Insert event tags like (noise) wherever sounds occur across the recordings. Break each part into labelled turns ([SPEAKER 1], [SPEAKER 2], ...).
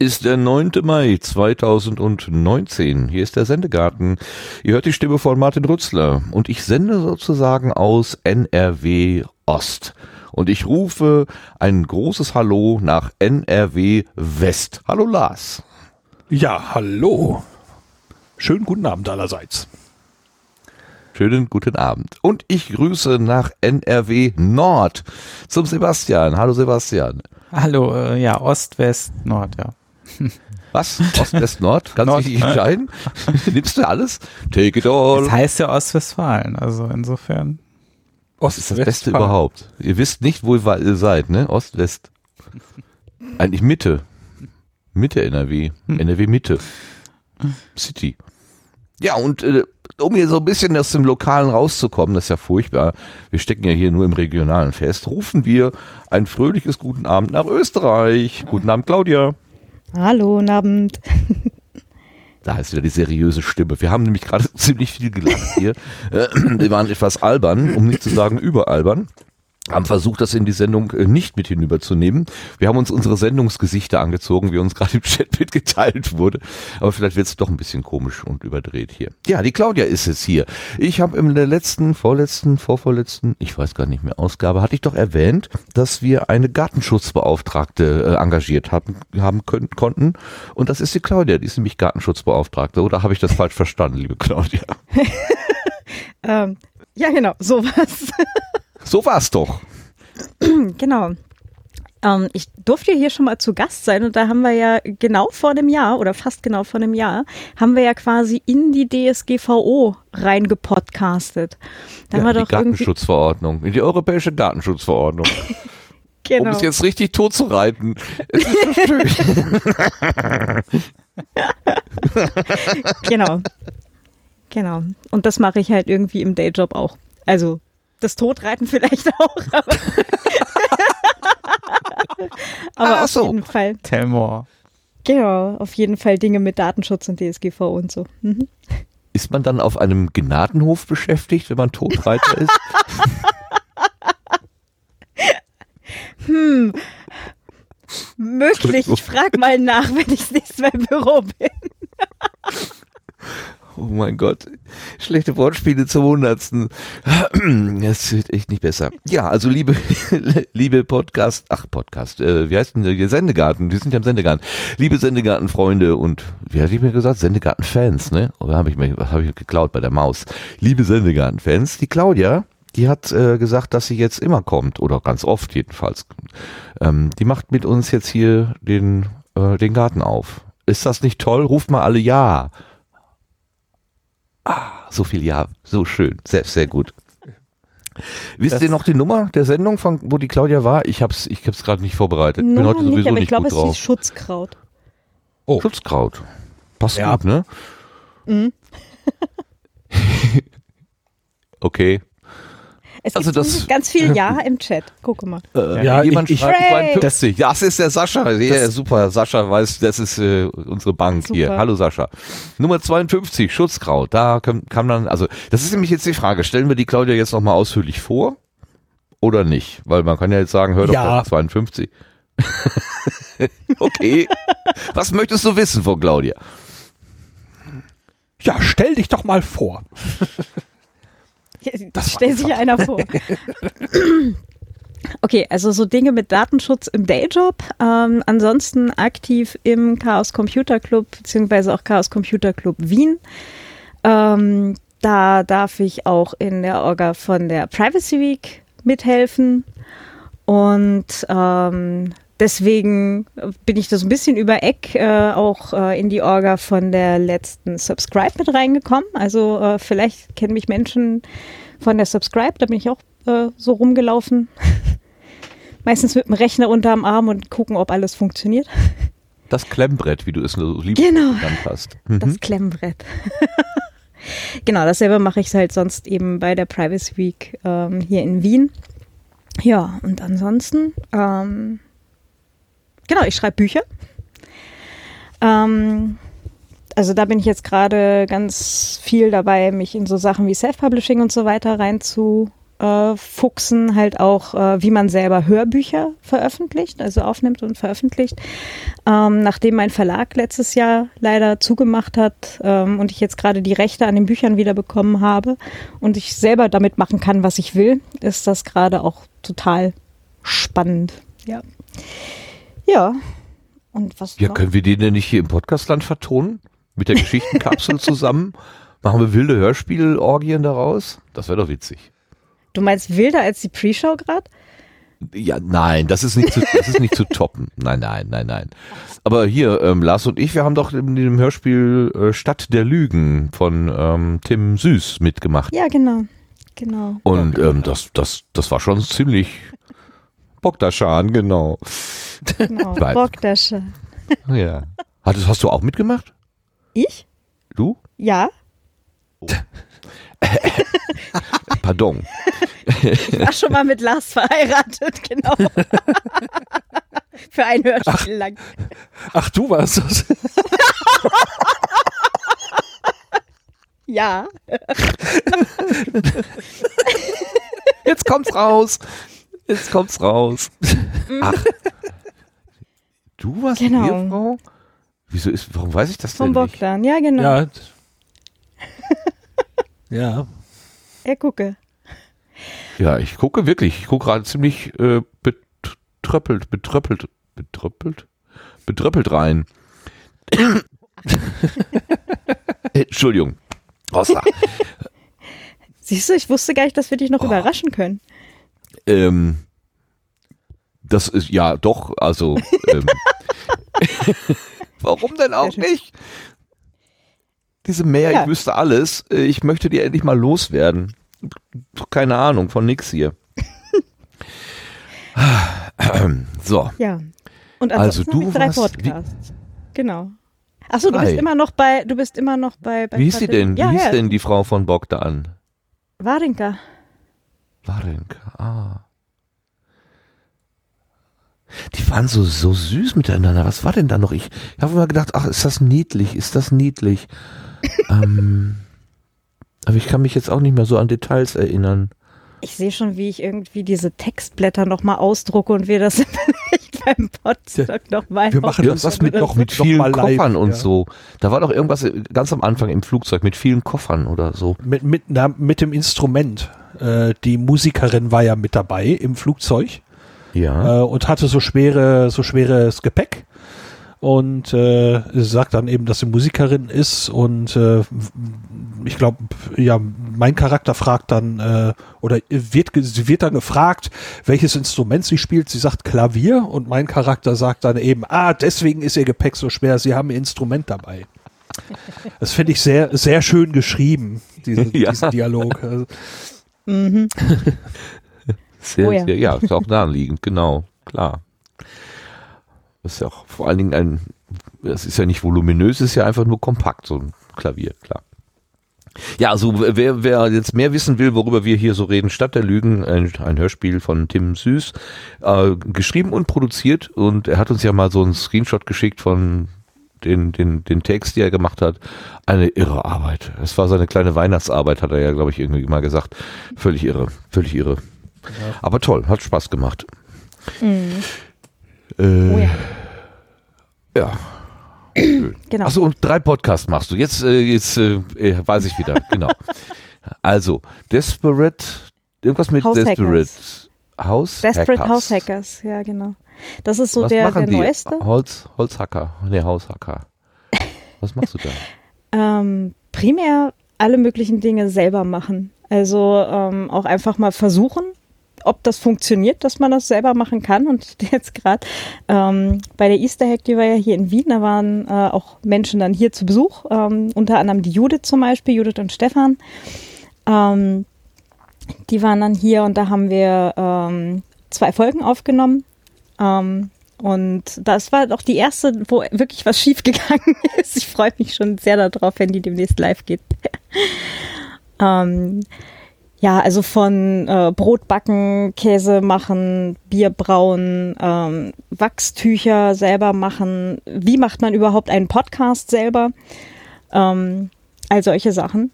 [SPEAKER 1] Ist der 9. Mai 2019. Hier ist der Sendegarten. Ihr hört die Stimme von Martin Rützler und ich sende sozusagen aus NRW Ost. Und ich rufe ein großes Hallo nach NRW West. Hallo Lars.
[SPEAKER 2] Ja, hallo. Schönen guten Abend allerseits.
[SPEAKER 1] Schönen guten Abend. Und ich grüße nach NRW Nord zum Sebastian. Hallo Sebastian.
[SPEAKER 3] Hallo, äh, ja, Ost, West, Nord, ja. (laughs)
[SPEAKER 1] Was? Ost, West, Nord? Kannst
[SPEAKER 3] Nord,
[SPEAKER 1] du dich entscheiden? (laughs) Nimmst du alles? Take it all.
[SPEAKER 3] Das heißt ja Ostwestfalen, also insofern.
[SPEAKER 1] Ost ist das Beste überhaupt. Ihr wisst nicht, wo ihr seid, ne? Ost, West. Eigentlich Mitte. Mitte NRW. NRW Mitte. City. Ja, und äh, um hier so ein bisschen aus dem Lokalen rauszukommen, das ist ja furchtbar, wir stecken ja hier nur im Regionalen fest, rufen wir ein fröhliches Guten Abend nach Österreich. Guten Abend, Claudia.
[SPEAKER 4] Hallo, guten Abend. (laughs)
[SPEAKER 1] Da ist wieder die seriöse Stimme. Wir haben nämlich gerade (laughs) ziemlich viel gelacht hier. Äh, wir waren etwas albern, um nicht zu sagen überalbern haben versucht, das in die Sendung äh, nicht mit hinüberzunehmen. Wir haben uns unsere Sendungsgesichter angezogen, wie uns (laughs) gerade im Chat mitgeteilt wurde. Aber vielleicht wird es doch ein bisschen komisch und überdreht hier. Ja, die Claudia ist es hier. Ich habe in der letzten, vorletzten, vorvorletzten, ich weiß gar nicht mehr, Ausgabe, hatte ich doch erwähnt, dass wir eine Gartenschutzbeauftragte äh, engagiert haben, haben können, konnten. Und das ist die Claudia, die ist nämlich Gartenschutzbeauftragte. Oder habe ich das falsch verstanden, liebe Claudia? (laughs)
[SPEAKER 4] ähm, ja, genau, sowas. (laughs)
[SPEAKER 1] So war es doch. (clears throat)
[SPEAKER 4] genau. Ähm, ich durfte hier schon mal zu Gast sein und da haben wir ja genau vor einem Jahr oder fast genau vor einem Jahr haben wir ja quasi in die DSGVO reingepodcastet.
[SPEAKER 1] Da ja, haben wir die doch Datenschutzverordnung, in die europäische Datenschutzverordnung. (laughs) genau. Um es jetzt richtig tot zu reiten. Es ist so schön. (laughs)
[SPEAKER 4] genau. Genau. Und das mache ich halt irgendwie im Dayjob auch. Also das Todreiten vielleicht (laughs) auch. Aber, (laughs) aber auf so. jeden Fall.
[SPEAKER 3] Tell more.
[SPEAKER 4] Genau, auf jeden Fall Dinge mit Datenschutz und DSGV und so. Mhm.
[SPEAKER 1] Ist man dann auf einem Gnadenhof beschäftigt, wenn man Todreiter ist? (laughs)
[SPEAKER 4] hm. Möglich. Ich frage mal nach, wenn ich das nächste Mal im Büro bin.
[SPEAKER 1] Oh mein Gott. Schlechte Wortspiele zum Hundertsten. (clears throat) Das wird echt nicht besser. Ja, also liebe, (laughs) liebe Podcast, ach Podcast, äh, wie heißt denn der Sendegarten? Wir sind ja im Sendegarten. Liebe Sendegarten-Freunde und, wie hatte ich mir gesagt? Sendegarten-Fans, ne? Oder habe ich mir, was habe ich geklaut bei der Maus? Liebe Sendegarten-Fans, die Claudia, die hat äh, gesagt, dass sie jetzt immer kommt, oder ganz oft jedenfalls. Ähm, die macht mit uns jetzt hier den, äh, den Garten auf. Ist das nicht toll? Ruft mal alle Ja. Ah, so viel Ja, so schön, sehr, sehr gut. Wisst das ihr noch die Nummer der Sendung, von, wo die Claudia war? Ich hab's, ich hab's gerade nicht vorbereitet.
[SPEAKER 4] Ich bin heute sowieso nicht, aber ich glaube, es ist Schutzkraut.
[SPEAKER 1] Oh. Schutzkraut. Passt ja. gut, ne? Mhm. (laughs) okay.
[SPEAKER 4] Es also das, ganz viel (laughs) Ja im Chat. Guck mal.
[SPEAKER 1] Äh, ja, jemand ich, schreibt 52. Das ist der Sascha. Ja, super. Sascha weiß, das ist äh, unsere Bank super. hier. Hallo Sascha. Nummer 52, Schutzkraut. Da kann, kann man, also das ist nämlich jetzt die Frage. Stellen wir die Claudia jetzt nochmal ausführlich vor oder nicht? Weil man kann ja jetzt sagen, hör doch ja. 52. (laughs) okay. Was möchtest du wissen von Claudia?
[SPEAKER 2] Ja, stell dich doch mal vor. (laughs)
[SPEAKER 4] Das Stell sich einer vor. (laughs) Okay, also so Dinge mit Datenschutz im Dayjob. Ähm, ansonsten aktiv im Chaos Computer Club, beziehungsweise auch Chaos Computer Club Wien. Ähm, da darf ich auch in der Orga von der Privacy Week mithelfen. Und ähm, deswegen bin ich da so ein bisschen über Eck äh, auch äh, in die Orga von der letzten Subscribe mit reingekommen. Also äh, vielleicht kennen mich Menschen von der Subscribe, da bin ich auch äh, so rumgelaufen. (laughs) Meistens mit dem Rechner unterm Arm und gucken, ob alles funktioniert.
[SPEAKER 1] Das Klemmbrett, wie du es so lieb
[SPEAKER 4] genau,
[SPEAKER 1] genannt hast.
[SPEAKER 4] Mhm. Das Klemmbrett. (laughs) genau, dasselbe mache ich halt sonst eben bei der Privacy Week ähm, hier in Wien. Ja, und ansonsten, ähm, genau, ich schreibe Bücher. Ähm, also da bin ich jetzt gerade ganz viel dabei, mich in so Sachen wie Self-Publishing und so weiter rein zu äh, fuchsen, halt auch, äh, wie man selber Hörbücher veröffentlicht, also aufnimmt und veröffentlicht. Ähm, nachdem mein Verlag letztes Jahr leider zugemacht hat ähm, und ich jetzt gerade die Rechte an den Büchern wieder bekommen habe und ich selber damit machen kann, was ich will, ist das gerade auch total spannend. Ja. Ja. Und was
[SPEAKER 1] Ja,
[SPEAKER 4] noch?
[SPEAKER 1] können wir den denn nicht hier im Podcastland vertonen? Mit der Geschichtenkapsel (laughs) zusammen? Machen wir wilde Hörspielorgien daraus? Das wäre doch witzig.
[SPEAKER 4] Du meinst wilder als die Pre-Show gerade?
[SPEAKER 1] Ja, nein, das ist nicht zu, das ist nicht zu toppen. Nein, nein, nein, nein. Aber hier, ähm, Lars und ich, wir haben doch in dem Hörspiel äh, Stadt der Lügen von ähm, Tim Süß mitgemacht.
[SPEAKER 4] Ja, genau. Genau.
[SPEAKER 1] Und ähm, das, das, das war schon ziemlich Bogdaschan, genau.
[SPEAKER 4] genau.
[SPEAKER 1] Weil-
[SPEAKER 4] Rockdasche.
[SPEAKER 1] Ja. Hattest, hast du auch mitgemacht?
[SPEAKER 4] Ich?
[SPEAKER 1] Du?
[SPEAKER 4] Ja. (laughs)
[SPEAKER 1] Pardon.
[SPEAKER 4] Ich war schon mal mit Lars verheiratet, genau. Für ein Hörspiel lang.
[SPEAKER 2] Ach, du warst das.
[SPEAKER 4] Ja.
[SPEAKER 1] Jetzt kommt's raus. Jetzt kommt's raus. (laughs) Ach. Du warst
[SPEAKER 4] Genau.
[SPEAKER 1] die Ehefrau? Wieso ist, warum weiß ich das
[SPEAKER 4] Vom
[SPEAKER 1] denn nicht?
[SPEAKER 4] Bogdan. Ja, genau.
[SPEAKER 2] Ja. (laughs) ja.
[SPEAKER 4] Er gucke.
[SPEAKER 1] Ja, ich gucke wirklich. Ich gucke gerade ziemlich äh, betröppelt, betröppelt, betröppelt, betröppelt rein. (laughs) Entschuldigung. Rossa.
[SPEAKER 4] Siehst du, ich wusste gar nicht, dass wir dich
[SPEAKER 1] Oh.
[SPEAKER 4] noch überraschen können.
[SPEAKER 1] Ähm, das ist ja doch, also (laughs) ähm, warum denn auch nicht? Diese Mehr,
[SPEAKER 4] Ja.
[SPEAKER 1] ich wüsste alles. Äh, Ich möchte die endlich mal loswerden. Keine Ahnung, von nix hier. (laughs) so,
[SPEAKER 4] Ja. Und
[SPEAKER 1] Also du
[SPEAKER 4] drei
[SPEAKER 1] warst-
[SPEAKER 4] Podcasts. Genau. Achso, du bist immer noch bei, du bist immer noch bei, bei
[SPEAKER 1] wie hieß sie denn? Wie
[SPEAKER 4] Ja,
[SPEAKER 1] hieß
[SPEAKER 4] ja.
[SPEAKER 1] denn die Frau von Bogdan?
[SPEAKER 4] Warinka.
[SPEAKER 1] Warenka, ah. Die waren so, so süß miteinander. Was war denn da noch? Ich, ich habe immer gedacht, ach, ist das niedlich, ist das niedlich. (laughs) ähm, aber ich kann mich jetzt auch nicht mehr so an Details erinnern.
[SPEAKER 4] Ich sehe schon, wie ich irgendwie diese Textblätter nochmal ausdrucke und wir das (laughs) vielleicht beim Podstock nochmal
[SPEAKER 2] Wir machen das
[SPEAKER 1] Irgendwas mit,
[SPEAKER 2] noch-
[SPEAKER 1] noch mit
[SPEAKER 2] noch
[SPEAKER 1] vielen
[SPEAKER 2] live,
[SPEAKER 1] Koffern und
[SPEAKER 2] ja.
[SPEAKER 1] so. Da war doch irgendwas ganz am Anfang im Flugzeug mit vielen Koffern oder so.
[SPEAKER 2] Mit, mit, na, mit dem Instrument. Äh, die Musikerin war ja mit dabei im Flugzeug
[SPEAKER 1] Ja.
[SPEAKER 2] äh, und hatte so schwere, so schweres Gepäck. Und äh, sie sagt dann eben, dass sie Musikerin ist und äh, ich glaube, ja, mein Charakter fragt dann äh, oder wird sie wird dann gefragt, welches Instrument sie spielt. Sie sagt Klavier und mein Charakter sagt dann eben, ah, deswegen ist ihr Gepäck so schwer. Sie haben ihr Instrument dabei. Das finde ich sehr, sehr schön geschrieben, diese, (laughs)
[SPEAKER 1] Ja.
[SPEAKER 2] diesen Dialog. Also,
[SPEAKER 4] Mhm. (laughs)
[SPEAKER 1] Sehr,
[SPEAKER 4] Oh ja.
[SPEAKER 1] sehr, ja, ist auch naheliegend, genau, klar. Das ist ja auch vor allen Dingen ein, das ist ja nicht voluminös, ist ja einfach nur kompakt, so ein Klavier, klar. Ja, also wer, wer jetzt mehr wissen will, worüber wir hier so reden, Stadt der Lügen, ein, ein Hörspiel von Tim Süß, äh, geschrieben und produziert und er hat uns ja mal so einen Screenshot geschickt von den, den, den Text, die er gemacht hat. Eine irre Arbeit. Es war seine kleine Weihnachtsarbeit, hat er ja, glaube ich, irgendwie mal gesagt. Völlig irre, völlig irre. Aber toll, hat Spaß gemacht.
[SPEAKER 4] Mhm.
[SPEAKER 1] Äh,
[SPEAKER 4] Oh ja.
[SPEAKER 1] ja. (clears throat)
[SPEAKER 4] Genau.
[SPEAKER 1] Achso, und drei Podcasts machst du. Jetzt, äh, jetzt äh, äh, weiß ich wieder. genau. (laughs) Also, Desperate, irgendwas mit
[SPEAKER 4] House
[SPEAKER 1] Desperate. House
[SPEAKER 4] Desperate
[SPEAKER 1] Hackers.
[SPEAKER 4] House Hackers, ja, genau. Das ist so
[SPEAKER 1] Was
[SPEAKER 4] der, der
[SPEAKER 1] die?
[SPEAKER 4] neueste.
[SPEAKER 1] Holz, Holzhacker. Nee, Haushacker. (laughs) Was machst du da?
[SPEAKER 4] Ähm, primär alle möglichen Dinge selber machen. Also ähm, auch einfach mal versuchen, ob das funktioniert, dass man das selber machen kann. Und (laughs) jetzt gerade ähm, bei der Easter Hack, die war ja hier in Wien, da waren äh, auch Menschen dann hier zu Besuch, ähm, unter anderem die Judith zum Beispiel, Judith und Stefan. Ähm, die waren dann hier und da haben wir ähm, zwei Folgen aufgenommen. Ähm, und das war doch die erste, wo wirklich was schiefgegangen (laughs) ist. Ich freue mich schon sehr darauf, wenn die demnächst live geht. (laughs) ja, also von äh, Brot backen, Käse machen, Bier brauen, ähm, Wachstücher selber machen. Wie macht man überhaupt einen Podcast selber? Ähm, all solche Sachen.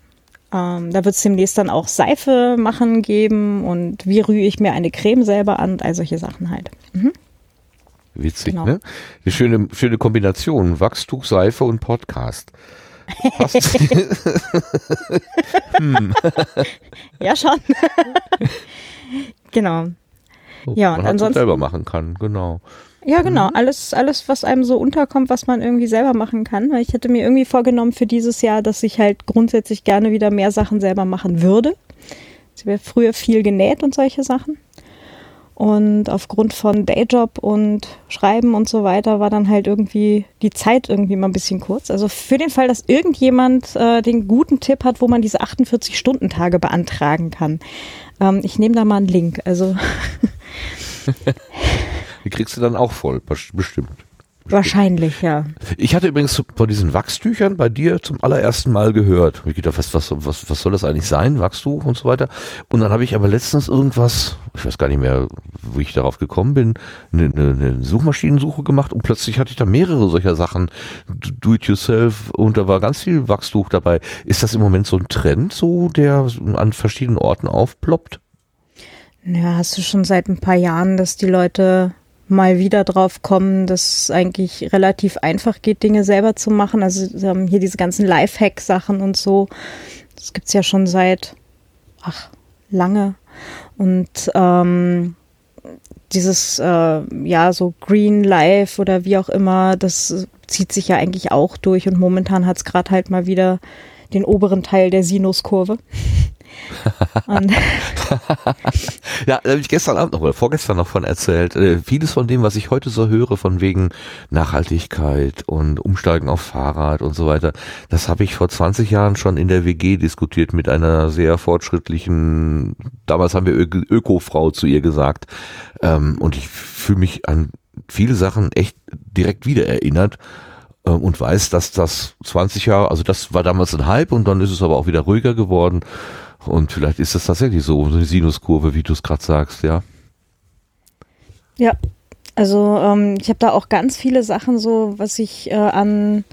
[SPEAKER 4] Ähm, da wird es demnächst dann auch Seife machen geben und wie rühre ich mir eine Creme selber an, all solche Sachen halt. Mhm.
[SPEAKER 1] Witzig,
[SPEAKER 4] Genau.
[SPEAKER 1] ne? Eine schöne, schöne Kombination. Wachstuch, Seife und Podcast. Passt. (laughs)
[SPEAKER 4] Ja, schon. (laughs) genau. Ja, und ansonsten-
[SPEAKER 1] selber machen kann, genau.
[SPEAKER 4] Ja, genau. Alles, alles, was einem so unterkommt, was man irgendwie selber machen kann. Weil Ich hätte mir irgendwie vorgenommen für dieses Jahr, dass ich halt grundsätzlich gerne wieder mehr Sachen selber machen würde. Ich habe früher viel genäht und solche Sachen. Und aufgrund von Dayjob und Schreiben und so weiter war dann halt irgendwie die Zeit irgendwie mal ein bisschen kurz. Also für den Fall, dass irgendjemand äh, den guten Tipp hat, wo man diese 48-Stunden-Tage beantragen kann. Ähm, ich nehme da mal einen Link. Also (laughs)
[SPEAKER 1] Die kriegst du dann auch voll, bes- bestimmt.
[SPEAKER 4] Wahrscheinlich, ja.
[SPEAKER 1] Ich hatte übrigens von diesen Wachstüchern bei dir zum allerersten Mal gehört. Ich gedacht, was, was, was, was soll das eigentlich sein, Wachstuch und so weiter. Und dann habe ich aber letztens irgendwas, ich weiß gar nicht mehr, wo ich darauf gekommen bin, eine, eine, eine Suchmaschinensuche gemacht und plötzlich hatte ich da mehrere solcher Sachen, do it yourself und da war ganz viel Wachstuch dabei. Ist das im Moment so ein Trend, so der an verschiedenen Orten aufploppt?
[SPEAKER 4] Ja, hast du schon seit ein paar Jahren, dass die Leute mal wieder drauf kommen, dass es eigentlich relativ einfach geht, Dinge selber zu machen. Also sie haben hier diese ganzen Lifehack-Sachen und so. Das gibt's ja schon seit, ach, lange. Und ähm, dieses, äh, ja, so Green Life oder wie auch immer, das zieht sich ja eigentlich auch durch. Und momentan hat's gerade halt mal wieder den oberen Teil der Sinuskurve. (laughs) (laughs)
[SPEAKER 1] Ja, da habe ich gestern Abend noch oder vorgestern noch von erzählt. Äh, vieles von dem, was ich heute so höre, von wegen Nachhaltigkeit und Umsteigen auf Fahrrad und so weiter, das habe ich vor 20 Jahren schon in der WG diskutiert mit einer sehr fortschrittlichen, damals haben wir Ö Öko-Frau zu ihr gesagt. Ähm, und ich fühle mich an viele Sachen echt direkt wieder erinnert und weiß, dass das 20 Jahre, also das war damals ein Hype und dann ist es aber auch wieder ruhiger geworden. Und vielleicht ist das tatsächlich so, so eine Sinuskurve, wie du es gerade sagst, ja.
[SPEAKER 4] Ja, also ähm, ich habe da auch ganz viele Sachen so, was ich äh, an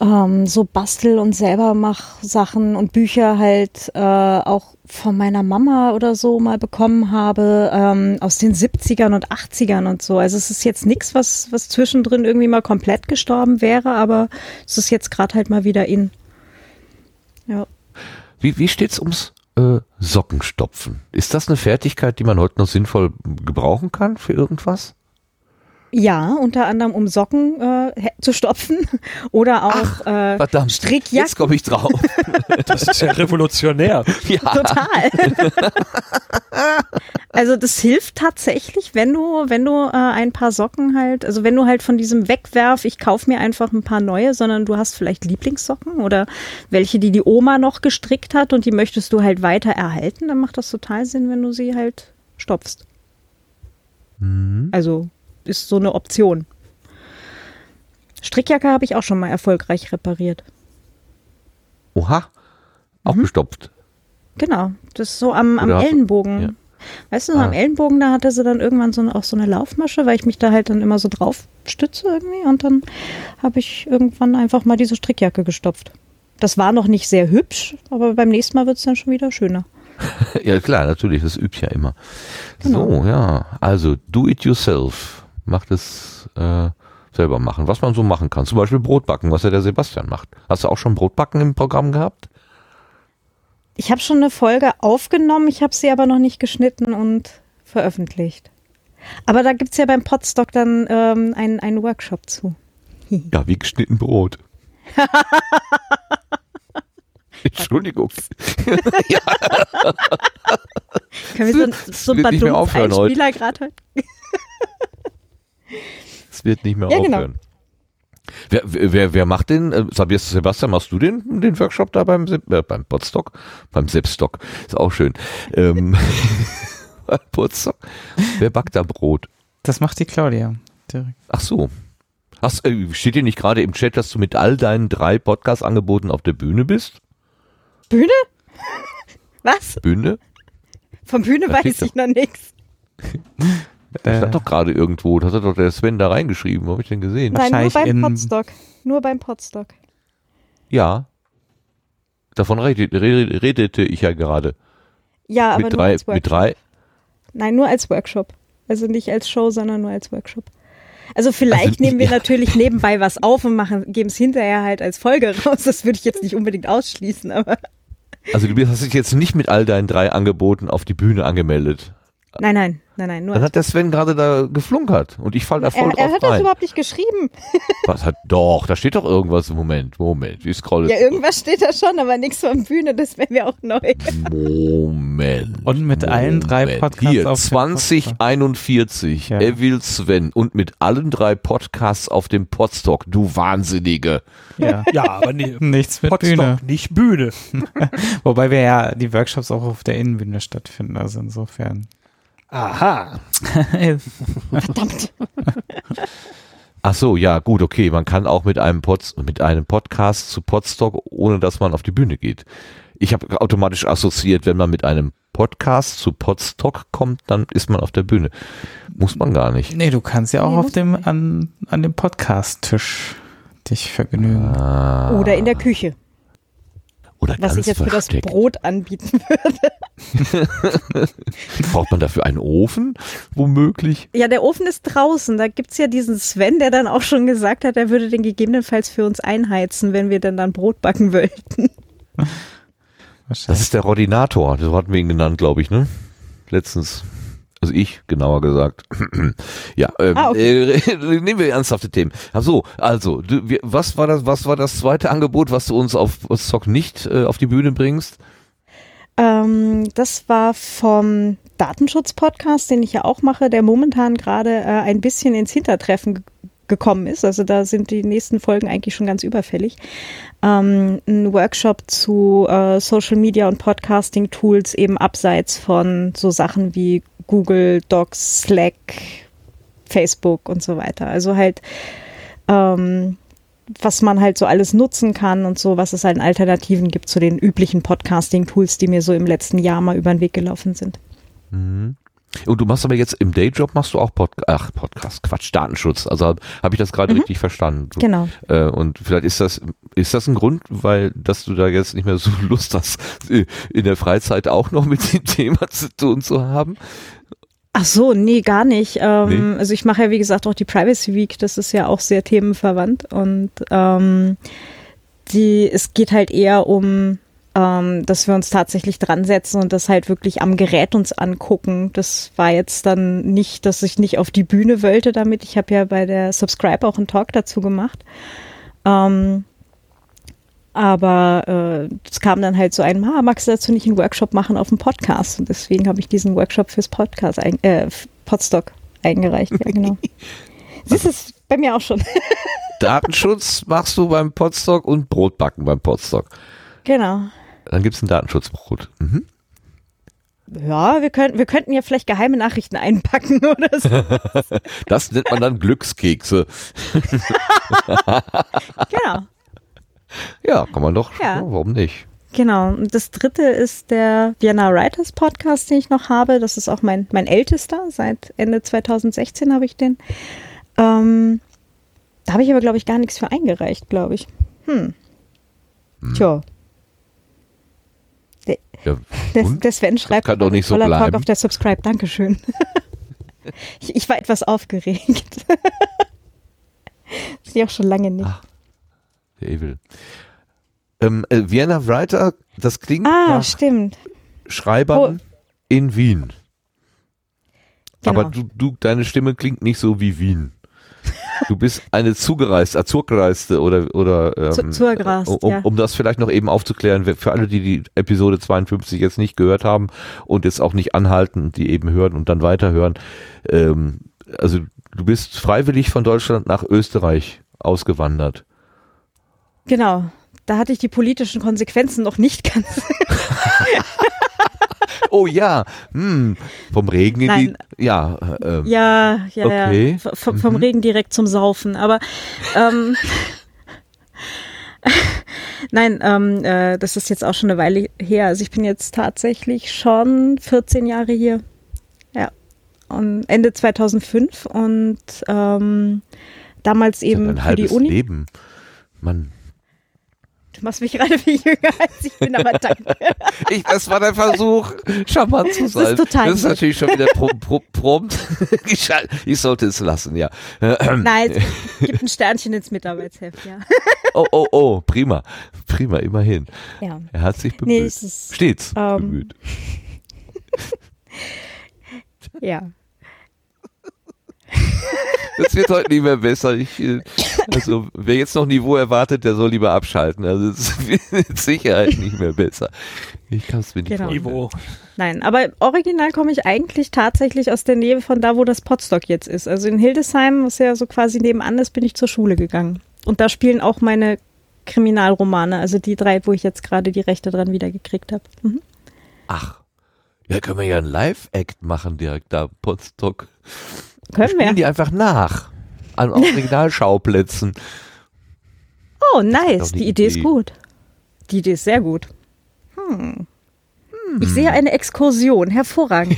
[SPEAKER 4] ähm, so Bastel- und selber mach Sachen und Bücher halt äh, auch von meiner Mama oder so mal bekommen habe, ähm, aus den 70ern und 80ern und so. Also es ist jetzt nichts, was, was zwischendrin irgendwie mal komplett gestorben wäre, aber es ist jetzt gerade halt mal wieder in. Ja.
[SPEAKER 1] Wie, wie steht's ums äh, Sockenstopfen? Ist das eine Fertigkeit, die man heute noch sinnvoll gebrauchen kann für irgendwas?
[SPEAKER 4] Ja, unter anderem um Socken äh, zu stopfen (laughs) oder auch äh,
[SPEAKER 1] Verdammt,
[SPEAKER 4] Strickjacken.
[SPEAKER 1] jetzt komme ich drauf. (laughs)
[SPEAKER 2] Das ist ja revolutionär.
[SPEAKER 1] ja.
[SPEAKER 4] Total. (laughs) also das hilft tatsächlich, wenn du, wenn du äh, ein paar Socken halt, also wenn du halt von diesem Wegwerf, ich kauf mir einfach ein paar neue, sondern du hast vielleicht Lieblingssocken oder welche, die die Oma noch gestrickt hat und die möchtest du halt weiter erhalten, dann macht das total Sinn, wenn du sie halt stopfst. Also ist so eine Option. Strickjacke habe ich auch schon mal erfolgreich repariert.
[SPEAKER 1] Oha, auch
[SPEAKER 4] Mhm.
[SPEAKER 1] gestopft.
[SPEAKER 4] Genau, das ist so am, am
[SPEAKER 1] hast du-
[SPEAKER 4] Ellenbogen.
[SPEAKER 1] ja.
[SPEAKER 4] Weißt du, so
[SPEAKER 1] Ah.
[SPEAKER 4] am Ellenbogen, da hatte sie dann irgendwann so auch so eine Laufmasche, weil ich mich da halt dann immer so drauf stütze irgendwie und dann habe ich irgendwann einfach mal diese Strickjacke gestopft. Das war noch nicht sehr hübsch, aber beim nächsten Mal wird es dann schon wieder schöner. (laughs)
[SPEAKER 1] Ja klar, natürlich, das übt ja immer.
[SPEAKER 4] Genau.
[SPEAKER 1] So, ja, also do it yourself. Macht es äh, selber machen, was man so machen kann. Zum Beispiel Brot backen, was ja der Sebastian macht. Hast du auch schon Brotbacken im Programm gehabt?
[SPEAKER 4] Ich habe schon eine Folge aufgenommen, ich habe sie aber noch nicht geschnitten und veröffentlicht. Aber da gibt's ja beim Podstock dann ähm, einen, einen Workshop zu. (laughs)
[SPEAKER 1] Ja, wie geschnitten Brot. (laughs) Entschuldigung. (laughs)
[SPEAKER 4] Können wir so, so ein
[SPEAKER 1] wird nicht mehr aufhören heute.
[SPEAKER 4] Spieler gerade?
[SPEAKER 1] Es wird nicht mehr
[SPEAKER 4] Ja, genau.
[SPEAKER 1] aufhören. Wer, wer, wer macht den? äh, Sebastian, machst du den, den Workshop da beim, äh, beim Podstock? Beim Sepstock. Ist auch schön. Ähm, (laughs) beim Podstock. Wer backt da Brot?
[SPEAKER 3] Das macht die Claudia. Direkt.
[SPEAKER 1] Ach so. Hast, äh, steht hier nicht gerade im Chat, dass du mit all deinen drei Podcast-Angeboten auf der Bühne bist?
[SPEAKER 4] Bühne? (laughs) Was?
[SPEAKER 1] Bühne?
[SPEAKER 4] Von Bühne
[SPEAKER 1] Da
[SPEAKER 4] weiß ich noch nichts. (laughs)
[SPEAKER 1] Das
[SPEAKER 3] Äh,
[SPEAKER 1] stand doch gerade irgendwo. Das hat doch der Sven da reingeschrieben. Wo habe ich denn gesehen?
[SPEAKER 4] Nein, nur
[SPEAKER 3] Wahrscheinlich
[SPEAKER 4] beim
[SPEAKER 3] in-
[SPEAKER 4] Podstock. Nur beim Podstock.
[SPEAKER 1] Ja. Davon redete, redete ich ja gerade.
[SPEAKER 4] Ja, aber
[SPEAKER 1] Mit
[SPEAKER 4] nur
[SPEAKER 1] drei,
[SPEAKER 4] als Workshop.
[SPEAKER 1] mit drei.
[SPEAKER 4] Nein, nur als Workshop. Also nicht als Show, sondern nur als Workshop. Also vielleicht
[SPEAKER 1] Also,
[SPEAKER 4] nehmen wir
[SPEAKER 1] ja.
[SPEAKER 4] natürlich nebenbei was auf und machen, geben es hinterher halt als Folge raus. Das würde ich jetzt nicht unbedingt ausschließen, aber
[SPEAKER 1] Also du hast dich jetzt nicht mit all deinen drei Angeboten auf die Bühne angemeldet.
[SPEAKER 4] nein, nein, nein, nein, nur.
[SPEAKER 1] Dann hat der Sven gerade da geflunkert und ich fall da voll
[SPEAKER 4] er, er
[SPEAKER 1] drauf
[SPEAKER 4] hat das
[SPEAKER 1] rein.
[SPEAKER 4] überhaupt nicht geschrieben. (laughs)
[SPEAKER 1] Was hat doch, da steht doch irgendwas. Moment, Moment, ich scrolle.
[SPEAKER 4] Ja, irgendwas steht da schon, aber nichts von Bühne, das wäre mir auch neu.
[SPEAKER 1] Moment.
[SPEAKER 3] Und mit allen drei
[SPEAKER 1] Moment.
[SPEAKER 3] Podcasts
[SPEAKER 1] Hier,
[SPEAKER 3] auf dem
[SPEAKER 1] 2041,
[SPEAKER 3] Ja.
[SPEAKER 1] Evil Sven und mit allen drei Podcasts auf dem Podstock, du Wahnsinnige.
[SPEAKER 3] Ja. (laughs)
[SPEAKER 2] Ja, aber nee,
[SPEAKER 3] Nichts mit Bühne.
[SPEAKER 2] Potsdok, nicht Bühne. (laughs)
[SPEAKER 3] Wobei wir ja die Workshops auch auf der Innenbühne stattfinden, also insofern.
[SPEAKER 2] Aha.
[SPEAKER 4] Verdammt.
[SPEAKER 1] Ach so, ja, gut, okay, man kann auch mit einem, Pod, mit einem Podcast zu Podstock, ohne dass man auf die Bühne geht. Ich habe automatisch assoziiert, wenn man mit einem Podcast zu Podstock kommt, dann ist man auf der Bühne. Muss man gar nicht.
[SPEAKER 3] nee, du kannst ja auch
[SPEAKER 4] Nee,
[SPEAKER 3] auf dem, an, an dem Podcast-Tisch dich vergnügen.
[SPEAKER 1] Ah,
[SPEAKER 4] Oder in der Küche,
[SPEAKER 1] oder
[SPEAKER 4] was
[SPEAKER 1] ganz
[SPEAKER 4] ich jetzt für das
[SPEAKER 1] versteckt.
[SPEAKER 4] Brot anbieten (laughs) würde.
[SPEAKER 1] Braucht man dafür einen Ofen? Womöglich?
[SPEAKER 4] Ja, der Ofen ist draußen. Da gibt's ja diesen Sven, der dann auch schon gesagt hat, er würde den gegebenenfalls für uns einheizen, wenn wir dann dann Brot backen (laughs) wollten.
[SPEAKER 1] Das ist der Rodinator, so hatten wir ihn genannt, glaube ich, ne? Letztens. Also ich, genauer gesagt. (clears throat) ja, ähm,
[SPEAKER 4] Ah,
[SPEAKER 1] äh, (laughs) nehmen wir ernsthafte Themen. Ach so, also, du, wir, was war das, was war das zweite Angebot, was du uns auf Zock nicht äh, auf die Bühne bringst?
[SPEAKER 4] Ähm, das war vom Datenschutz-Podcast, den ich ja auch mache, der momentan gerade äh, ein bisschen ins Hintertreffen ge- gekommen ist. Also da sind die nächsten Folgen eigentlich schon ganz überfällig. Ähm, ein Workshop zu äh, Social Media und Podcasting Tools eben abseits von so Sachen wie Google Docs, Slack, Facebook und so weiter. Also halt ähm, was man halt so alles nutzen kann und so, was es halt an Alternativen gibt zu den üblichen Podcasting-Tools, die mir so im letzten Jahr mal über den Weg gelaufen sind.
[SPEAKER 1] Mhm. Und du machst aber jetzt im Dayjob machst du auch Pod Ach, Podcast, Quatsch, Datenschutz. Also habe hab ich das gerade
[SPEAKER 4] Mhm.
[SPEAKER 1] richtig verstanden. Du,
[SPEAKER 4] Genau.
[SPEAKER 1] äh, und vielleicht ist das, ist das ein Grund, weil, dass du da jetzt nicht mehr so (laughs) Lust hast, äh, in der Freizeit auch noch mit dem (laughs) Thema zu tun zu haben?
[SPEAKER 4] Ach so, nee, gar nicht. Ähm,
[SPEAKER 1] Nee?
[SPEAKER 4] Also ich mache ja, wie gesagt, auch die Privacy Week, das ist ja auch sehr themenverwandt und ähm, die, es geht halt eher um, ähm, dass wir uns tatsächlich dran setzen und das halt wirklich am Gerät uns angucken. Das war jetzt dann nicht, dass ich nicht auf die Bühne wollte damit. Ich habe ja bei der Subscribe auch einen Talk dazu gemacht. Ähm, aber äh, es kam dann halt so ein, ah, magst du dazu nicht einen Workshop machen auf dem Podcast? Und deswegen habe ich diesen Workshop fürs Podcast, ein, äh, Podstock eingereicht. Ja, genau. (laughs) Siehst du, es bei mir auch schon. (laughs)
[SPEAKER 1] Datenschutz machst du beim Podstock und Brotbacken beim Podstock.
[SPEAKER 4] genau.
[SPEAKER 1] Dann gibt's ein Datenschutzbrot. Mhm.
[SPEAKER 4] Ja, wir könnten, wir könnten ja vielleicht geheime Nachrichten einpacken (laughs) oder so.
[SPEAKER 1] Das nennt man dann Glückskekse.
[SPEAKER 4] genau.
[SPEAKER 1] Ja, kann man doch.
[SPEAKER 4] Ja.
[SPEAKER 1] Ja, warum nicht?
[SPEAKER 4] Genau. Und das dritte ist der Vienna Writers Podcast, den ich noch habe. Das ist auch mein, mein ältester. Seit Ende 2016 habe ich den. Ähm, da habe ich aber, glaube ich, gar nichts für eingereicht, glaube ich. Hm. Tja.
[SPEAKER 1] Ja,
[SPEAKER 4] Der, der Sven schreibt
[SPEAKER 1] kann doch nicht so
[SPEAKER 4] toller Talk
[SPEAKER 1] bleiben.
[SPEAKER 4] auf der Subscribe. Dankeschön. (laughs) ich, ich war etwas aufgeregt. (laughs) Sie auch schon lange nicht.
[SPEAKER 1] Ach, Der Evil. Ähm, äh, Vienna Writer, das klingt
[SPEAKER 4] ah,
[SPEAKER 1] nach
[SPEAKER 4] stimmt.
[SPEAKER 1] Schreibern in Wien.
[SPEAKER 4] Genau.
[SPEAKER 1] Aber du, du, deine Stimme klingt nicht so wie Wien. Du bist eine zugereiste, azurgereiste oder oder ähm,
[SPEAKER 4] Zu- zugereist,
[SPEAKER 1] um,
[SPEAKER 4] ja.
[SPEAKER 1] um das vielleicht noch eben aufzuklären für alle, die die Episode 52 jetzt nicht gehört haben und jetzt auch nicht anhalten, die eben hören und dann weiterhören. Ähm, also du bist freiwillig von Deutschland nach Österreich ausgewandert.
[SPEAKER 4] Genau. Da hatte ich die politischen Konsequenzen noch nicht ganz. (laughs)
[SPEAKER 1] Oh ja, hm, vom Regen in
[SPEAKER 4] Nein.
[SPEAKER 1] die, ja, äh,
[SPEAKER 4] Ja, ja,
[SPEAKER 1] Okay.
[SPEAKER 4] ja. V vom
[SPEAKER 1] Mhm.
[SPEAKER 4] Regen direkt zum Saufen. Aber ähm, (laughs) nein, ähm, äh, das ist jetzt auch schon eine Weile her. Also ich bin jetzt tatsächlich schon 14 Jahre hier. Ja. Und Ende 2005 und ähm, damals eben für die Uni.
[SPEAKER 1] Leben. Mann,
[SPEAKER 4] Du machst mich gerade viel jünger als ich bin, aber danke. (laughs)
[SPEAKER 1] Ich, das war der Versuch, charmant zu
[SPEAKER 4] ist
[SPEAKER 1] sein.
[SPEAKER 4] total
[SPEAKER 1] das ist natürlich schon wieder pro, pro, prompt. (laughs) Ich sollte es lassen, ja.
[SPEAKER 4] Nein, (clears throat) es gibt ein Sternchen ins Mitarbeitsheft, ja. (laughs)
[SPEAKER 1] Oh, oh, oh, prima. Prima, immerhin.
[SPEAKER 4] Ja.
[SPEAKER 1] Er hat sich
[SPEAKER 4] Nee,
[SPEAKER 1] bemüht.
[SPEAKER 4] es ist,
[SPEAKER 1] Stets
[SPEAKER 4] ähm,
[SPEAKER 1] bemüht.
[SPEAKER 4] ja.
[SPEAKER 1] Das wird heute nicht mehr besser. Ich, äh, also, wer jetzt noch Niveau erwartet, der soll lieber abschalten. Also, es (laughs) wird mit Sicherheit nicht mehr besser. Ich kann es mir nicht
[SPEAKER 4] Genau.
[SPEAKER 1] vorstellen.
[SPEAKER 2] Niveau.
[SPEAKER 4] Nein, aber original komme ich eigentlich tatsächlich aus der Nähe von da, wo das Potstock jetzt ist. Also in Hildesheim, was ja so quasi nebenan ist, bin ich zur Schule gegangen. Und da spielen auch meine Kriminalromane, also die drei, wo ich jetzt gerade die Rechte dran wiedergekriegt habe. Mhm.
[SPEAKER 1] Ach. Ja, können wir ja einen Live-Act machen direkt da, Potsdok.
[SPEAKER 4] Können
[SPEAKER 1] Spielen
[SPEAKER 4] wir.
[SPEAKER 1] die einfach nach. An Originalschauplätzen.
[SPEAKER 4] Oh, nice. Die Idee
[SPEAKER 1] Idee.
[SPEAKER 4] ist gut. Die Idee ist sehr gut. Hm. Ich sehe eine Exkursion. Hervorragend.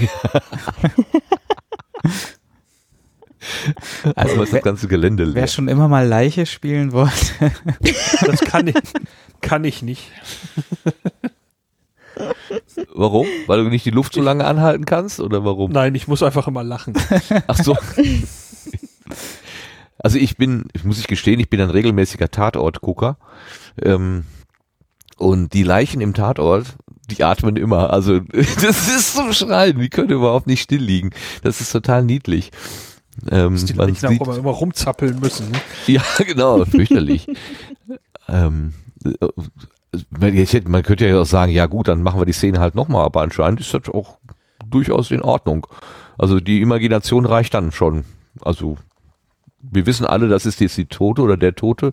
[SPEAKER 1] Also, was das
[SPEAKER 3] wer,
[SPEAKER 1] ganze Gelände
[SPEAKER 3] wer
[SPEAKER 1] leer.
[SPEAKER 3] schon immer mal Leiche spielen wollte, (laughs)
[SPEAKER 2] Das kann ich, kann ich nicht.
[SPEAKER 1] Warum? Weil du nicht die Luft so lange anhalten kannst? Oder warum?
[SPEAKER 2] Nein, ich muss einfach immer lachen.
[SPEAKER 1] Ach so. Also ich bin, ich muss ich gestehen, ich bin ein regelmäßiger Tatortgucker. Ähm, und die Leichen im Tatort, die atmen immer. Also (laughs) das ist zum Schreien. Die können überhaupt nicht still liegen. Das ist total niedlich. Ähm,
[SPEAKER 2] die
[SPEAKER 1] man
[SPEAKER 2] Leichen
[SPEAKER 1] sieht-
[SPEAKER 2] immer, rumzappeln müssen.
[SPEAKER 1] ja, (laughs) genau, fürchterlich. ähm, äh, man könnte ja auch sagen, ja gut, dann machen wir die Szene halt nochmal, aber anscheinend ist das auch durchaus in Ordnung. Also die Imagination reicht dann schon. Also wir wissen alle, das ist jetzt die Tote oder der Tote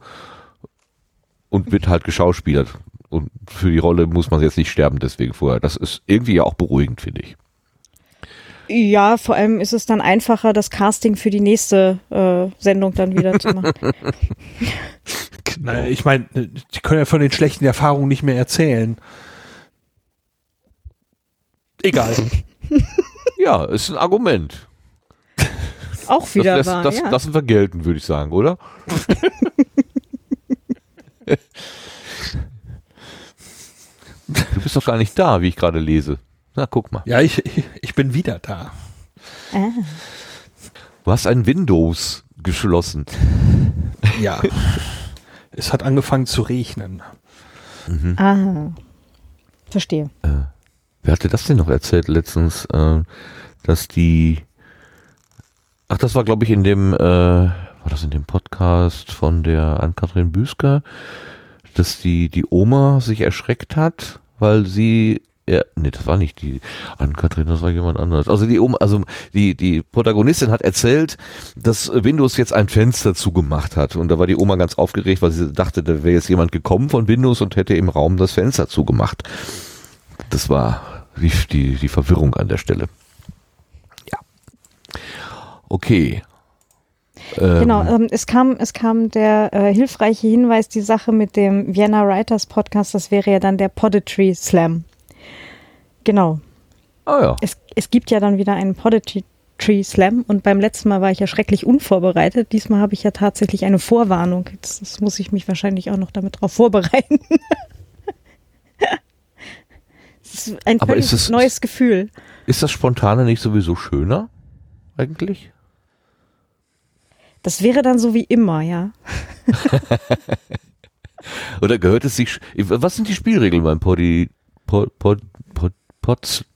[SPEAKER 1] und wird halt geschauspielert. Und für die Rolle muss man jetzt nicht sterben deswegen vorher. Das ist irgendwie ja auch beruhigend, finde ich.
[SPEAKER 4] Ja, vor allem ist es dann einfacher, das Casting für die nächste äh, Sendung dann wieder zu machen. (laughs)
[SPEAKER 2] Naja, ich meine, die können ja von den schlechten Erfahrungen nicht mehr erzählen. Egal. (laughs)
[SPEAKER 1] Ja, ist ein Argument.
[SPEAKER 4] Auch
[SPEAKER 1] Das,
[SPEAKER 4] wieder
[SPEAKER 1] lässt,
[SPEAKER 4] wahr.
[SPEAKER 1] das
[SPEAKER 4] ja.
[SPEAKER 1] lassen wir gelten, würde ich sagen, oder? (laughs) du bist doch gar nicht da, wie ich gerade lese. Na, guck mal.
[SPEAKER 2] Ja, ich, (laughs) ich, bin wieder da.
[SPEAKER 4] ah.
[SPEAKER 1] Du hast ein Windows geschlossen.
[SPEAKER 2] Ja. (laughs) es hat angefangen zu regnen.
[SPEAKER 4] ah. Verstehe.
[SPEAKER 1] Wer hatte das denn noch erzählt letztens, äh, dass die Ach, das war glaube ich in dem äh, war das in dem Podcast von der Ann-Kathrin Büsker, dass die die Oma sich erschreckt hat, weil sie ja, nee, das war nicht die Ann-Kathrin, das war jemand anderes. Also die Oma, also die die Protagonistin hat erzählt, dass Windows jetzt ein Fenster zugemacht hat und da war die Oma ganz aufgeregt, weil sie dachte, da wäre jetzt jemand gekommen von Windows und hätte im Raum das Fenster zugemacht. Das war die, die, die Verwirrung an der Stelle. Ja. Okay. Ähm,
[SPEAKER 4] Genau, ähm, es kam, es kam der äh, hilfreiche Hinweis, die Sache mit dem Vienna Writers Podcast, das wäre ja dann der Poetry Slam. Genau.
[SPEAKER 1] Ah ja.
[SPEAKER 4] Es, es gibt ja dann wieder einen Poetry Slam und beim letzten Mal war ich ja schrecklich unvorbereitet. Diesmal habe ich ja tatsächlich eine Vorwarnung. Jetzt das muss ich mich wahrscheinlich auch noch damit drauf vorbereiten. (laughs) Es ist ein
[SPEAKER 1] ist es-
[SPEAKER 4] neues Gefühl.
[SPEAKER 1] Ist das Spontane nicht sowieso schöner? Eigentlich?
[SPEAKER 4] Das wäre dann so wie immer, ja. (laughs)
[SPEAKER 1] Oder gehört es sich. Was sind die Spielregeln beim Podi. Pod, Pod, Pod,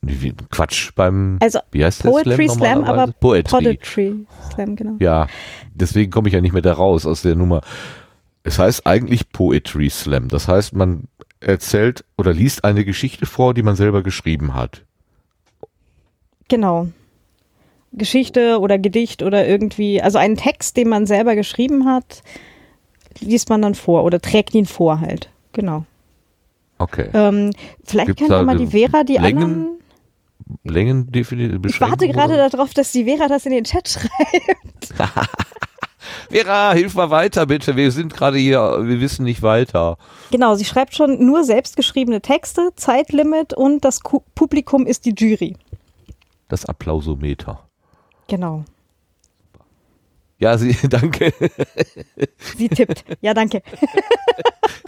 [SPEAKER 1] Wie- Quatsch, beim.
[SPEAKER 4] Also
[SPEAKER 1] wie heißt
[SPEAKER 4] Poetry
[SPEAKER 1] Slam
[SPEAKER 4] Slam,
[SPEAKER 1] normalerweise?
[SPEAKER 4] aber
[SPEAKER 1] Poetry.
[SPEAKER 4] Poetry Slam, genau.
[SPEAKER 1] Ja, deswegen komme ich ja nicht mehr da raus aus der Nummer. Es heißt eigentlich Poetry Slam. Das heißt, man erzählt oder liest eine Geschichte vor, die man selber geschrieben hat.
[SPEAKER 4] Genau. Geschichte oder Gedicht oder irgendwie, also einen Text, den man selber geschrieben hat, liest man dann vor oder trägt ihn vor halt. Genau.
[SPEAKER 1] Okay.
[SPEAKER 4] Ähm, vielleicht
[SPEAKER 1] Gibt's
[SPEAKER 4] könnte
[SPEAKER 1] da,
[SPEAKER 4] mal die Vera die
[SPEAKER 1] Längen-
[SPEAKER 4] anderen.
[SPEAKER 1] Längen definiert.
[SPEAKER 4] Ich warte gerade darauf, dass die Vera das in den Chat schreibt. (laughs)
[SPEAKER 1] Vera, hilf mal weiter bitte. Wir sind gerade hier, wir wissen nicht weiter.
[SPEAKER 4] Genau, sie schreibt schon nur selbstgeschriebene Texte, Zeitlimit und das Ku Publikum ist die Jury.
[SPEAKER 1] Das Applausometer.
[SPEAKER 4] Genau.
[SPEAKER 1] Ja, sie, (laughs) danke.
[SPEAKER 4] Sie tippt. Ja, danke. (laughs)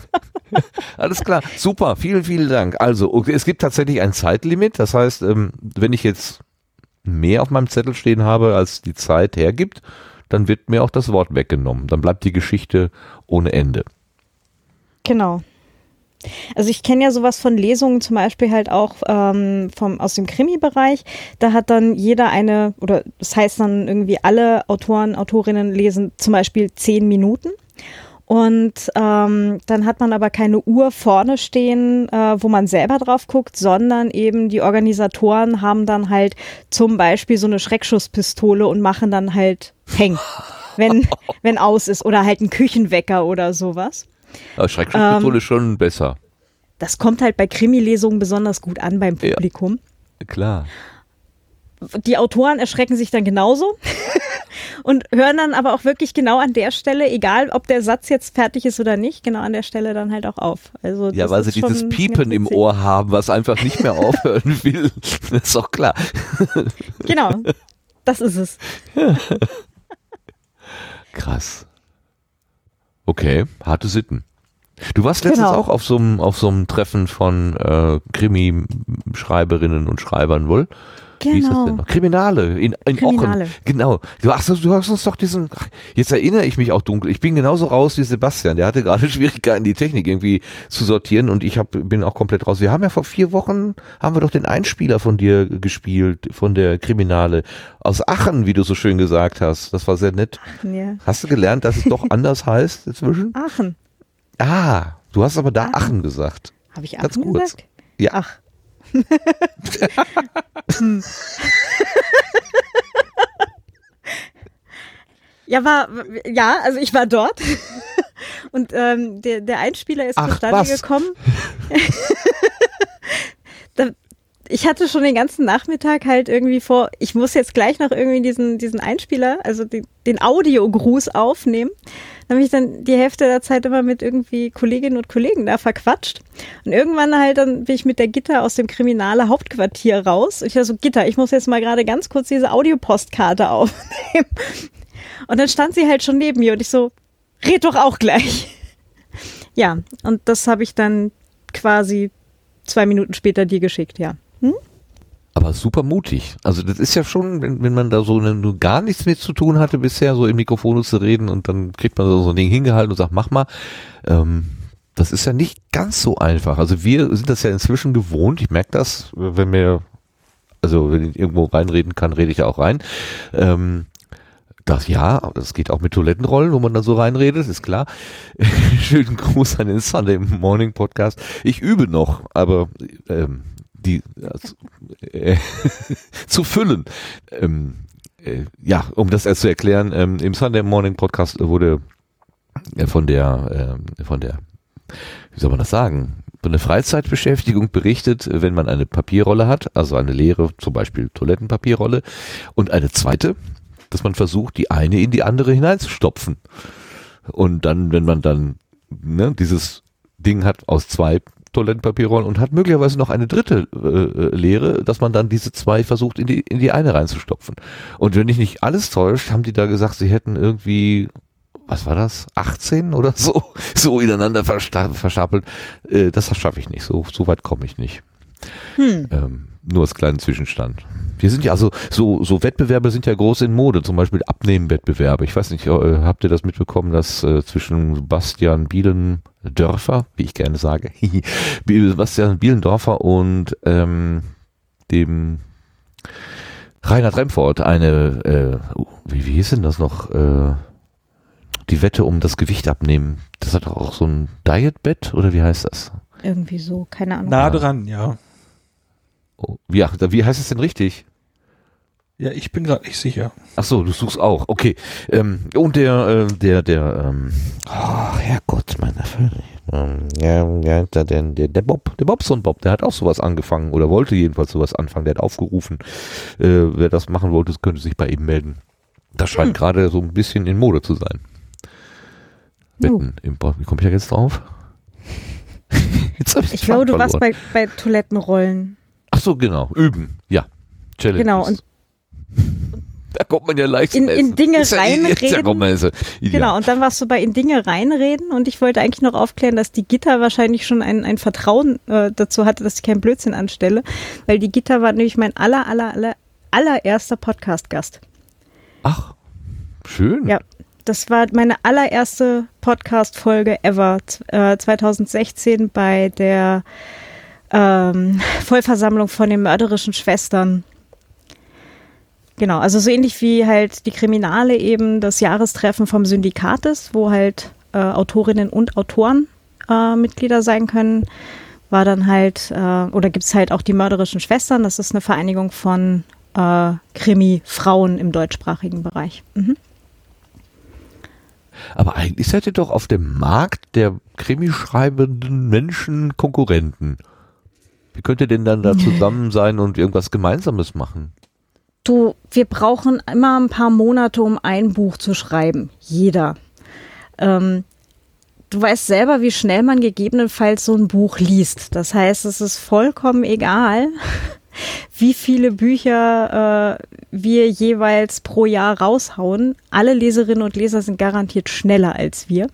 [SPEAKER 4] (laughs)
[SPEAKER 1] Alles klar, super, vielen, vielen Dank. Also, es gibt tatsächlich ein Zeitlimit, das heißt, ähm, wenn ich jetzt mehr auf meinem Zettel stehen habe, als die Zeit hergibt, dann wird mir auch das Wort weggenommen. Dann bleibt die Geschichte ohne Ende.
[SPEAKER 4] Genau. Also ich kenne ja sowas von Lesungen zum Beispiel halt auch ähm, vom, aus dem Krimi-Bereich. Da hat dann jeder eine, oder das heißt dann irgendwie alle Autoren, Autorinnen lesen zum Beispiel zehn Minuten. Und ähm, dann hat man aber keine Uhr vorne stehen, äh, wo man selber drauf guckt, sondern eben die Organisatoren haben dann halt zum Beispiel so eine Schreckschusspistole und machen dann halt Peng, (laughs) wenn, wenn aus ist oder halt ein Küchenwecker oder sowas.
[SPEAKER 1] Aber Schreckschutzpistole ist schon besser.
[SPEAKER 4] Das kommt halt bei Krimi-Lesungen besonders gut an beim
[SPEAKER 1] Ja.
[SPEAKER 4] Publikum.
[SPEAKER 1] Klar.
[SPEAKER 4] Die Autoren erschrecken sich dann genauso (laughs) und hören dann aber auch wirklich genau an der Stelle, egal ob der Satz jetzt fertig ist oder nicht, genau an der Stelle dann halt auch auf. Also
[SPEAKER 1] Ja, weil sie dieses Piepen im. Ohr haben, was einfach nicht mehr aufhören (laughs) will. Das ist doch klar.
[SPEAKER 4] Genau, das ist es. (laughs)
[SPEAKER 1] Krass. Okay, harte Sitten. Du warst letztens
[SPEAKER 4] Genau.
[SPEAKER 1] auch auf so einem auf so einem Treffen von äh, Krimi-Schreiberinnen und Schreibern wohl. Wie ist das denn
[SPEAKER 4] Genau.
[SPEAKER 1] noch? Kriminale in, in
[SPEAKER 4] Kriminale.
[SPEAKER 1] Ochen. Genau. Du, ach, so, du hast uns doch diesen. ach, Jetzt erinnere ich mich auch dunkel. Ich bin genauso raus wie Sebastian. Der hatte gerade (laughs) Schwierigkeiten, die Technik irgendwie zu sortieren und ich hab, bin auch komplett raus. Wir haben ja vor vier Wochen haben wir doch den Einspieler von dir gespielt, von der Kriminale aus Aachen, wie du so schön gesagt hast. Das war sehr nett.
[SPEAKER 4] Ja.
[SPEAKER 1] Hast du gelernt, dass es doch (laughs) anders heißt inzwischen?
[SPEAKER 4] Aachen.
[SPEAKER 1] Ah, du hast aber da
[SPEAKER 4] Aachen.
[SPEAKER 1] Aachen gesagt.
[SPEAKER 4] Habe ich
[SPEAKER 1] Ganz
[SPEAKER 4] Aachen
[SPEAKER 1] kurz.
[SPEAKER 4] gesagt?
[SPEAKER 1] Ja.
[SPEAKER 4] Ach. (laughs) ja, war, ja, also ich war dort und ähm, der, der Einspieler ist
[SPEAKER 1] Ach,
[SPEAKER 4] zustande
[SPEAKER 1] was?
[SPEAKER 4] gekommen. (laughs) da, ich hatte schon den ganzen Nachmittag halt irgendwie vor, ich muss jetzt gleich noch irgendwie diesen, diesen Einspieler, also den, den Audiogruß aufnehmen. Habe ich dann die Hälfte der Zeit immer mit irgendwie Kolleginnen und Kollegen da verquatscht. Und irgendwann halt dann bin ich mit der Gitter aus dem kriminale Hauptquartier raus. Und ich war so, Gitter, ich muss jetzt mal gerade ganz kurz diese Audiopostkarte aufnehmen. Und dann stand sie halt schon neben mir und ich so, red doch auch gleich. Ja, und das habe ich dann quasi zwei Minuten später dir geschickt, ja.
[SPEAKER 1] Aber super mutig. Also das ist ja schon, wenn, wenn man da so eine, nur gar nichts mit zu tun hatte bisher, so im Mikrofon zu reden und dann kriegt man so ein Ding hingehalten und sagt, mach mal. Ähm, das ist ja nicht ganz so einfach. Also wir sind das ja inzwischen gewohnt. Ich merke das, wenn mir, also wenn ich irgendwo reinreden kann, rede ich ja auch rein. Ähm, das ja, das geht auch mit Toilettenrollen, wo man dann so reinredet, ist klar. (laughs) Schönen Gruß an den Sunday Morning Podcast. Ich übe noch, aber ähm, die äh, (laughs) zu füllen. Ähm, äh, ja, um das erst zu erklären, ähm, im Sunday Morning Podcast wurde äh, von der ähm, von der wie soll man das sagen? Von der Freizeitbeschäftigung berichtet, äh, wenn man eine Papierrolle hat, also eine leere, zum Beispiel Toilettenpapierrolle, und eine zweite, dass man versucht, die eine in die andere hineinzustopfen. Und dann, wenn man dann ne, dieses Ding hat aus zwei Toilettenpapierrollen und hat möglicherweise noch eine dritte äh, äh, leere, dass man dann diese zwei versucht, in die, in die eine reinzustopfen. Und wenn ich nicht alles täuscht, haben die da gesagt, sie hätten irgendwie was war das? 18 oder so? (laughs) So ineinander versta- verstapelt. Äh, das schaffe ich nicht. So, so weit komme ich nicht.
[SPEAKER 4] Hm.
[SPEAKER 1] Ähm, nur als kleinen Zwischenstand. Wir sind ja also, so, so Wettbewerbe sind ja groß in Mode, zum Beispiel Abnehmwettbewerbe. Ich weiß nicht, äh, habt ihr das mitbekommen, dass äh, zwischen Bastian Bielendörfer, wie ich gerne sage, (laughs) Bastian Bielendorfer und ähm, dem Reinhard Remford eine, äh, wie, wie hieß denn das noch, äh, die Wette um das Gewicht abnehmen. Das hat doch auch so ein Dietbett oder wie heißt das?
[SPEAKER 4] Irgendwie so, keine Ahnung.
[SPEAKER 2] Nah dran, ja.
[SPEAKER 1] Oh, wie, ach, wie heißt es denn richtig?
[SPEAKER 2] Ja, ich bin gerade nicht sicher.
[SPEAKER 1] Ach so, du suchst auch. Okay. Ähm, und der, äh, der, der, ähm, oh, Herrgott, meine Fresse. Ähm, ja, ja, der, der, der, der Bob, der Bobson Bob, der hat auch sowas angefangen oder wollte jedenfalls sowas anfangen. Der hat aufgerufen, äh, wer das machen wollte, könnte sich bei ihm melden. Das scheint
[SPEAKER 4] Hm.
[SPEAKER 1] gerade so ein bisschen in Mode zu sein. Wetten im Bo- Wie komme ich da jetzt drauf? (laughs) jetzt hab
[SPEAKER 4] Ich glaube, du warst bei, bei Toilettenrollen.
[SPEAKER 1] So, genau. Üben. Ja. Challenges.
[SPEAKER 4] Genau, und
[SPEAKER 1] Da kommt man ja leicht
[SPEAKER 4] in, in Dinge
[SPEAKER 1] ja-
[SPEAKER 4] reinreden.
[SPEAKER 1] ja also.
[SPEAKER 4] Genau, und dann warst du bei in Dinge reinreden und ich wollte eigentlich noch aufklären, dass die Gitter wahrscheinlich schon ein, ein Vertrauen äh, dazu hatte, dass ich keinen Blödsinn anstelle, weil die Gitter war nämlich mein aller, aller, aller, allererster Podcast-Gast.
[SPEAKER 1] Ach, schön.
[SPEAKER 4] Ja, das war meine allererste Podcast-Folge ever, äh, 2016 bei der ähm, (laughs) Vollversammlung von den mörderischen Schwestern. Genau, also so ähnlich wie halt die Kriminale eben das Jahrestreffen vom Syndikat ist, wo halt äh, Autorinnen und Autoren äh, Mitglieder sein können, war dann halt, äh, oder gibt es halt auch die mörderischen Schwestern, das ist eine Vereinigung von äh, Krimi-Frauen im deutschsprachigen Bereich. Mhm.
[SPEAKER 1] Aber eigentlich seid ihr doch auf dem Markt der Krimi-schreibenden Menschen Konkurrenten. Wie könnt ihr denn dann da zusammen (laughs) sein und irgendwas Gemeinsames machen?
[SPEAKER 4] Du, wir brauchen immer ein paar Monate, um ein Buch zu schreiben. Jeder. Ähm, du weißt selber, wie schnell man gegebenenfalls so ein Buch liest. Das heißt, es ist vollkommen egal, (laughs) wie viele Bücher äh, wir jeweils pro Jahr raushauen. Alle Leserinnen und Leser sind garantiert schneller als wir.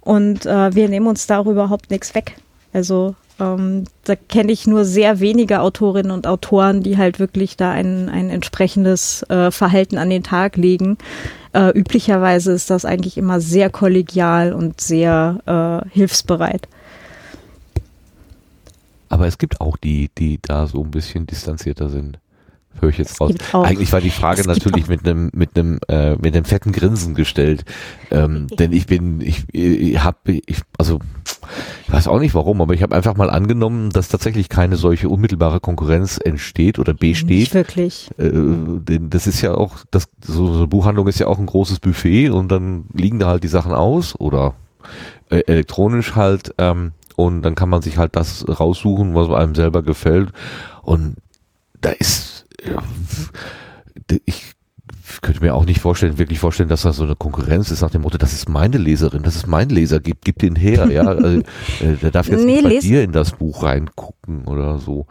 [SPEAKER 4] Und äh, wir nehmen uns da auch überhaupt nichts weg. Also ähm, da kenne ich nur sehr wenige Autorinnen und Autoren, die halt wirklich da ein, ein entsprechendes äh, Verhalten an den Tag legen. Äh, üblicherweise ist das eigentlich immer sehr kollegial und sehr äh, hilfsbereit.
[SPEAKER 1] Aber es gibt auch die, die da so ein bisschen distanzierter sind. Höre ich jetzt raus. Eigentlich war die Frage
[SPEAKER 4] es
[SPEAKER 1] natürlich mit einem mit einem äh, mit einem fetten Grinsen gestellt, ähm, denn ich bin ich, ich habe ich also ich weiß auch nicht warum, aber ich habe einfach mal angenommen, dass tatsächlich keine solche unmittelbare Konkurrenz entsteht oder
[SPEAKER 4] Nicht
[SPEAKER 1] besteht.
[SPEAKER 4] wirklich.
[SPEAKER 1] Äh, das ist ja auch das so, so eine Buchhandlung ist ja auch ein großes Buffet und dann liegen da halt die Sachen aus oder äh, elektronisch halt ähm, und dann kann man sich halt das raussuchen, was einem selber gefällt und da ist ja, ich könnte mir auch nicht vorstellen, wirklich vorstellen, dass da so eine Konkurrenz ist nach dem Motto, das ist meine Leserin, das ist mein Leser, gib, gib den her, ja, (laughs) also, äh, der darf jetzt
[SPEAKER 4] Nee,
[SPEAKER 1] nicht bei dir in das Buch reingucken oder so.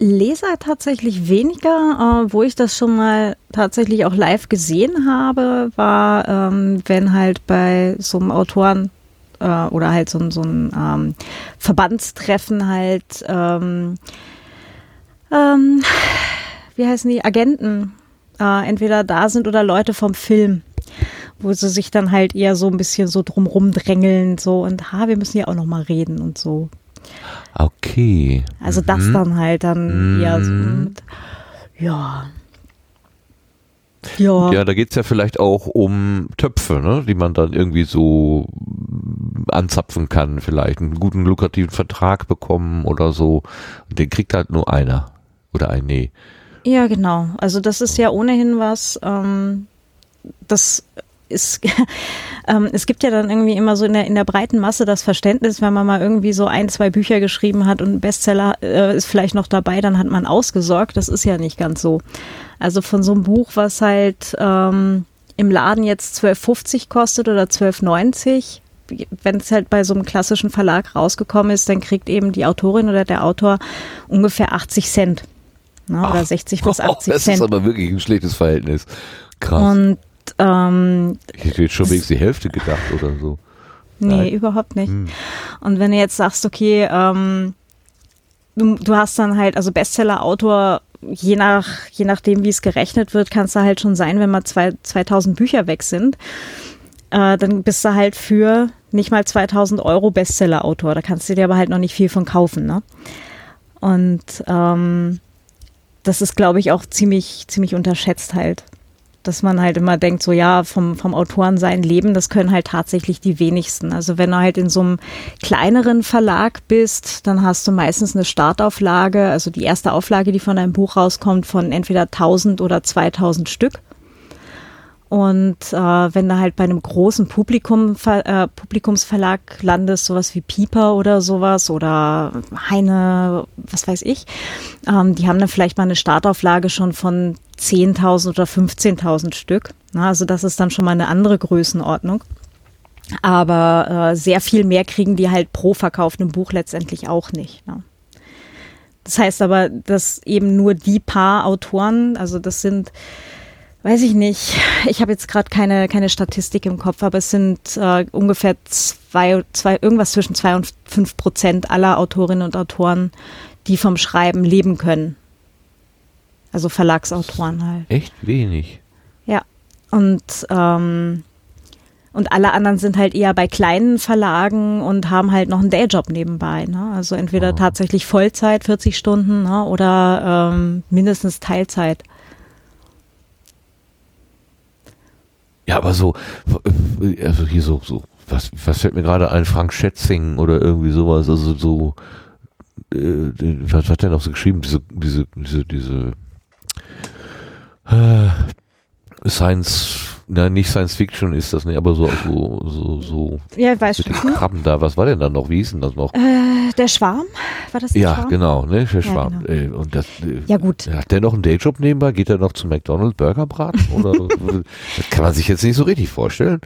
[SPEAKER 4] Leser tatsächlich weniger. Äh, wo ich das schon mal tatsächlich auch live gesehen habe, war, ähm, wenn halt bei so einem Autoren äh, oder halt so, so ein ähm, Verbandstreffen halt, ähm, ähm, wie heißen die, Agenten äh, entweder da sind oder Leute vom Film. Wo sie sich dann halt eher so ein bisschen so drumrum drängeln, so und ha, wir müssen ja auch noch mal reden und so.
[SPEAKER 1] Okay.
[SPEAKER 4] Also das
[SPEAKER 1] Mhm.
[SPEAKER 4] dann halt dann eher so
[SPEAKER 1] Mhm.
[SPEAKER 4] mit, ja. Ja.
[SPEAKER 1] Ja, da geht's ja vielleicht auch um Töpfe, ne, die man dann irgendwie so anzapfen kann, vielleicht einen guten lukrativen Vertrag bekommen oder so. Und den kriegt halt nur einer. Oder ein Nee.
[SPEAKER 4] Ja, genau. Also das ist ja ohnehin was, ähm, das ist, (laughs) ähm, es gibt ja dann irgendwie immer so in der, in der breiten Masse das Verständnis, wenn man mal irgendwie so ein, zwei Bücher geschrieben hat und ein Bestseller äh, ist vielleicht noch dabei, dann hat man ausgesorgt. Das ist ja nicht ganz so. Also von so einem Buch, was halt ähm, im Laden jetzt 12,50 kostet oder 12,90, wenn es halt bei so einem klassischen Verlag rausgekommen ist, dann kriegt eben die Autorin oder der Autor ungefähr 80 Cent. Ne, oder 60 (laughs) bis 80
[SPEAKER 1] das
[SPEAKER 4] Cent.
[SPEAKER 1] ist aber wirklich ein schlechtes Verhältnis. Krass.
[SPEAKER 4] Und ähm,
[SPEAKER 1] ich hätte jetzt schon wenigstens die Hälfte gedacht oder so.
[SPEAKER 4] nee,
[SPEAKER 1] Nein.
[SPEAKER 4] überhaupt nicht.
[SPEAKER 1] Hm.
[SPEAKER 4] Und wenn du jetzt sagst, okay, ähm, du, du hast dann halt, also Bestseller-Autor, je nach, je nachdem, wie es gerechnet wird, kann es da halt schon sein, wenn mal zwei, 2000 Bücher weg sind, äh, dann bist du halt für nicht mal 2000 Euro Bestseller-Autor. Da kannst du dir aber halt noch nicht viel von kaufen, ne? Und ähm, das ist, glaube ich, auch ziemlich, ziemlich unterschätzt halt. Dass man halt immer denkt, so ja, vom, vom Autoren sein Leben, das können halt tatsächlich die wenigsten. Also wenn du halt in so einem kleineren Verlag bist, dann hast du meistens eine Startauflage, also die erste Auflage, die von deinem Buch rauskommt, von entweder 1000 oder 2000 Stück. Und äh, wenn du halt bei einem großen Publikum, äh, Publikumsverlag landest, sowas wie Pieper oder sowas oder Heine, was weiß ich, ähm, die haben dann vielleicht mal eine Startauflage schon von 10.000 oder 15.000 Stück. Na, also das ist dann schon mal eine andere Größenordnung. Aber äh, sehr viel mehr kriegen die halt pro verkauftem Buch letztendlich auch nicht. Ne? Das heißt aber, dass eben nur die paar Autoren, also das sind weiß ich nicht. Ich habe jetzt gerade keine, keine Statistik im Kopf, aber es sind äh, ungefähr zwei, zwei, irgendwas zwischen zwei und fünf Prozent aller Autorinnen und Autoren, die vom Schreiben leben können. Also Verlagsautoren halt.
[SPEAKER 1] Echt wenig.
[SPEAKER 4] Ja. Und, ähm, und alle anderen sind halt eher bei kleinen Verlagen und haben halt noch einen Dayjob nebenbei. Ne? Also entweder
[SPEAKER 1] Oh.
[SPEAKER 4] tatsächlich Vollzeit, 40 Stunden, ne? oder ähm, mindestens Teilzeit.
[SPEAKER 1] Ja, aber so, äh, also hier so, so, was, was fällt mir gerade ein? Frank Schätzing oder irgendwie sowas, also so, äh, was hat der noch so geschrieben? Diese, diese, diese, diese, äh, Science, nein, nicht Science Fiction ist das nicht, aber so, so, so, so,
[SPEAKER 4] Ja, ich weiß
[SPEAKER 1] mit den
[SPEAKER 4] schon.
[SPEAKER 1] Krabben da, was war denn da noch? Wie hieß denn das noch?
[SPEAKER 4] Äh, der Schwarm? War das der
[SPEAKER 1] ja,
[SPEAKER 4] Schwarm?
[SPEAKER 1] genau, ne, der
[SPEAKER 4] Ja,
[SPEAKER 1] Schwarm.
[SPEAKER 4] genau.
[SPEAKER 1] Äh, und das, äh,
[SPEAKER 4] Ja, gut.
[SPEAKER 1] hat der noch einen Dayjob nebenbei? Geht er noch zu McDonald's Burger braten? Oder, (laughs) das kann man sich jetzt nicht so richtig vorstellen.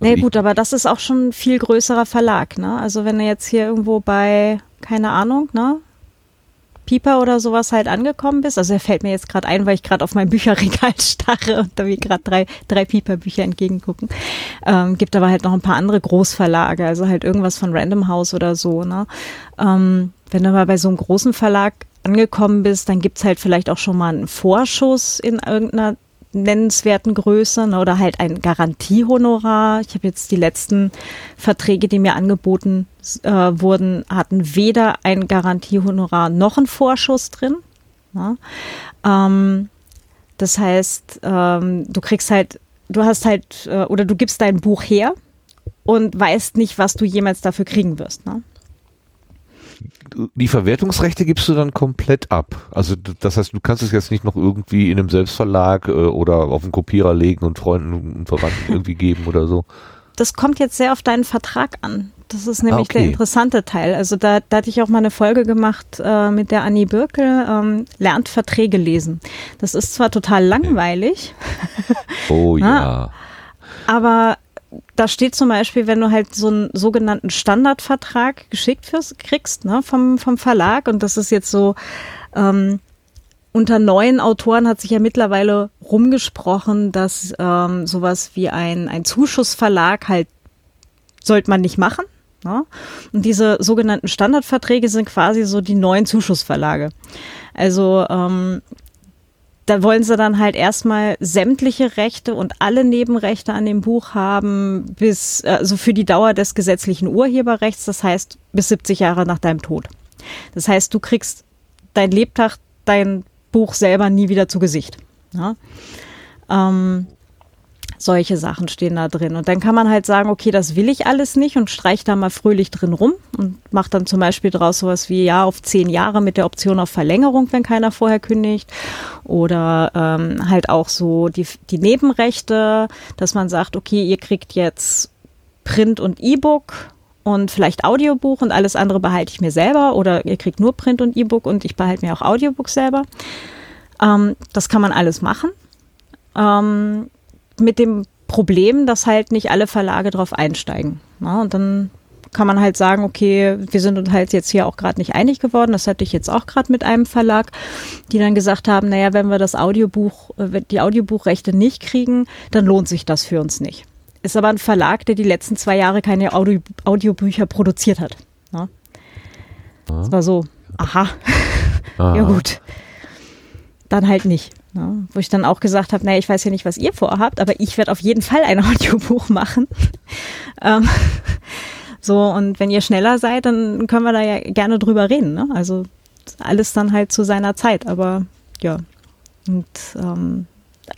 [SPEAKER 4] Nee,
[SPEAKER 1] Also
[SPEAKER 4] gut, aber das ist auch schon ein viel größerer Verlag, ne? Also wenn er jetzt hier irgendwo bei, keine Ahnung, ne? Pieper oder sowas halt angekommen bist. Also er fällt mir jetzt gerade ein, weil ich gerade auf mein Bücherregal (laughs) starre und da mir gerade drei, drei Pieper-Bücher entgegengucken. Ähm, gibt aber halt noch ein paar andere Großverlage, also halt irgendwas von Random House oder so, ne? Ähm, wenn du mal bei so einem großen Verlag angekommen bist, dann gibt's halt vielleicht auch schon mal einen Vorschuss in irgendeiner nennenswerten Größe ne, oder halt ein Garantiehonorar. Ich habe jetzt die letzten Verträge, die mir angeboten äh, wurden, hatten weder ein Garantiehonorar noch einen Vorschuss drin. Ja. Ähm, das heißt, ähm, du kriegst halt, du hast halt, äh, oder du gibst dein Buch her und weißt nicht, was du jemals dafür kriegen wirst. Ne?
[SPEAKER 1] Die Verwertungsrechte gibst du dann komplett ab. Also das heißt, du kannst es jetzt nicht noch irgendwie in einem Selbstverlag äh, oder auf einen Kopierer legen und Freunden und Verwandten irgendwie geben oder so.
[SPEAKER 4] Das kommt jetzt sehr auf deinen Vertrag an. Das ist nämlich
[SPEAKER 1] okay.
[SPEAKER 4] der interessante Teil. Also da, da hatte ich auch mal eine Folge gemacht äh, mit der Annie Birkel, ähm, lernt Verträge lesen. Das ist zwar total langweilig, (laughs)
[SPEAKER 1] Oh
[SPEAKER 4] Ah.
[SPEAKER 1] ja.
[SPEAKER 4] aber da steht zum Beispiel, wenn du halt so einen sogenannten Standardvertrag geschickt fürs, kriegst ne, vom, vom Verlag und das ist jetzt so, ähm, unter neuen Autoren hat sich ja mittlerweile rumgesprochen, dass ähm, sowas wie ein, ein Zuschussverlag halt sollte man nicht machen. Ne? Und diese sogenannten Standardverträge sind quasi so die neuen Zuschussverlage. Also ähm, da wollen sie dann halt erstmal sämtliche Rechte und alle Nebenrechte an dem Buch haben, bis, also für die Dauer des gesetzlichen Urheberrechts, das heißt bis 70 Jahre nach deinem Tod. Das heißt, du kriegst dein Lebtag, dein Buch selber nie wieder zu Gesicht. Ja? Ähm, solche Sachen stehen da drin. Und dann kann man halt sagen, okay, das will ich alles nicht und streich da mal fröhlich drin rum und macht dann zum Beispiel draus sowas wie ja auf zehn Jahre mit der Option auf Verlängerung, wenn keiner vorher kündigt. Oder ähm, halt auch so die, die Nebenrechte, dass man sagt, okay, ihr kriegt jetzt Print und E-Book und vielleicht Audiobuch und alles andere behalte ich mir selber oder ihr kriegt nur Print und E-Book und ich behalte mir auch Audiobook selber. Ähm, das kann man alles machen. Ähm, mit dem Problem, dass halt nicht alle Verlage drauf einsteigen. Na, und dann kann man halt sagen, okay, wir sind uns halt jetzt hier auch gerade nicht einig geworden. Das hatte ich jetzt auch gerade mit einem Verlag, die dann gesagt haben, naja, wenn wir das Audiobuch, äh, die Audiobuchrechte nicht kriegen, dann lohnt sich das für uns nicht. Ist aber ein Verlag, der die letzten zwei Jahre keine Audio, Audiobücher produziert hat. Na? Das war so, aha,
[SPEAKER 1] Ah. (laughs)
[SPEAKER 4] ja gut. Dann halt nicht. Ne? Wo ich dann auch gesagt habe, naja, ich weiß ja nicht, was ihr vorhabt, aber ich werde auf jeden Fall ein (laughs) Audiobuch machen. (laughs) ähm, so, und wenn ihr schneller seid, dann können wir da ja gerne drüber reden. Ne? Also alles dann halt zu seiner Zeit, aber ja. Und ähm,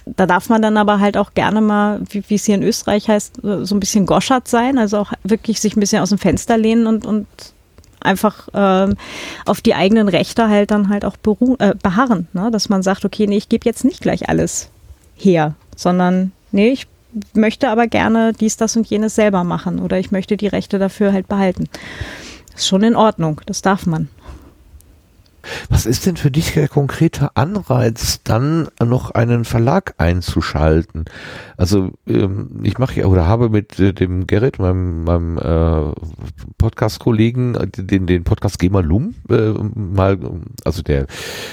[SPEAKER 4] da darf man dann aber halt auch gerne mal, wie wie es hier in Österreich heißt, so ein bisschen goschert sein, also auch wirklich sich ein bisschen aus dem Fenster lehnen und, und einfach ähm, auf die eigenen Rechte halt dann halt auch beru äh, beharren, ne? dass man sagt, okay, nee, ich gebe jetzt nicht gleich alles her, sondern nee, ich möchte aber gerne dies, das und jenes selber machen oder ich möchte die Rechte dafür halt behalten. Ist schon in Ordnung, das darf man.
[SPEAKER 1] Was ist denn für dich der konkrete Anreiz, dann noch einen Verlag einzuschalten? Also ähm, ich mache ja oder habe mit äh, dem Gerrit, meinem, meinem äh, Podcast-Kollegen, äh, den, den Podcast Gema Lum, äh, mal, also der,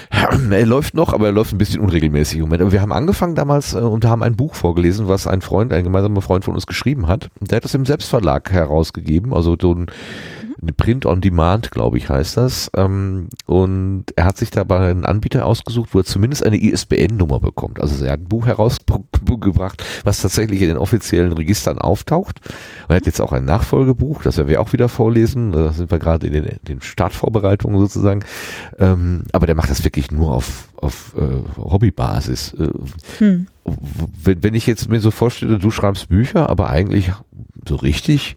[SPEAKER 1] (clears throat) er läuft noch, aber er läuft ein bisschen unregelmäßig im Moment. Aber wir haben angefangen damals äh, und haben ein Buch vorgelesen, was ein Freund, ein gemeinsamer Freund von uns geschrieben hat. Der hat das im Selbstverlag herausgegeben, also so ein Print on Demand, glaube ich, heißt das. Ähm, und er hat sich dabei einen Anbieter ausgesucht, wo er zumindest eine ISBN-Nummer bekommt. Also er hat ein Buch herausgebracht, was tatsächlich in den offiziellen Registern auftaucht. Und er hat jetzt auch ein Nachfolgebuch, das werden wir auch wieder vorlesen. Da sind wir gerade in den, in den Startvorbereitungen sozusagen. Ähm, aber der macht das wirklich nur auf, auf äh, Hobbybasis. Äh, hm. wenn, wenn ich jetzt mir so vorstelle, du schreibst Bücher, aber eigentlich so richtig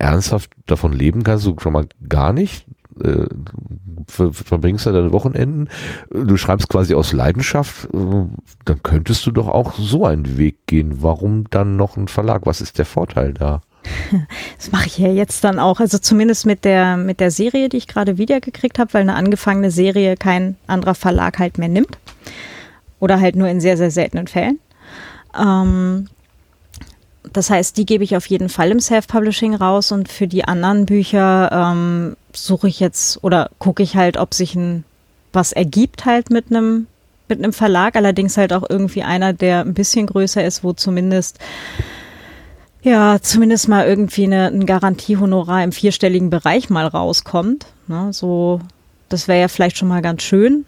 [SPEAKER 1] ernsthaft davon leben kannst du schon mal gar nicht. Äh, verbringst du deine Wochenenden, du schreibst quasi aus Leidenschaft, äh, dann könntest du doch auch so einen Weg gehen. Warum dann noch ein Verlag? Was ist der Vorteil da? (laughs)
[SPEAKER 4] Das mache ich ja jetzt dann auch. Also zumindest mit der, mit der Serie, die ich gerade wiedergekriegt habe, weil eine angefangene Serie kein anderer Verlag halt mehr nimmt. Oder halt nur in sehr, sehr seltenen Fällen. Ähm, das heißt, die gebe ich auf jeden Fall im Self-Publishing raus und für die anderen Bücher ähm, suche ich jetzt oder gucke ich halt, ob sich ein was ergibt halt mit einem mit einem Verlag, allerdings halt auch irgendwie einer, der ein bisschen größer ist, wo zumindest ja, zumindest mal irgendwie eine, ein Garantiehonorar im vierstelligen Bereich mal rauskommt. Ne? So, das wäre ja vielleicht schon mal ganz schön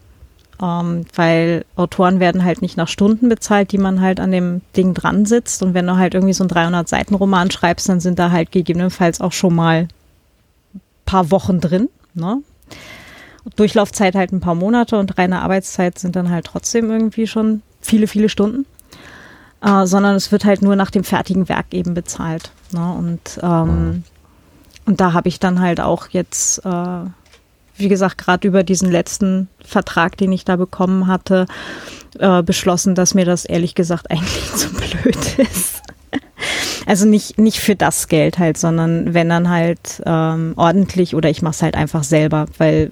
[SPEAKER 4] ähm, weil Autoren werden halt nicht nach Stunden bezahlt, die man halt an dem Ding dran sitzt. Und wenn du halt irgendwie so einen 300-Seiten-Roman schreibst, dann sind da halt gegebenenfalls auch schon mal ein paar Wochen drin. Ne? Durchlaufzeit halt ein paar Monate und reine Arbeitszeit sind dann halt trotzdem irgendwie schon viele, viele Stunden. Äh, sondern es wird halt nur nach dem fertigen Werk eben bezahlt. Ne? Und, ähm, und da habe ich dann halt auch jetzt äh, wie gesagt, gerade über diesen letzten Vertrag, den ich da bekommen hatte, äh, beschlossen, dass mir das ehrlich gesagt (laughs) eigentlich zu blöd ist. Also nicht, nicht für das Geld halt, sondern wenn dann halt ähm, ordentlich oder ich mache es halt einfach selber, weil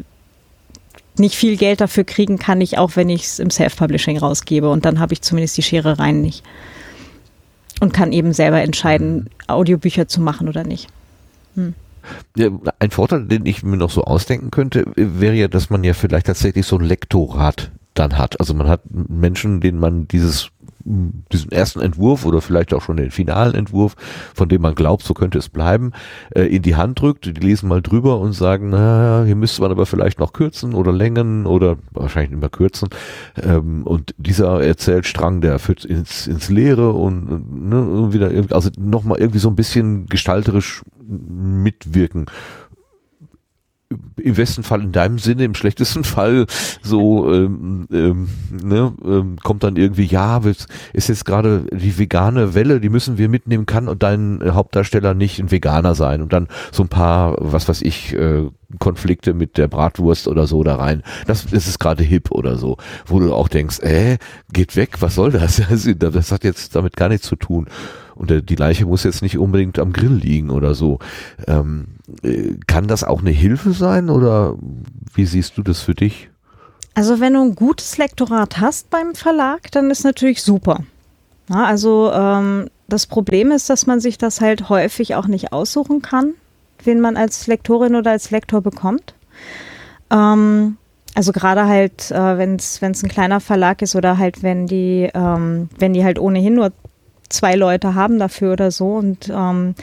[SPEAKER 4] nicht viel Geld dafür kriegen kann ich auch, wenn ich es im Self-Publishing rausgebe und dann habe ich zumindest die Schere rein nicht. Und kann eben selber entscheiden, Audiobücher zu machen oder nicht. Hm.
[SPEAKER 1] Ein Vorteil, den ich mir noch so ausdenken könnte, wäre ja, dass man ja vielleicht tatsächlich so ein Lektorat dann hat. Also man hat Menschen, denen man dieses diesen ersten Entwurf oder vielleicht auch schon den finalen Entwurf, von dem man glaubt, so könnte es bleiben, äh, in die Hand drückt, die lesen mal drüber und sagen, na, hier müsste man aber vielleicht noch kürzen oder längen oder wahrscheinlich immer kürzen. Ähm, und dieser Erzählstrang, der führt ins, ins Leere und ne, wieder, also nochmal irgendwie so ein bisschen gestalterisch mitwirken im besten Fall in deinem Sinne, im schlechtesten Fall so ähm, ähm, ne, ähm, kommt dann irgendwie, ja, ist jetzt gerade die vegane Welle, die müssen wir mitnehmen, kann und dein Hauptdarsteller nicht ein Veganer sein und dann so ein paar, was weiß ich, äh, Konflikte mit der Bratwurst oder so da rein. Das, das ist gerade hip oder so, wo du auch denkst, äh, geht weg, was soll das? (laughs) Das hat jetzt damit gar nichts zu tun. Und die Leiche muss jetzt nicht unbedingt am Grill liegen oder so. Ähm, äh, kann das auch eine Hilfe sein oder wie siehst du das für dich?
[SPEAKER 4] Also wenn du ein gutes Lektorat hast beim Verlag, dann ist natürlich super. Ja, also ähm, das Problem ist, dass man sich das halt häufig auch nicht aussuchen kann, wen man als Lektorin oder als Lektor bekommt. Ähm, also gerade halt, äh, wenn es ein kleiner Verlag ist oder halt wenn die, ähm, wenn die halt ohnehin nur zwei Leute haben dafür oder so und ähm,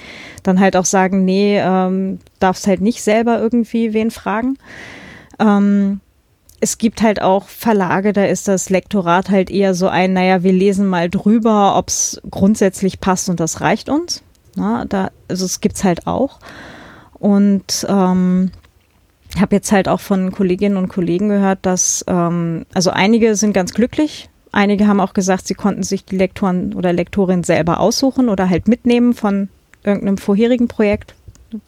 [SPEAKER 4] dann halt auch sagen, nee, ähm, darfst halt nicht selber irgendwie wen fragen. Ähm, es gibt halt auch Verlage, da ist das Lektorat halt eher so ein, naja, wir lesen mal drüber, ob es grundsätzlich passt und das reicht uns. Na, da, also es gibt's halt auch. Und ähm, habe jetzt halt auch von Kolleginnen und Kollegen gehört, dass ähm, also einige sind ganz glücklich Einige haben auch gesagt, sie konnten sich die Lektoren oder Lektorin selber aussuchen oder halt mitnehmen von irgendeinem vorherigen Projekt,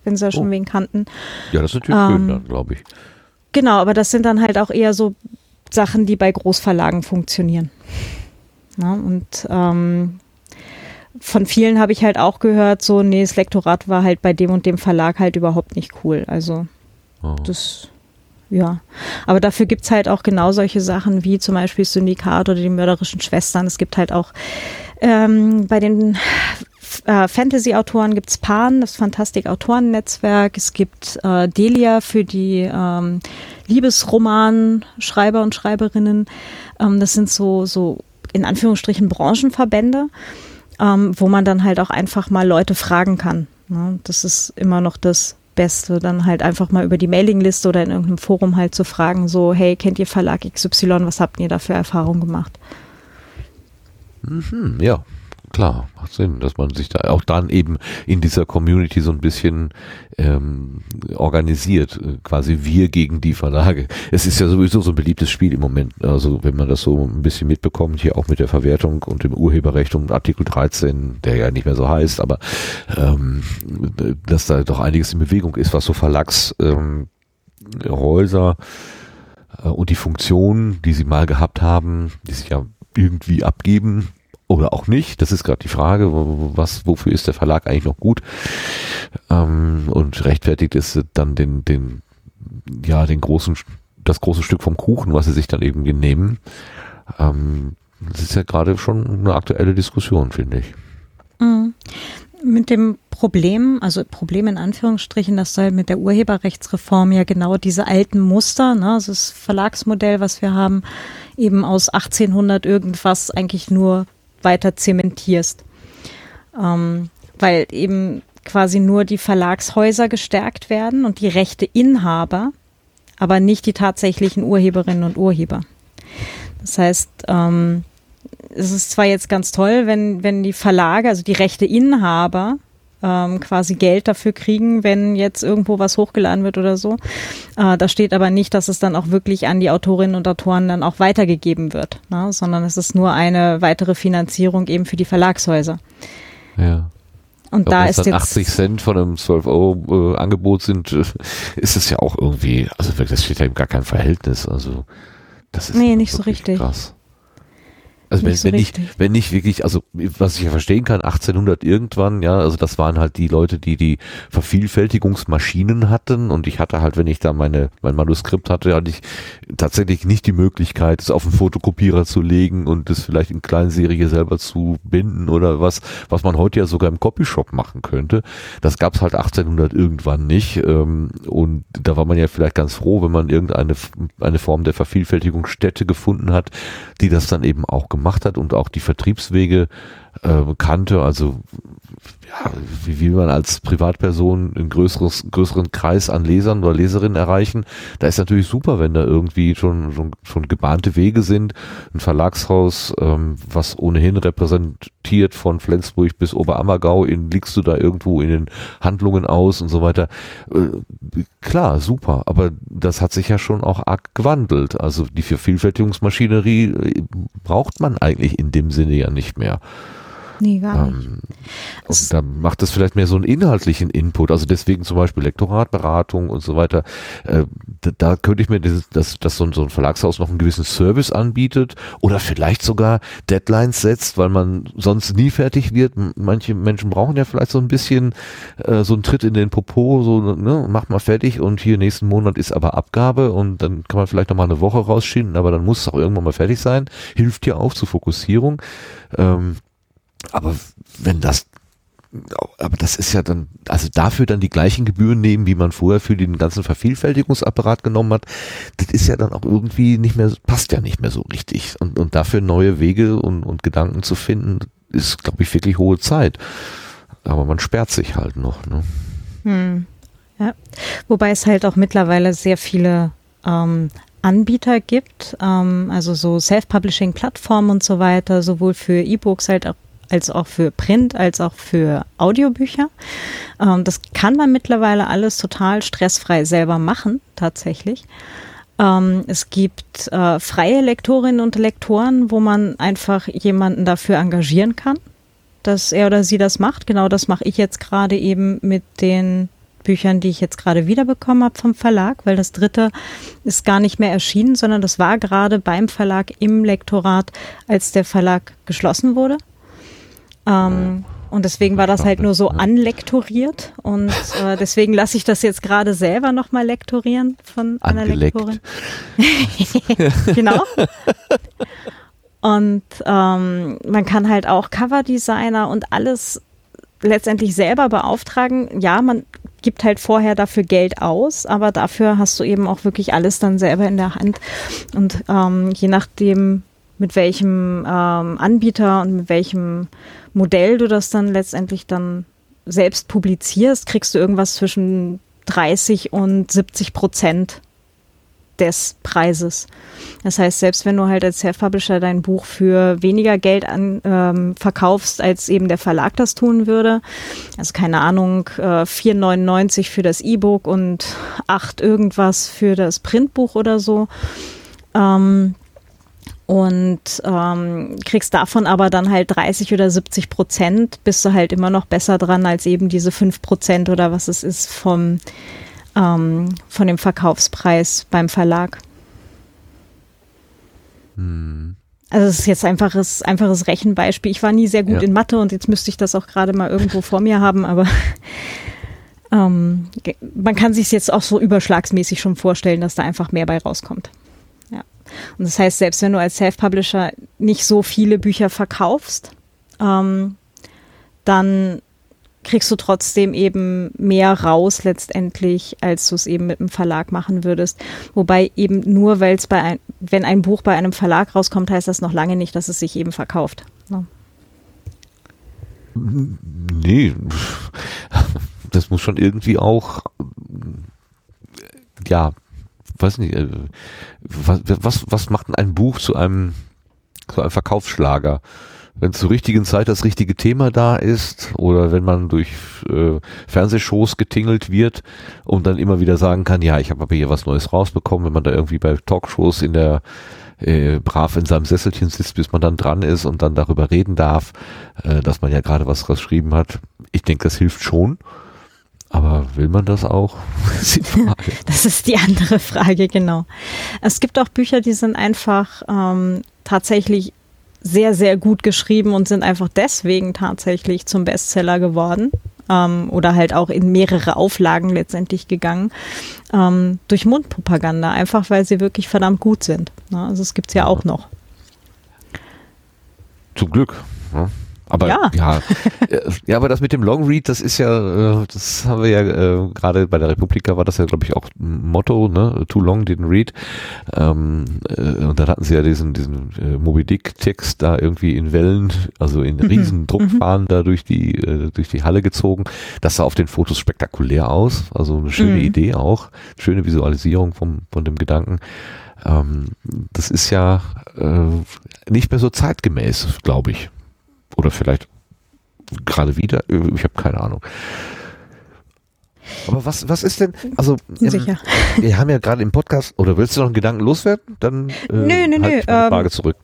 [SPEAKER 4] wenn sie ja schon oh. wen kannten.
[SPEAKER 1] Ja, das ist natürlich ähm, schön dann, glaube ich.
[SPEAKER 4] Genau, aber das sind dann halt auch eher so Sachen, die bei Großverlagen funktionieren. Ja, und ähm, von vielen habe ich halt auch gehört, so, nee, das Lektorat war halt bei dem und dem Verlag halt überhaupt nicht cool. Also, oh. das ja. Aber dafür gibt's halt auch genau solche Sachen wie zum Beispiel Syndikat oder die mörderischen Schwestern. Es gibt halt auch ähm, bei den äh, Fantasy-Autoren gibt's Pan, das Fantastik-Autoren-Netzwerk. Es gibt äh, Delia für die ähm, Liebesroman-Schreiber und Schreiberinnen. Ähm, das sind so, so in Anführungsstrichen Branchenverbände, ähm, wo man dann halt auch einfach mal Leute fragen kann. Ne? Das ist immer noch das Beste, dann halt einfach mal über die Mailingliste oder in irgendeinem Forum halt zu fragen, so, hey, kennt ihr Verlag XY, was habt ihr da für Erfahrungen gemacht?
[SPEAKER 1] Mhm, ja, klar, macht Sinn, dass man sich da auch dann eben in dieser Community so ein bisschen ähm, organisiert, äh, quasi wir gegen die Verlage. Es ist ja sowieso so ein beliebtes Spiel im Moment, also wenn man das so ein bisschen mitbekommt, hier auch mit der Verwertung und dem Urheberrecht und Artikel 13, der ja nicht mehr so heißt, aber ähm, dass da doch einiges in Bewegung ist, was so Verlagshäuser ähm, äh, und die Funktion, die sie mal gehabt haben, die sich ja irgendwie abgeben, oder auch nicht. Das ist gerade die Frage, was, wofür ist der Verlag eigentlich noch gut? Ähm, und rechtfertigt es dann den, den, ja, den großen, das große Stück vom Kuchen, was sie sich dann eben nehmen. Ähm, das ist ja gerade schon eine aktuelle Diskussion, finde ich.
[SPEAKER 4] Mhm. Mit dem Problem, also Problem in Anführungsstrichen, dass halt mit der Urheberrechtsreform ja genau diese alten Muster, ne, also das Verlagsmodell, was wir haben, eben aus 1800 irgendwas eigentlich nur weiter zementierst. Ähm, weil eben quasi nur die Verlagshäuser gestärkt werden und die Rechteinhaber, aber nicht die tatsächlichen Urheberinnen und Urheber. Das heißt, ähm, es ist zwar jetzt ganz toll, wenn, wenn die Verlage, also die Rechteinhaber, ähm, quasi Geld dafür kriegen, wenn jetzt irgendwo was hochgeladen wird oder so. Äh, da steht aber nicht, dass es dann auch wirklich an die Autorinnen und Autoren dann auch weitergegeben wird, ne? sondern es ist nur eine weitere Finanzierung eben für die Verlagshäuser.
[SPEAKER 1] Ja.
[SPEAKER 4] Und
[SPEAKER 1] glaub,
[SPEAKER 4] da ist
[SPEAKER 1] dann
[SPEAKER 4] jetzt
[SPEAKER 1] 80 Cent von einem 12 Euro äh, Angebot sind, äh, ist es ja auch irgendwie, also das steht ja im gar kein Verhältnis. Also das ist
[SPEAKER 4] Nee, nicht so
[SPEAKER 1] wirklich
[SPEAKER 4] richtig.
[SPEAKER 1] krass. Also wenn,
[SPEAKER 4] Nicht so
[SPEAKER 1] wenn nicht,
[SPEAKER 4] richtig.
[SPEAKER 1] wenn nicht wirklich, also was ich ja verstehen kann, 1800 irgendwann, ja, also das waren halt die Leute, die die Vervielfältigungsmaschinen hatten und ich hatte halt, wenn ich da meine mein Manuskript hatte, hatte ich tatsächlich nicht die Möglichkeit, es auf einen Fotokopierer zu legen und es vielleicht in Kleinserie selber zu binden oder was, was man heute ja sogar im Copyshop machen könnte. Das gab's halt 1800 irgendwann nicht ähm, und da war man ja vielleicht ganz froh, wenn man irgendeine eine Form der Vervielfältigungsstätte gefunden hat, die das dann eben auch gemacht hat und auch die Vertriebswege äh, kannte, also ja, wie will man als Privatperson einen größeres, größeren Kreis an Lesern oder Leserinnen erreichen? Da ist natürlich super, wenn da irgendwie schon, schon, schon gebahnte Wege sind. Ein Verlagshaus, ähm, was ohnehin repräsentiert von Flensburg bis Oberammergau, in, liegst du da irgendwo in den Handlungen aus und so weiter. Äh, klar, super, aber das hat sich ja schon auch arg gewandelt. Also die Vervielfältigungsmaschinerie äh, braucht man eigentlich in dem Sinne ja nicht mehr.
[SPEAKER 4] Nee, gar nicht.
[SPEAKER 1] Ähm,
[SPEAKER 4] Es-
[SPEAKER 1] und da macht es vielleicht mehr so einen inhaltlichen Input, also deswegen zum Beispiel Lektoratberatung und so weiter. Äh, da, da könnte ich mir, dieses, dass, dass so, ein, so ein Verlagshaus noch einen gewissen Service anbietet oder vielleicht sogar Deadlines setzt, weil man sonst nie fertig wird. Manche Menschen brauchen ja vielleicht so ein bisschen äh, so einen Tritt in den Popo, so, ne, mach mal fertig und hier nächsten Monat ist aber Abgabe und dann kann man vielleicht noch mal eine Woche rausschinden, aber dann muss es auch irgendwann mal fertig sein. Hilft ja auch zur Fokussierung. Ähm, aber wenn das, aber das ist ja dann, also dafür dann die gleichen Gebühren nehmen, wie man vorher für den ganzen Vervielfältigungsapparat genommen hat, das ist ja dann auch irgendwie nicht mehr, passt ja nicht mehr so richtig. Und, und dafür neue Wege und, und Gedanken zu finden, ist, glaube ich, wirklich hohe Zeit. Aber man sperrt sich halt noch. Ne?
[SPEAKER 4] Hm. Ja. Wobei es halt auch mittlerweile sehr viele ähm, Anbieter gibt, ähm, also so Self-Publishing-Plattformen und so weiter, sowohl für E-Books halt auch, als auch für Print, als auch für Audiobücher. Ähm, das kann man mittlerweile alles total stressfrei selber machen, tatsächlich. Ähm, es gibt äh, freie Lektorinnen und Lektoren, wo man einfach jemanden dafür engagieren kann, dass er oder sie das macht. Genau das mache ich jetzt gerade eben mit den Büchern, die ich jetzt gerade wiederbekommen habe vom Verlag, weil das dritte ist gar nicht mehr erschienen, sondern das war gerade beim Verlag im Lektorat, als der Verlag geschlossen wurde. Ähm, Und deswegen war das halt nur so anlektoriert und äh, deswegen lasse ich das jetzt gerade selber nochmal lektorieren von einer
[SPEAKER 1] Angeleckt.
[SPEAKER 4] Lektorin. (laughs) genau. Und ähm, man kann halt auch Coverdesigner und alles letztendlich selber beauftragen. Ja, man gibt halt vorher dafür Geld aus, aber dafür hast du eben auch wirklich alles dann selber in der Hand. Und ähm, je nachdem, mit welchem ähm, Anbieter und mit welchem Modell du das dann letztendlich dann selbst publizierst, kriegst du irgendwas zwischen 30 und 70 Prozent des Preises. Das heißt, selbst wenn du halt als Self-Publisher dein Buch für weniger Geld an, ähm, verkaufst, als eben der Verlag das tun würde, also keine Ahnung, äh, 4,99 für das E-Book und 8 irgendwas für das Printbuch oder so, ähm, und ähm, kriegst davon aber dann halt 30 oder 70 Prozent, bist du halt immer noch besser dran als eben diese 5 Prozent oder was es ist vom, ähm, von dem Verkaufspreis beim Verlag. Also es ist jetzt einfaches, einfaches Rechenbeispiel. Ich war nie sehr gut
[SPEAKER 1] Ja.
[SPEAKER 4] in Mathe und jetzt müsste ich das auch gerade mal irgendwo vor mir haben, aber (laughs) ähm, man kann sich jetzt auch so überschlagsmäßig schon vorstellen, dass da einfach mehr bei rauskommt. Und das heißt, selbst wenn du als Self-Publisher nicht so viele Bücher verkaufst, ähm, dann kriegst du trotzdem eben mehr raus letztendlich, als du es eben mit einem Verlag machen würdest. Wobei eben nur, weil es bei ein, wenn ein Buch bei einem Verlag rauskommt, heißt das noch lange nicht, dass es sich eben verkauft. Ne?
[SPEAKER 1] Nee, das muss schon irgendwie auch, ja, weiß nicht, äh, was, was, was macht denn ein Buch zu einem, zu einem Verkaufsschlager? Wenn zur richtigen Zeit das richtige Thema da ist oder wenn man durch äh, Fernsehshows getingelt wird und dann immer wieder sagen kann, ja, ich habe aber hier was Neues rausbekommen, wenn man da irgendwie bei Talkshows in der äh, brav in seinem Sesselchen sitzt, bis man dann dran ist und dann darüber reden darf, äh, dass man ja gerade was geschrieben hat. Ich denke, das hilft schon. Aber will man das auch? (laughs) (laughs)
[SPEAKER 4] Das ist die andere Frage, genau. Es gibt auch Bücher, die sind einfach ähm, tatsächlich sehr, sehr gut geschrieben und sind einfach deswegen tatsächlich zum Bestseller geworden. Ähm, oder halt auch in mehrere Auflagen letztendlich gegangen. Ähm, durch Mundpropaganda, einfach weil sie wirklich verdammt gut sind. Ne? Also es gibt's ja auch noch.
[SPEAKER 1] Zum Glück. Ja. Aber
[SPEAKER 4] Ja.
[SPEAKER 1] ja. äh, ja, aber das mit dem Longread, das ist ja, äh, das haben wir ja äh, gerade bei der Republika war das ja, glaube ich, auch ein Motto, ne? Too long didn't read. Ähm, äh, und dann hatten sie ja diesen, diesen äh, Moby Dick-Text da irgendwie in Wellen, also in riesen Druckfahren da durch die, äh, durch die Halle gezogen. Das sah auf den Fotos spektakulär aus. Also eine schöne
[SPEAKER 4] Mhm.
[SPEAKER 1] Idee auch. Schöne Visualisierung vom, von dem Gedanken. Ähm, das ist ja äh, nicht mehr so zeitgemäß, glaube ich. Oder vielleicht gerade wieder. Ich habe keine Ahnung. Aber was, was ist denn, also
[SPEAKER 4] Unsicher. (laughs)
[SPEAKER 1] wir haben ja gerade im Podcast, oder willst du noch einen Gedanken loswerden? Dann äh,
[SPEAKER 4] Nö, nö,
[SPEAKER 1] halt
[SPEAKER 4] nö,
[SPEAKER 1] meine
[SPEAKER 4] ähm,
[SPEAKER 1] Frage zurück.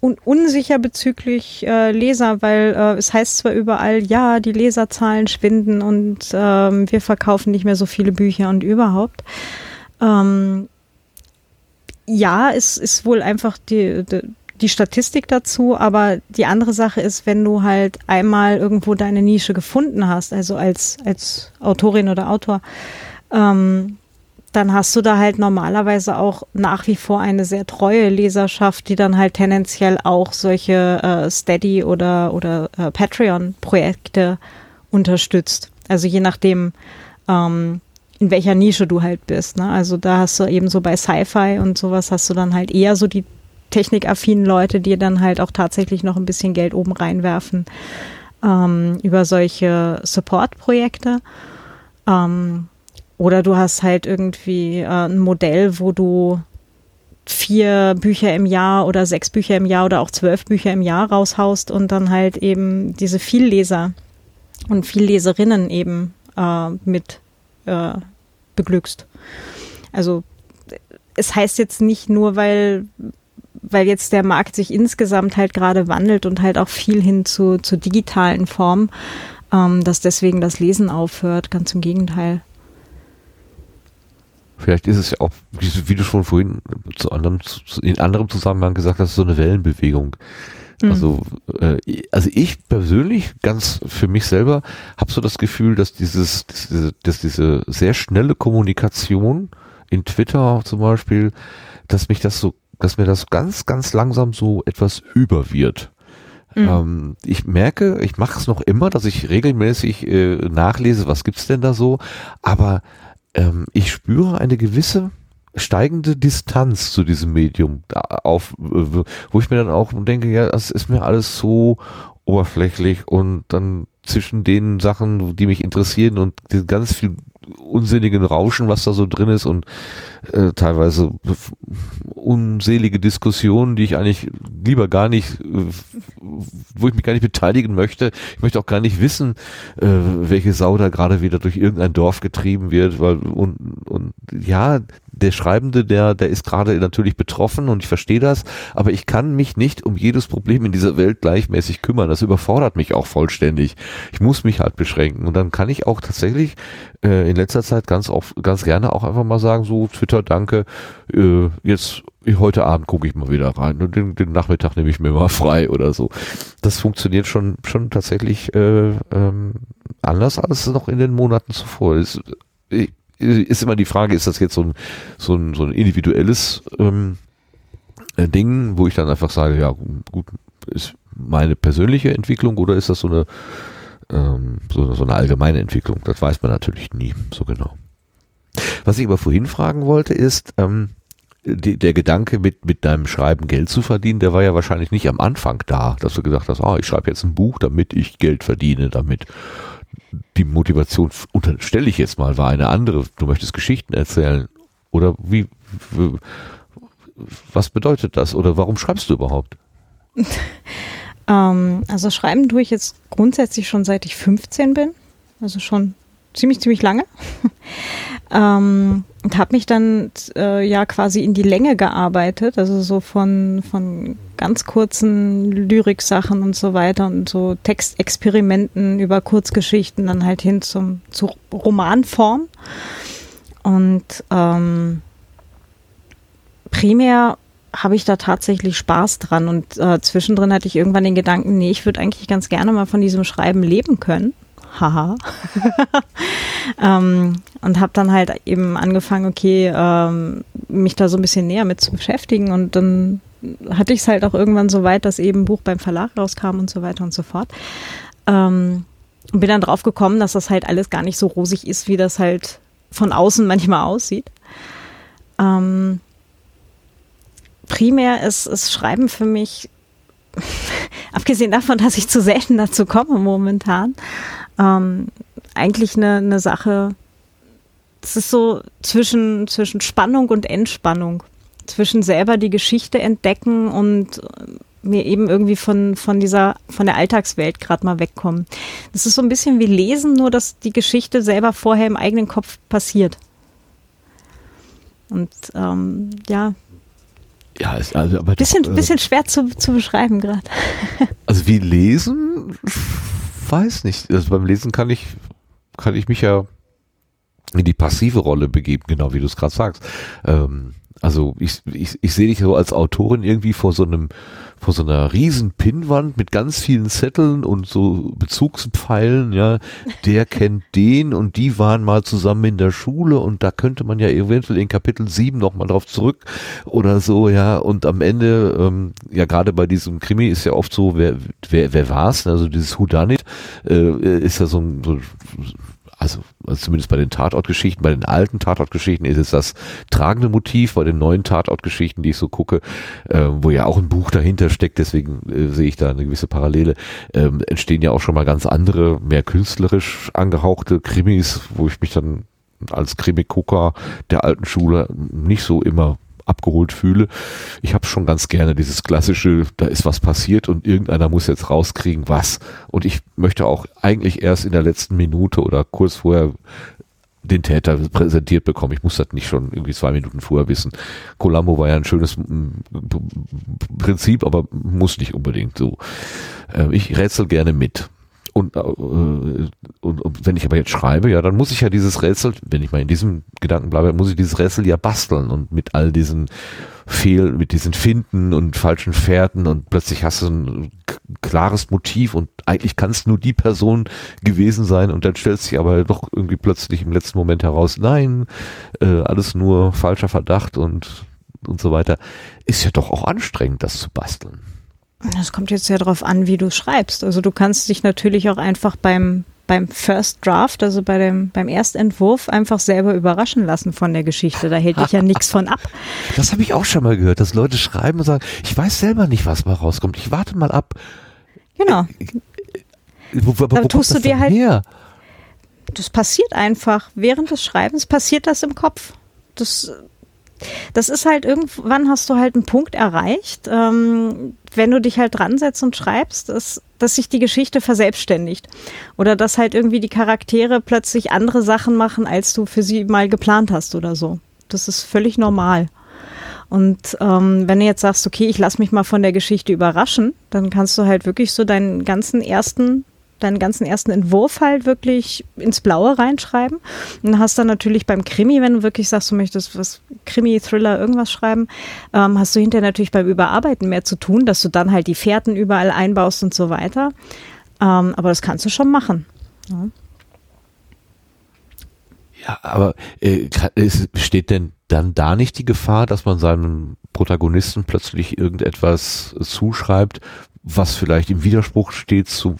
[SPEAKER 4] un unsicher bezüglich äh, Leser, weil äh, es heißt zwar überall, ja, die Leserzahlen schwinden und ähm, wir verkaufen nicht mehr so viele Bücher und überhaupt. Ähm, ja, es ist wohl einfach die, die, die Statistik dazu, aber die andere Sache ist, wenn du halt einmal irgendwo deine Nische gefunden hast, also als, als Autorin oder Autor, ähm, dann hast du da halt normalerweise auch nach wie vor eine sehr treue Leserschaft, die dann halt tendenziell auch solche äh, Steady oder, oder äh, Patreon-Projekte unterstützt. Also je nachdem, ähm, in welcher Nische du halt bist. Ne? Also da hast du eben so bei Sci-Fi und sowas hast du dann halt eher so die technikaffinen Leute, die dann halt auch tatsächlich noch ein bisschen Geld oben reinwerfen ähm, über solche Support-Projekte. Ähm, oder du hast halt irgendwie äh, ein Modell, wo du vier Bücher im Jahr oder sechs Bücher im Jahr oder auch zwölf Bücher im Jahr raushaust und dann halt eben diese Vielleser und Vielleserinnen eben äh, mit äh, beglückst. Also es heißt jetzt nicht nur, weil weil jetzt der Markt sich insgesamt halt gerade wandelt und halt auch viel hin zu, zu digitalen Formen, ähm, dass deswegen das Lesen aufhört. Ganz im Gegenteil.
[SPEAKER 1] Vielleicht ist es ja auch, wie, du schon vorhin zu anderem, in anderem Zusammenhang gesagt hast, so eine Wellenbewegung.
[SPEAKER 4] Mhm.
[SPEAKER 1] Also, äh, also ich persönlich, ganz für mich selber, habe so das Gefühl, dass dieses, diese, dass diese sehr schnelle Kommunikation in Twitter zum Beispiel, dass mich das so, dass mir das ganz, ganz langsam so etwas überwirrt.
[SPEAKER 4] Mhm.
[SPEAKER 1] Ähm, ich merke, ich mache es noch immer, dass ich regelmäßig äh, nachlese, was gibt's denn da so, aber ähm, ich spüre eine gewisse steigende Distanz zu diesem Medium auf, äh, wo ich mir dann auch denke, ja, das ist mir alles so oberflächlich und dann zwischen den Sachen, die mich interessieren und ganz viel unsinnigen Rauschen, was da so drin ist und äh, teilweise unselige Diskussionen, die ich eigentlich lieber gar nicht, äh, wo ich mich gar nicht beteiligen möchte. Ich möchte auch gar nicht wissen, äh, welche Sau da gerade wieder durch irgendein Dorf getrieben wird, weil und, und ja, der Schreibende, der, der ist gerade natürlich betroffen und ich verstehe das, aber ich kann mich nicht um jedes Problem in dieser Welt gleichmäßig kümmern. Das überfordert mich auch vollständig. Ich muss mich halt beschränken und dann kann ich auch tatsächlich äh, in letzter Zeit ganz oft, ganz gerne auch einfach mal sagen, so Twitter, danke, äh, jetzt heute Abend gucke ich mal wieder rein und den, den Nachmittag nehme ich mir mal (laughs) frei oder so. Das funktioniert schon schon tatsächlich äh, ähm, anders als noch in den Monaten zuvor. Ich, ist immer die Frage, ist das jetzt so ein, so ein, so ein individuelles ähm, äh, Ding, wo ich dann einfach sage, ja gut, ist meine persönliche Entwicklung oder ist das so eine ähm, so, so eine allgemeine Entwicklung? Das weiß man natürlich nie so genau. Was ich aber vorhin fragen wollte, ist, ähm, die, der Gedanke, mit, mit deinem Schreiben Geld zu verdienen, der war ja wahrscheinlich nicht am Anfang da, dass du gesagt hast, ah, ich schreibe jetzt ein Buch, damit ich Geld verdiene damit die Motivation, unterstelle ich jetzt mal, war eine andere. Du möchtest Geschichten erzählen. Oder wie, wie was bedeutet das? Oder warum schreibst du überhaupt? (laughs)
[SPEAKER 4] Ähm, also schreiben tue ich jetzt grundsätzlich schon seit ich 15 bin. Also schon ziemlich, ziemlich lange. (laughs) ähm, und habe mich dann äh, ja quasi in die Länge gearbeitet. Also so von, von ganz kurzen Lyriksachen und so weiter und so Textexperimenten über Kurzgeschichten dann halt hin zum, zur Romanform. Und ähm, primär habe ich da tatsächlich Spaß dran und äh, zwischendrin hatte ich irgendwann den Gedanken, nee, ich würde eigentlich ganz gerne mal von diesem Schreiben leben können. Haha. (laughs) ähm, und habe dann halt eben angefangen, okay, ähm, mich da so ein bisschen näher mit zu beschäftigen und dann hatte ich es halt auch irgendwann so weit, dass eben ein Buch beim Verlag rauskam und so weiter und so fort. Ähm, und bin dann drauf gekommen, dass das halt alles gar nicht so rosig ist, wie das halt von außen manchmal aussieht. Ähm, primär ist, ist Schreiben für mich, (laughs) abgesehen davon, dass ich zu selten dazu komme momentan, ähm, eigentlich eine, eine Sache, es ist so zwischen, zwischen Spannung und Entspannung. Zwischen selber die Geschichte entdecken und mir eben irgendwie von, von dieser, von der Alltagswelt gerade mal wegkommen. Das ist so ein bisschen wie Lesen, nur dass die Geschichte selber vorher im eigenen Kopf passiert. Und ähm, ja,
[SPEAKER 1] Ja, ist also aber
[SPEAKER 4] bisschen,
[SPEAKER 1] doch, äh,
[SPEAKER 4] bisschen schwer zu, zu beschreiben gerade. (laughs)
[SPEAKER 1] Also wie lesen, weiß nicht. Also beim Lesen kann ich, kann ich mich ja in die passive Rolle begeben, genau wie du es gerade sagst. Ähm, also ich, ich, ich sehe dich so als Autorin irgendwie vor so einem, vor so einer riesen Pinnwand mit ganz vielen Zetteln und so Bezugspfeilen, ja, der kennt den und die waren mal zusammen in der Schule und da könnte man ja eventuell in Kapitel 7 nochmal drauf zurück oder so, ja, und am Ende, ähm, ja, gerade bei diesem Krimi ist ja oft so, wer, wer, wer war's, also dieses Whodunit, äh, ist ja so ein, so, also, also zumindest bei den Tatortgeschichten, bei den alten Tatortgeschichten ist es das tragende Motiv, bei den neuen Tatortgeschichten, die ich so gucke, äh, wo ja auch ein Buch dahinter steckt, deswegen äh, sehe ich da eine gewisse Parallele, ähm, entstehen ja auch schon mal ganz andere, mehr künstlerisch angehauchte Krimis, wo ich mich dann als Krimi-Gucker der alten Schule nicht so immer abgeholt fühle. Ich habe schon ganz gerne dieses klassische, da ist was passiert und irgendeiner muss jetzt rauskriegen, was. Und ich möchte auch eigentlich erst in der letzten Minute oder kurz vorher den Täter präsentiert bekommen. Ich muss das nicht schon irgendwie zwei Minuten vorher wissen. Columbo war ja ein schönes Prinzip, aber muss nicht unbedingt so. Äh, Ich rätsel gerne mit. Und, äh, und, und wenn ich aber jetzt schreibe, ja, dann muss ich ja dieses Rätsel, wenn ich mal in diesem Gedanken bleibe, muss ich dieses Rätsel ja basteln und mit all diesen Fehl, mit diesen Finden und falschen Fährten und plötzlich hast du ein klares Motiv und eigentlich kann es nur die Person gewesen sein und dann stellt sich aber doch irgendwie plötzlich im letzten Moment heraus, nein, äh, alles nur falscher Verdacht und und so weiter, ist ja doch auch anstrengend, das zu basteln.
[SPEAKER 4] Das kommt jetzt ja darauf an, wie du schreibst. Also du kannst dich natürlich auch einfach beim, beim First Draft, also bei dem, beim Erstentwurf, einfach selber überraschen lassen von der Geschichte. Da hält dich ja nichts von ab. (laughs)
[SPEAKER 1] Das habe ich auch schon mal gehört, dass Leute schreiben und sagen, ich weiß selber nicht, was mal rauskommt. Ich warte mal ab.
[SPEAKER 4] Genau.
[SPEAKER 1] Wo, wo, wo
[SPEAKER 4] Dann tust du dir halt-
[SPEAKER 1] her?
[SPEAKER 4] Das passiert einfach. Während des Schreibens passiert das im Kopf. Das, das ist halt irgendwann hast du halt einen Punkt erreicht, ähm, wenn du dich halt dran setzt und schreibst, dass, dass sich die Geschichte verselbstständigt. Oder dass halt irgendwie die Charaktere plötzlich andere Sachen machen, als du für sie mal geplant hast oder so. Das ist völlig normal. Und ähm, wenn du jetzt sagst, okay, ich lass mich mal von der Geschichte überraschen, dann kannst du halt wirklich so deinen ganzen ersten, deinen ganzen ersten Entwurf halt wirklich ins Blaue reinschreiben. Und dann hast du natürlich beim Krimi, wenn du wirklich sagst, du möchtest was Krimi, Thriller, irgendwas schreiben, ähm, hast du hinterher natürlich beim Überarbeiten mehr zu tun, dass du dann halt die Fährten überall einbaust und so weiter. Ähm, aber das kannst du schon machen. Ja.
[SPEAKER 1] Ja, aber äh, besteht denn dann da nicht die Gefahr, dass man seinem Protagonisten plötzlich irgendetwas zuschreibt, was vielleicht im Widerspruch steht zu,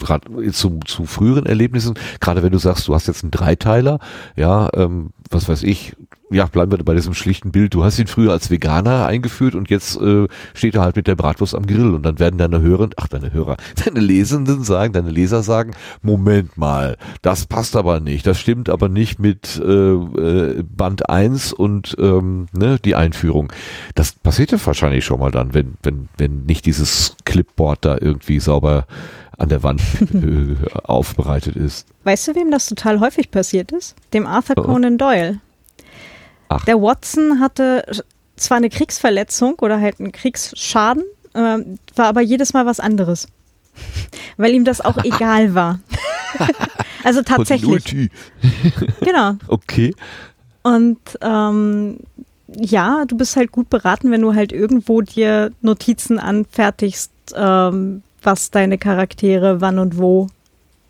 [SPEAKER 1] zu, zu früheren Erlebnissen? Gerade wenn du sagst, du hast jetzt einen Dreiteiler, ja, ähm, was weiß ich, ja, bleiben wir bei diesem schlichten Bild. Du hast ihn früher als Veganer eingeführt und jetzt äh, steht er halt mit der Bratwurst am Grill und dann werden deine Hörer, ach deine Hörer, (laughs) deine Lesenden sagen, deine Leser sagen, Moment mal, das passt aber nicht, das stimmt aber nicht mit äh, äh, Band 1 und ähm, ne, die Einführung. Das passiert ja wahrscheinlich schon mal dann, wenn, wenn, wenn nicht dieses Clipboard da irgendwie sauber an der Wand (laughs) äh, aufbereitet ist.
[SPEAKER 4] Weißt du, wem das total häufig passiert ist? Dem Arthur
[SPEAKER 1] Oh.
[SPEAKER 4] Conan Doyle.
[SPEAKER 1] Ach.
[SPEAKER 4] Der Watson hatte zwar eine Kriegsverletzung oder halt einen Kriegsschaden, ähm, war aber jedes Mal was anderes. (laughs) Weil ihm das auch (laughs) egal war. (laughs) also tatsächlich. Genau.
[SPEAKER 1] Okay.
[SPEAKER 4] Und ähm, ja, du bist halt gut beraten, wenn du halt irgendwo dir Notizen anfertigst, ähm, was deine Charaktere wann und wo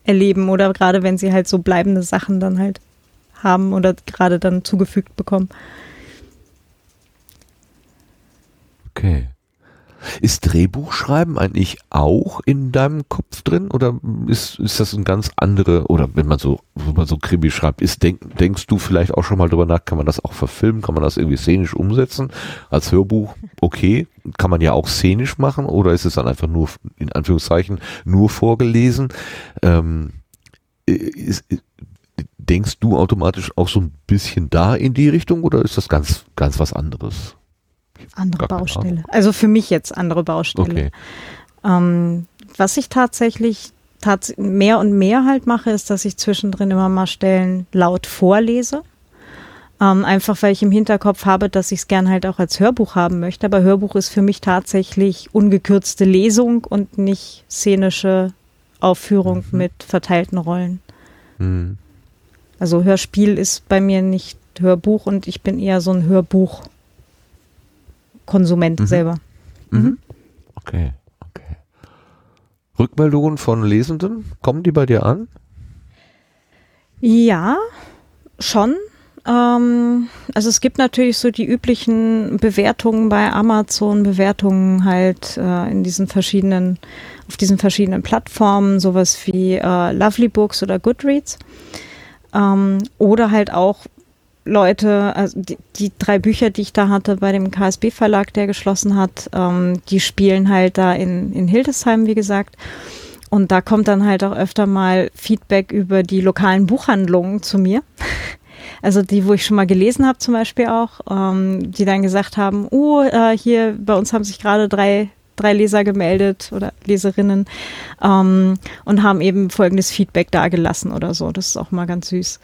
[SPEAKER 4] erleben oder gerade wenn sie halt so bleibende Sachen dann halt haben oder gerade dann zugefügt bekommen.
[SPEAKER 1] Okay. Ist Drehbuchschreiben eigentlich auch in deinem Kopf drin oder ist, ist das ein ganz andere, oder wenn man so, wenn man so Krimi schreibt, ist, denk, denkst du vielleicht auch schon mal drüber nach, kann man das auch verfilmen, kann man das irgendwie szenisch umsetzen? Als Hörbuch, okay, kann man ja auch szenisch machen oder ist es dann einfach nur, in Anführungszeichen, nur vorgelesen? Ähm, ist, denkst du automatisch auch so ein bisschen da in die Richtung oder ist das ganz, ganz was anderes?
[SPEAKER 4] Andere Baustelle. Also für mich jetzt andere Baustelle.
[SPEAKER 1] Okay.
[SPEAKER 4] Ähm, was ich tatsächlich tats mehr und mehr halt mache, ist, dass ich zwischendrin immer mal Stellen laut vorlese. Ähm, einfach weil ich im Hinterkopf habe, dass ich es gern halt auch als Hörbuch haben möchte. Aber Hörbuch ist für mich tatsächlich ungekürzte Lesung und nicht szenische Aufführung
[SPEAKER 1] Mhm.
[SPEAKER 4] mit verteilten Rollen.
[SPEAKER 1] Hm.
[SPEAKER 4] Also Hörspiel ist bei mir nicht Hörbuch und ich bin eher so ein Hörbuchkonsument
[SPEAKER 1] Mhm.
[SPEAKER 4] selber.
[SPEAKER 1] Mhm. Okay, okay. Rückmeldungen von Lesenden, kommen die bei dir an?
[SPEAKER 4] Ja, schon. Ähm, also es gibt natürlich so die üblichen Bewertungen bei Amazon, Bewertungen halt äh, in diesen verschiedenen, auf diesen verschiedenen Plattformen, sowas wie äh, Lovely Books oder Goodreads. Ähm, oder halt auch Leute, also die, die drei Bücher, die ich da hatte bei dem KSB-Verlag, der geschlossen hat, ähm, die spielen halt da in, in Hildesheim, wie gesagt. Und da kommt dann halt auch öfter mal Feedback über die lokalen Buchhandlungen zu mir. (laughs) Also die, wo ich schon mal gelesen habe zum Beispiel auch, ähm, die dann gesagt haben, oh, äh, hier bei uns haben sich gerade drei, drei Leser gemeldet oder Leserinnen ähm, und haben eben folgendes Feedback dagelassen oder so. Das ist auch mal ganz süß.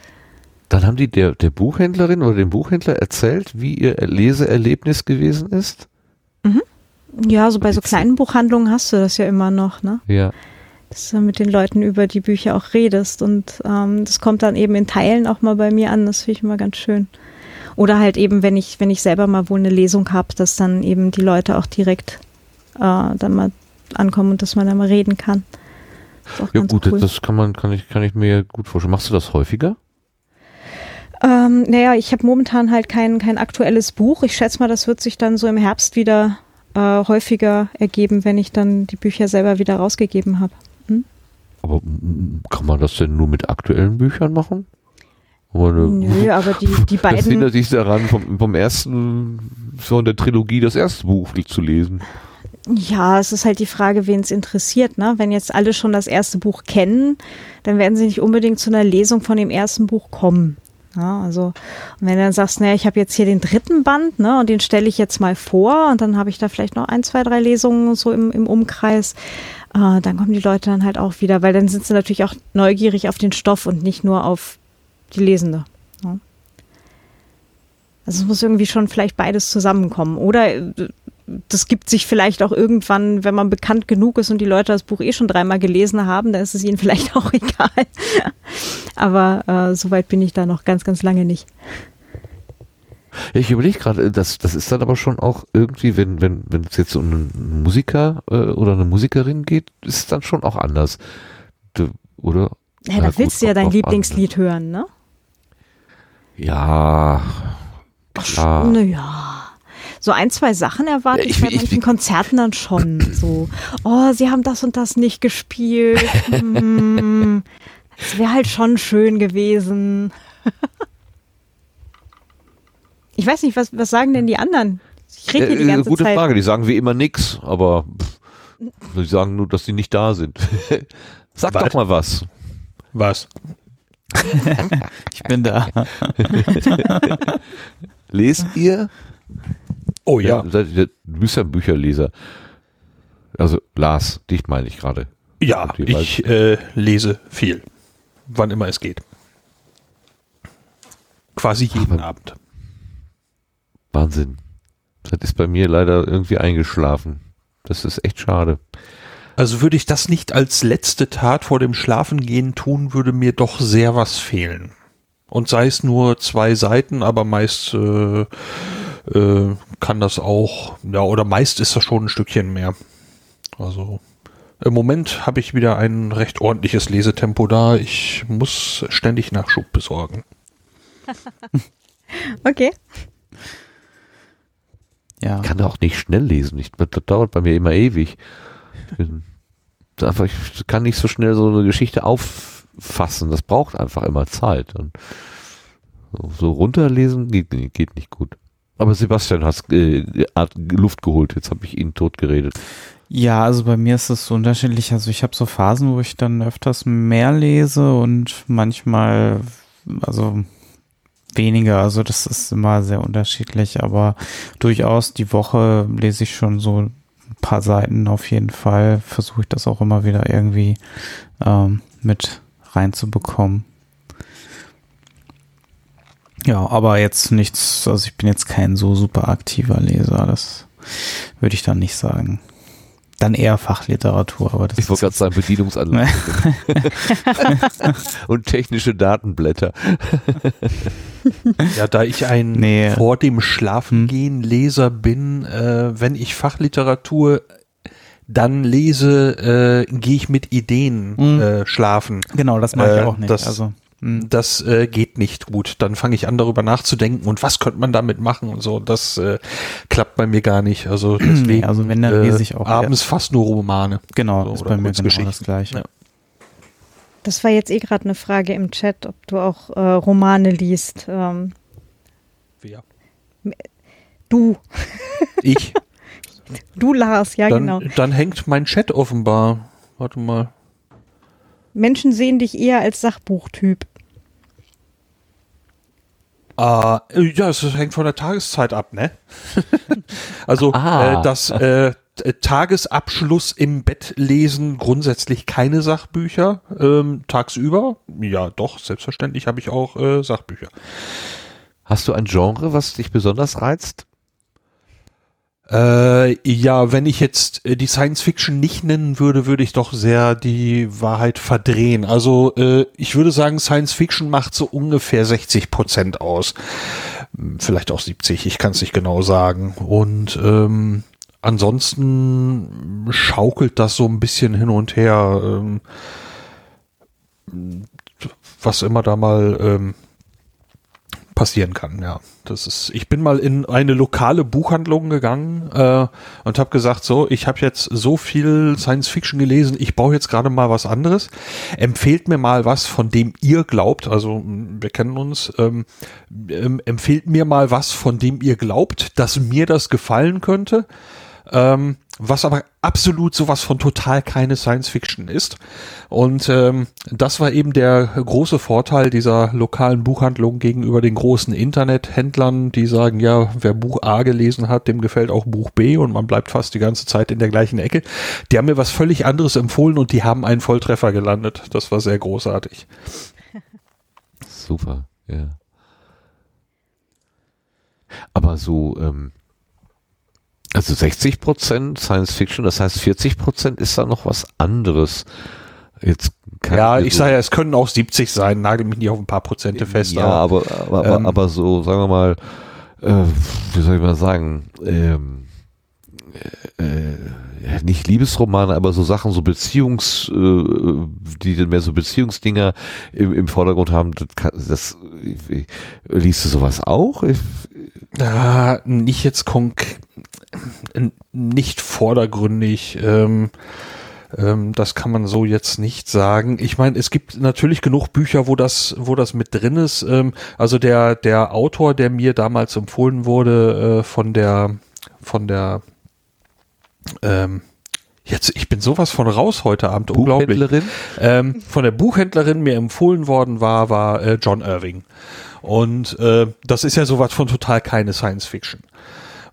[SPEAKER 1] Dann haben die der, der Buchhändlerin oder dem Buchhändler erzählt, wie ihr Leseerlebnis gewesen ist?
[SPEAKER 4] Ja, so bei so kleinen Buchhandlungen hast du das ja immer noch, ne?
[SPEAKER 1] Ja.
[SPEAKER 4] dass du mit den Leuten über die Bücher auch redest und ähm, das kommt dann eben in Teilen auch mal bei mir an. Das finde ich immer ganz schön. Oder halt eben, wenn ich, wenn ich selber mal wohl eine Lesung habe, dass dann eben die Leute auch direkt äh, dann mal ankommen und dass man da mal reden kann.
[SPEAKER 1] Ja gut, cool. das kann man, kann ich, kann ich mir gut vorstellen. Machst du das häufiger?
[SPEAKER 4] Ähm, naja, ich habe momentan halt kein, kein aktuelles Buch. Ich schätze mal, das wird sich dann so im Herbst wieder äh, häufiger ergeben, wenn ich dann die Bücher selber wieder rausgegeben habe. Hm?
[SPEAKER 1] Aber kann man das denn nur mit aktuellen Büchern machen?
[SPEAKER 4] Oder Nö, aber (laughs) die, die beiden. Das
[SPEAKER 1] hindert sich daran, vom, vom ersten, von der Trilogie das erste Buch zu lesen.
[SPEAKER 4] Ja, es ist halt die Frage, wen es interessiert. Ne? Wenn jetzt alle schon das erste Buch kennen, dann werden sie nicht unbedingt zu einer Lesung von dem ersten Buch kommen. Ja, also und wenn du dann sagst, naja, ich habe jetzt hier den dritten Band, ne, und den stelle ich jetzt mal vor und dann habe ich da vielleicht noch ein, zwei, drei Lesungen so im, im Umkreis, äh, dann kommen die Leute dann halt auch wieder, weil dann sind sie natürlich auch neugierig auf den Stoff und nicht nur auf die Lesende. Ja. Also es muss irgendwie schon vielleicht beides zusammenkommen. Oder äh, das gibt sich vielleicht auch irgendwann, wenn man bekannt genug ist und die Leute das Buch eh schon dreimal gelesen haben, dann ist es ihnen (laughs) vielleicht auch egal. Aber äh, so weit bin ich da noch ganz, ganz lange nicht.
[SPEAKER 1] ich überlege gerade, das, das ist dann aber schon auch irgendwie, wenn, wenn, wenn es jetzt um einen Musiker äh, oder eine Musikerin geht, ist es dann schon auch anders. Du, oder?
[SPEAKER 4] Ja, da willst du ja dein Lieblingslied an. hören, ne?
[SPEAKER 1] Ja, klar.
[SPEAKER 4] Naja so ein, zwei Sachen erwarte ja, ich, ich bei manchen ich, Konzerten dann schon. So, oh, sie haben das und das nicht gespielt. Hm, es wäre halt schon schön gewesen. ich weiß nicht, was, was sagen denn die anderen?
[SPEAKER 1] Ich rede hier die ganze Gute Zeit. Frage, die sagen wie immer nix, aber sie sagen nur, dass sie nicht da sind. (laughs) Sag was? doch mal was.
[SPEAKER 2] Was? (laughs)
[SPEAKER 3] ich bin da.
[SPEAKER 1] Lest ihr
[SPEAKER 2] Oh ja.
[SPEAKER 1] Du bist ja ein Bücherleser. Also Lars, dich meine ich gerade.
[SPEAKER 2] Ja, ich äh, lese viel. Wann immer es geht. Quasi jeden Ach, Abend.
[SPEAKER 1] Wahnsinn. Das ist bei mir leider irgendwie eingeschlafen. Das ist echt schade.
[SPEAKER 2] Also würde ich das nicht als letzte Tat vor dem Schlafengehen tun, würde mir doch sehr was fehlen. Und sei es nur zwei Seiten, aber meist äh, äh, kann das auch, ja, oder meist ist das schon ein Stückchen mehr. Also im Moment habe ich wieder ein recht ordentliches Lesetempo da. Ich muss ständig Nachschub besorgen. (laughs)
[SPEAKER 4] okay.
[SPEAKER 1] Ja. Ich kann auch nicht schnell lesen. Ich, das dauert bei mir immer ewig. Ich kann nicht so schnell so eine Geschichte auffassen. Das braucht einfach immer Zeit. Und so runterlesen geht, geht nicht gut. Aber Sebastian hat äh, Luft geholt, jetzt habe ich ihn tot geredet.
[SPEAKER 3] Ja, also bei mir ist es so unterschiedlich. Also ich habe so Phasen, wo ich dann öfters mehr lese und manchmal, also weniger. Also das ist immer sehr unterschiedlich, aber durchaus die Woche lese ich schon so ein paar Seiten auf jeden Fall. Versuche ich das auch immer wieder irgendwie ähm, mit reinzubekommen. Ja, aber jetzt nichts, also ich bin jetzt kein so super aktiver Leser, das würde ich dann nicht sagen. Dann eher Fachliteratur, aber das
[SPEAKER 1] Ich wollte gerade sagen, Bedienungsanleitung. (laughs) Und technische Datenblätter.
[SPEAKER 2] ja, da ich ein nee. vor dem Schlafengehen Leser bin, äh, wenn ich Fachliteratur dann lese, äh, gehe ich mit Ideen mhm. äh, schlafen.
[SPEAKER 3] Genau, das mache ich äh, auch nicht.
[SPEAKER 2] Das, also hm, das äh, geht nicht gut. Dann fange ich an, darüber nachzudenken und was könnte man damit machen und so. Das äh, klappt bei mir gar nicht. Also (clears throat) deswegen, nee,
[SPEAKER 3] also wenn, dann lese ich auch
[SPEAKER 2] abends ja. fast nur Romane.
[SPEAKER 3] Genau, so, ist bei mir genau das Gleiche. Ja.
[SPEAKER 4] Das war jetzt eh gerade eine Frage im Chat, ob du auch äh, Romane liest. Ähm,
[SPEAKER 2] Wer?
[SPEAKER 4] Du. (laughs)
[SPEAKER 2] Ich.
[SPEAKER 4] Du, Lars, ja,
[SPEAKER 2] dann,
[SPEAKER 4] genau.
[SPEAKER 2] Dann hängt mein Chat offenbar. Warte mal.
[SPEAKER 4] Menschen sehen dich eher als Sachbuchtyp.
[SPEAKER 2] Uh, ja, es hängt von der Tageszeit ab, ne? (laughs) also ah. äh, das äh, Tagesabschluss im Bett lesen grundsätzlich keine Sachbücher. Ähm, tagsüber, ja doch, selbstverständlich habe ich auch äh, Sachbücher.
[SPEAKER 1] Hast du ein Genre, was dich besonders reizt?
[SPEAKER 2] Äh, ja, wenn ich jetzt äh, die Science Fiction nicht nennen würde, würde ich doch sehr die Wahrheit verdrehen. Also äh, ich würde sagen, Science Fiction macht so ungefähr 60 Prozent aus. Hm, Vielleicht auch 70, ich kann es nicht genau sagen. Und ähm, ansonsten schaukelt das so ein bisschen hin und her, ähm, was immer da mal ähm, passieren kann, ja. Das ist, ich bin mal in eine lokale Buchhandlung gegangen äh, und habe gesagt, so, ich habe jetzt so viel Science Fiction gelesen, ich brauche jetzt gerade mal was anderes. Empfehlt mir mal was, von dem ihr glaubt, also mh, wir kennen uns, ähm, ähm, empfehlt mir mal was, von dem ihr glaubt, dass mir das gefallen könnte. Ähm, was aber absolut sowas von total keine Science Fiction ist. Und ähm, das war eben der große Vorteil dieser lokalen Buchhandlung gegenüber den großen Internethändlern, die sagen, ja, wer Buch A gelesen hat, dem gefällt auch Buch B und man bleibt fast die ganze Zeit in der gleichen Ecke. Die haben mir was völlig anderes empfohlen und die haben einen Volltreffer gelandet. Das war sehr großartig.
[SPEAKER 1] Super, ja. Aber so, ähm, also 60 Prozent Science Fiction, das heißt 40 Prozent ist da noch was anderes. Jetzt kann
[SPEAKER 2] Ja, ich sage ja, es können auch 70 sein, nagel mich nicht auf ein paar Prozente fest.
[SPEAKER 1] Ja, aber, aber, aber,
[SPEAKER 2] ähm,
[SPEAKER 1] aber so, sagen wir mal, äh, wie soll ich mal sagen, ähm, äh, ja, nicht Liebesromane, aber so Sachen, so Beziehungs, äh, die dann mehr so Beziehungsdinger im, im Vordergrund haben, das, kann, das äh, liest du sowas auch? Ich,
[SPEAKER 2] Ja, nicht jetzt konk nicht vordergründig. Ähm, ähm, das kann man so jetzt nicht sagen. Ich meine, es gibt natürlich genug Bücher, wo das, wo das mit drin ist. Ähm, also der der Autor, der mir damals empfohlen wurde äh, von der von der ähm, Jetzt, ich bin sowas von raus heute Abend, unglaublich.
[SPEAKER 1] Buchhändlerin?
[SPEAKER 2] Ähm, von der Buchhändlerin mir empfohlen worden war, war äh, John Irving. Und äh, das ist ja sowas von total keine Science Fiction.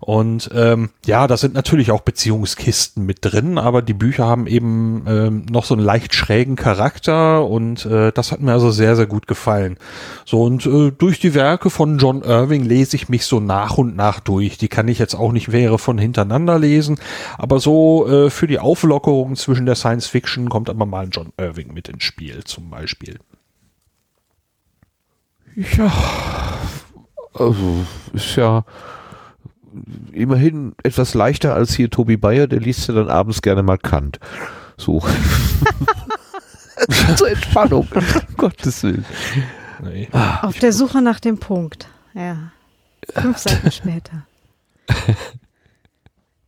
[SPEAKER 2] Und ähm, ja, da sind natürlich auch Beziehungskisten mit drin, aber die Bücher haben eben ähm, noch so einen leicht schrägen Charakter und äh, das hat mir also sehr, sehr gut gefallen. So, und äh, durch die Werke von John Irving lese ich mich so nach und nach durch. Die kann ich jetzt auch nicht wäre von hintereinander lesen, aber so äh, für die Auflockerung zwischen der Science Fiction kommt aber mal ein John Irving mit ins Spiel, zum Beispiel.
[SPEAKER 1] Ja, also ist ja immerhin etwas leichter als hier Tobi Bayer, der liest ja dann abends gerne mal Kant. So. (laughs) Zur Entspannung. um Gottes Willen.
[SPEAKER 2] Nee.
[SPEAKER 4] Auf der Suche nach dem Punkt. Ja. Fünf Seiten später. (laughs)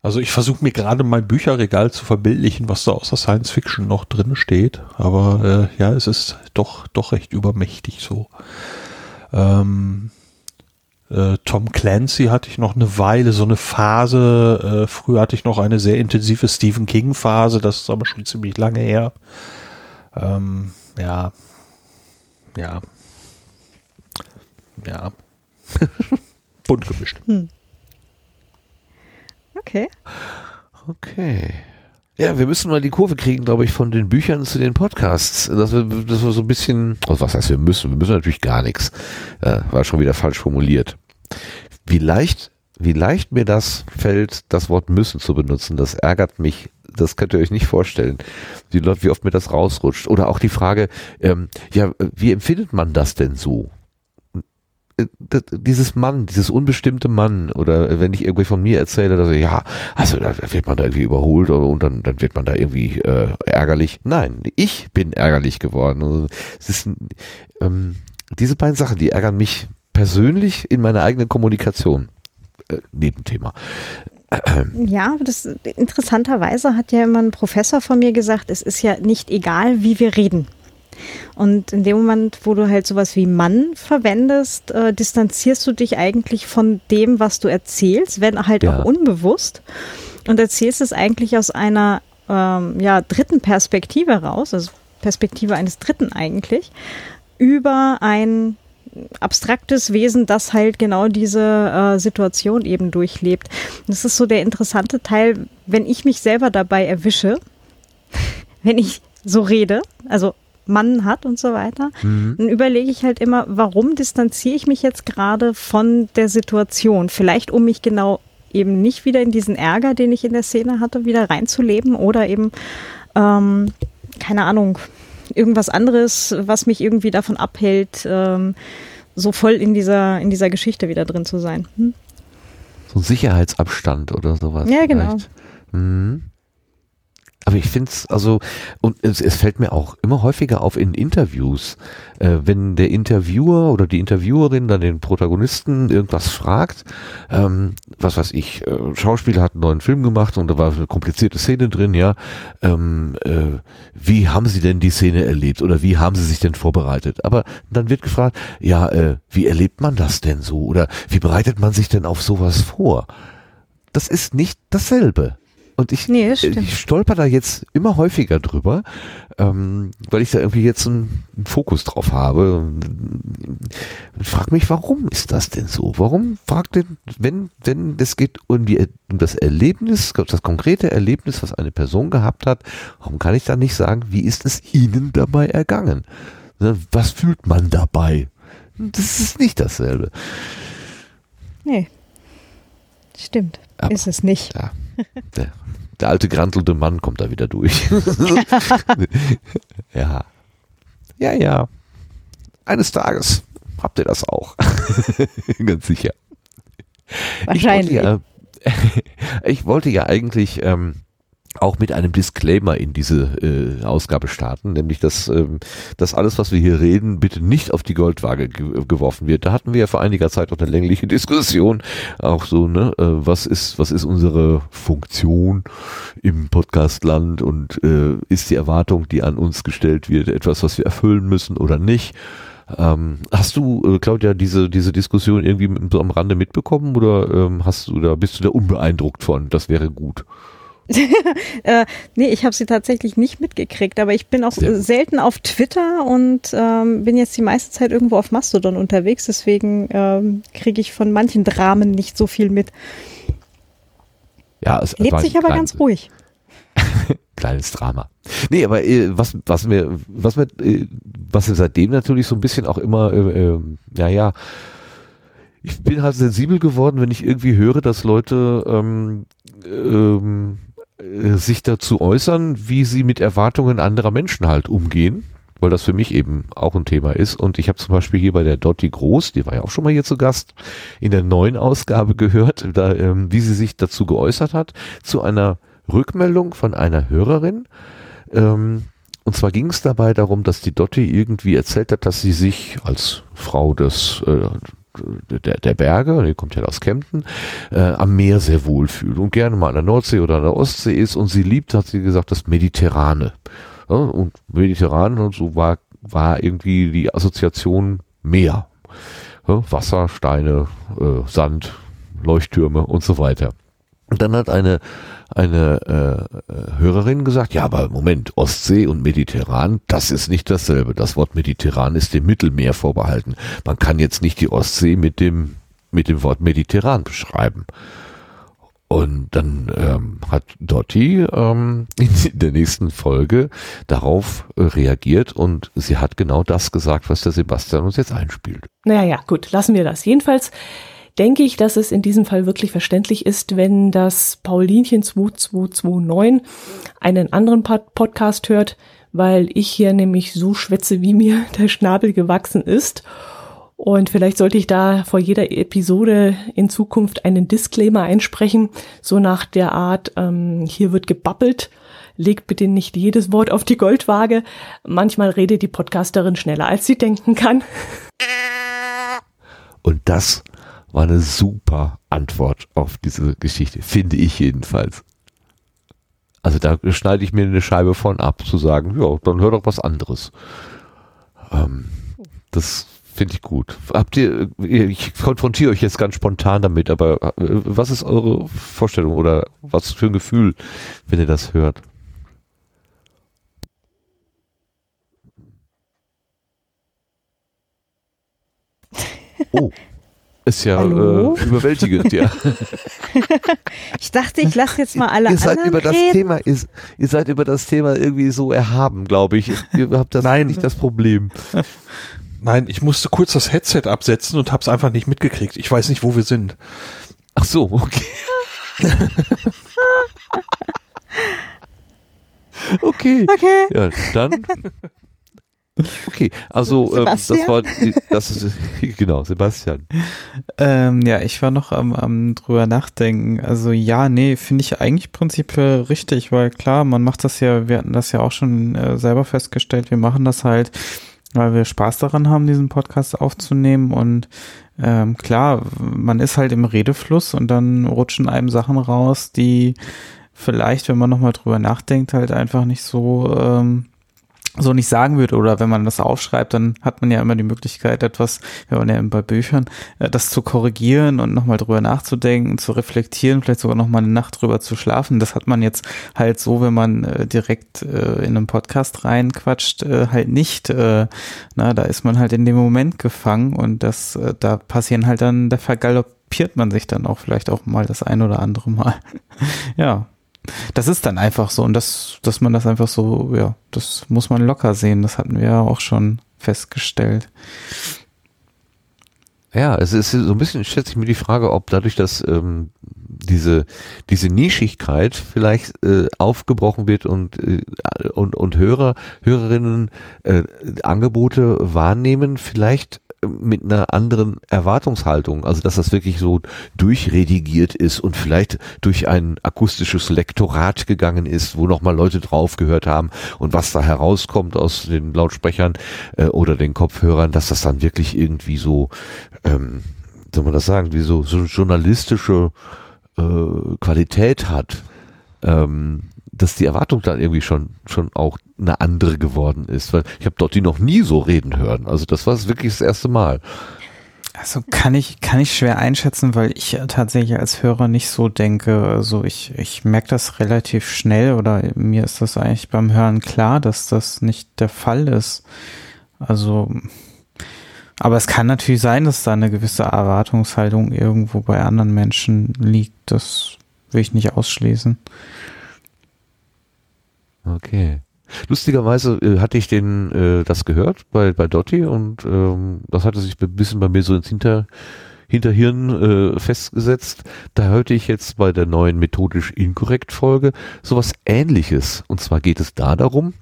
[SPEAKER 2] Also ich versuche mir gerade mein Bücherregal zu verbildlichen, was da außer Science Fiction noch drin steht. Aber äh, ja, es ist doch, doch recht übermächtig so. Ähm, äh, Tom Clancy hatte ich noch eine Weile, so eine Phase. Äh, früher hatte ich noch eine sehr intensive Stephen King Phase, das ist aber schon ziemlich lange her. Ähm, ja, ja, ja, (laughs) bunt gemischt.
[SPEAKER 4] Okay.
[SPEAKER 1] Okay. Ja, wir müssen mal die Kurve kriegen, glaube ich, von den Büchern zu den Podcasts. Dass wir, dass wir so ein bisschen, also was heißt wir müssen? Wir müssen natürlich gar nichts. Äh, war schon wieder falsch formuliert. Wie leicht, wie leicht mir das fällt, das Wort müssen zu benutzen, das ärgert mich. Das könnt ihr euch nicht vorstellen. Wie, wie oft mir das rausrutscht. Oder auch die Frage, ähm, ja, wie empfindet man das denn so? Das, dieses Mann, dieses unbestimmte Mann, oder wenn ich irgendwie von mir erzähle, dass ich, ja, also da wird man da irgendwie überholt und dann, dann wird man da irgendwie äh, ärgerlich. Nein, ich bin ärgerlich geworden. Also, es ist, ähm, diese beiden Sachen, die ärgern mich persönlich in meiner eigenen Kommunikation. Äh, Nebenthema.
[SPEAKER 4] Ja, das interessanterweise hat ja immer ein Professor von mir gesagt, es ist ja nicht egal, wie wir reden. Und in dem Moment, wo du halt sowas wie Mann verwendest, äh, distanzierst du dich eigentlich von dem, was du erzählst, wenn halt
[SPEAKER 1] Ja.
[SPEAKER 4] auch unbewusst. Und erzählst es eigentlich aus einer ähm, ja, dritten Perspektive raus, also Perspektive eines Dritten eigentlich, über ein abstraktes Wesen, das halt genau diese äh, Situation eben durchlebt. Und Das ist so der interessante Teil, wenn ich mich selber dabei erwische, (laughs) wenn ich so rede, also Mann hat und so weiter, dann überlege ich halt immer, warum distanziere ich mich jetzt gerade von der Situation? Vielleicht um mich genau eben nicht wieder in diesen Ärger, den ich in der Szene hatte, wieder reinzuleben oder eben, ähm, keine Ahnung, irgendwas anderes, was mich irgendwie davon abhält, ähm, so voll in dieser, in dieser Geschichte wieder drin zu sein. Hm?
[SPEAKER 1] So ein Sicherheitsabstand oder sowas.
[SPEAKER 4] Ja, genau.
[SPEAKER 1] Mhm. Aber ich finde es, also, und es, es fällt mir auch immer häufiger auf in Interviews, äh, wenn der Interviewer oder die Interviewerin dann den Protagonisten irgendwas fragt, ähm, was weiß ich, äh, Schauspieler hat einen neuen Film gemacht und da war eine komplizierte Szene drin, ja, ähm, äh, wie haben Sie denn die Szene erlebt oder wie haben Sie sich denn vorbereitet? Aber dann wird gefragt, ja, äh, wie erlebt man das denn so oder wie bereitet man sich denn auf sowas vor? Das ist nicht dasselbe. Und ich,
[SPEAKER 4] Nee, stimmt.
[SPEAKER 1] ich stolper da jetzt immer häufiger drüber, ähm, weil ich da irgendwie jetzt einen, einen Fokus drauf habe. Und, und frag mich, warum ist das denn so? Warum fragt denn, wenn, wenn es geht um, die, um das Erlebnis, das konkrete Erlebnis, was eine Person gehabt hat, warum kann ich dann nicht sagen, wie ist es Ihnen dabei ergangen? Ne, Was fühlt man dabei? Das ist nicht dasselbe.
[SPEAKER 4] Nee. Stimmt.
[SPEAKER 1] Aber-
[SPEAKER 4] ist es nicht.
[SPEAKER 1] Ja, der, der alte grantelte Mann kommt da wieder durch. (laughs) ja. Ja, ja. Eines Tages habt ihr das auch. (laughs) Ganz sicher.
[SPEAKER 4] Wahrscheinlich.
[SPEAKER 1] Ich wollte ja, (laughs) ich wollte ja eigentlich ähm, auch mit einem Disclaimer in diese äh, Ausgabe starten, nämlich dass, ähm, dass alles, was wir hier reden, bitte nicht auf die Goldwaage ge geworfen wird. Da hatten wir ja vor einiger Zeit auch eine längliche Diskussion, auch so, ne, äh, was ist, was ist unsere Funktion im Podcastland und äh, ist die Erwartung, die an uns gestellt wird, etwas, was wir erfüllen müssen oder nicht? Ähm, hast du, äh, Claudia, diese, diese Diskussion irgendwie so am Rande mitbekommen oder ähm, hast du da, bist du da unbeeindruckt von? Das wäre gut. (laughs)
[SPEAKER 4] Äh, nee, ich habe sie tatsächlich nicht mitgekriegt, aber ich bin auch
[SPEAKER 1] Sehr
[SPEAKER 4] selten auf Twitter und ähm, bin jetzt die meiste Zeit irgendwo auf Mastodon unterwegs, deswegen ähm, kriege ich von manchen Dramen nicht so viel mit.
[SPEAKER 1] Ja, es
[SPEAKER 4] Lebt sich aber ganz ruhig. (laughs)
[SPEAKER 1] kleines Drama. Nee, aber äh, was, was mir, was mir, äh, was mir seitdem natürlich so ein bisschen auch immer, äh, äh, ja, ja, ich bin halt sensibel geworden, wenn ich irgendwie höre, dass Leute ähm, ähm, äh, sich dazu äußern, wie sie mit Erwartungen anderer Menschen halt umgehen, weil das für mich eben auch ein Thema ist. Und ich habe zum Beispiel hier bei der Dotti Groß, die war ja auch schon mal hier zu Gast, in der neuen Ausgabe gehört, da, ähm, wie sie sich dazu geäußert hat, zu einer Rückmeldung von einer Hörerin. Ähm, und zwar ging es dabei darum, dass die Dotti irgendwie erzählt hat, dass sie sich als Frau des äh, der, der Berge, die kommt ja aus Kempten, äh, am Meer sehr wohl fühlt und gerne mal an der Nordsee oder an der Ostsee ist und sie liebt, hat sie gesagt, das Mediterrane. Ja, und Mediterran und so war, war irgendwie die Assoziation Meer. Ja, Wasser, Steine, äh, Sand, Leuchttürme und so weiter. Und dann hat eine, eine äh, äh, Hörerin gesagt, ja, aber Moment, Ostsee und Mediterran, das ist nicht dasselbe. Das Wort Mediterran ist dem Mittelmeer vorbehalten. Man kann jetzt nicht die Ostsee mit dem, mit dem Wort Mediterran beschreiben. Und dann ähm, hat Dotti ähm, in der nächsten Folge darauf äh, reagiert und sie hat genau das gesagt, was der Sebastian uns jetzt einspielt.
[SPEAKER 5] Naja, gut, lassen wir das. Jedenfalls denke ich, dass es in diesem Fall wirklich verständlich ist, wenn das Paulinchen 2229 einen anderen Pod Podcast hört, weil ich hier nämlich so schwätze, wie mir (laughs) der Schnabel gewachsen ist. Und vielleicht sollte ich da vor jeder Episode in Zukunft einen Disclaimer einsprechen, so nach der Art, ähm, hier wird gebabbelt, legt bitte nicht jedes Wort auf die Goldwaage. Manchmal redet die Podcasterin schneller, als sie denken kann.
[SPEAKER 1] Und das war eine super Antwort auf diese Geschichte, finde ich jedenfalls. Also da schneide ich mir eine Scheibe von ab, zu sagen, ja, dann hör doch was anderes. Ähm, das finde ich gut. Habt ihr, ich konfrontiere euch jetzt ganz spontan damit, aber äh, was ist eure Vorstellung oder was für ein Gefühl, wenn ihr das hört? (laughs) Oh, ist ja
[SPEAKER 4] Hallo?
[SPEAKER 1] äh, überwältigend, ja. (laughs)
[SPEAKER 4] Ich dachte, ich lasse jetzt mal alle
[SPEAKER 1] ihr seid
[SPEAKER 4] anderen
[SPEAKER 1] über das
[SPEAKER 4] reden.
[SPEAKER 1] Thema, ihr, ihr seid über das Thema irgendwie so erhaben, glaube ich. Ihr habt das
[SPEAKER 2] Nein.
[SPEAKER 1] nicht das Problem.
[SPEAKER 2] Nein, ich musste kurz das Headset absetzen und hab's einfach nicht mitgekriegt. Ich weiß nicht, wo wir sind.
[SPEAKER 1] Ach so, okay. (laughs) okay.
[SPEAKER 4] Okay.
[SPEAKER 1] Ja, dann. Okay, also ähm, das war die, das ist (laughs) genau Sebastian.
[SPEAKER 3] Ähm, ja, ich war noch am, am drüber nachdenken. Also ja, nee, finde ich eigentlich prinzipiell richtig, weil klar, man macht das ja, wir hatten das ja auch schon äh, selber festgestellt, wir machen das halt, weil wir Spaß daran haben, diesen Podcast aufzunehmen und ähm, klar, man ist halt im Redefluss und dann rutschen einem Sachen raus, die vielleicht, wenn man nochmal drüber nachdenkt, halt einfach nicht so ähm, so nicht sagen würde oder wenn man das aufschreibt, dann hat man ja immer die Möglichkeit, etwas, wenn man ja bei Büchern, äh, das zu korrigieren und nochmal drüber nachzudenken, zu reflektieren, vielleicht sogar nochmal eine Nacht drüber zu schlafen. Das hat man jetzt halt so, wenn man äh, direkt äh, in einen Podcast reinquatscht, halt nicht. Na, da ist man halt in dem Moment gefangen und das, da passieren halt dann, da vergaloppiert man sich dann auch vielleicht auch mal das ein oder andere Mal. (laughs) ja, das ist dann einfach so und das, dass man das einfach so, ja, das muss man locker sehen. Das hatten wir ja auch schon festgestellt.
[SPEAKER 1] Ja, es ist so ein bisschen, schätze ich mir die Frage, ob dadurch, dass ähm, diese diese Nischigkeit vielleicht äh, aufgebrochen wird und äh, und und Hörer Hörerinnen äh, Angebote wahrnehmen, vielleicht mit einer anderen Erwartungshaltung, also dass das wirklich so durchredigiert ist und vielleicht durch ein akustisches Lektorat gegangen ist, wo nochmal Leute drauf gehört haben und was da herauskommt aus den Lautsprechern äh, oder den Kopfhörern, dass das dann wirklich irgendwie so, ähm, soll man das sagen, wie so, so journalistische äh, Qualität hat. Ähm, dass die Erwartung dann irgendwie schon schon auch eine andere geworden ist, weil ich habe Dotti noch nie so reden hören. Also das war wirklich das erste Mal.
[SPEAKER 3] Also kann ich, kann ich schwer einschätzen, weil ich tatsächlich als Hörer nicht so denke. Also ich, ich merke das relativ schnell oder mir ist das eigentlich beim Hören klar, dass das nicht der Fall ist. Also, aber es kann natürlich sein, dass da eine gewisse Erwartungshaltung irgendwo bei anderen Menschen liegt. Das will ich nicht ausschließen.
[SPEAKER 1] Okay. Lustigerweise äh, hatte ich den äh, das gehört bei bei Dotti und ähm, das hatte sich ein bisschen bei mir so ins Hinter Hinterhirn äh, festgesetzt. Da hörte ich jetzt bei der neuen methodisch inkorrekt Folge sowas Ähnliches. Und zwar geht es da darum,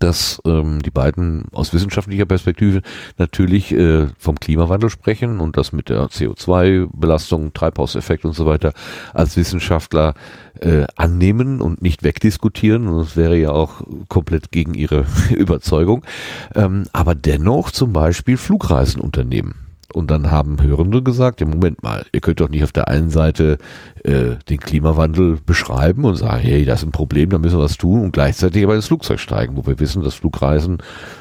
[SPEAKER 1] dass ähm, die beiden aus wissenschaftlicher Perspektive natürlich äh, vom Klimawandel sprechen und das mit der CO2-Belastung, Treibhauseffekt und so weiter als Wissenschaftler äh, annehmen und nicht wegdiskutieren. Und das wäre ja auch komplett gegen ihre (laughs) Überzeugung. Ähm, aber dennoch zum Beispiel Flugreisen unternehmen. Und dann haben Hörende gesagt, ja Moment mal, ihr könnt doch nicht auf der einen Seite äh, den Klimawandel beschreiben und sagen, hey, das ist ein Problem, da müssen wir was tun und gleichzeitig aber ins Flugzeug steigen, wo wir wissen, dass Flugreisen,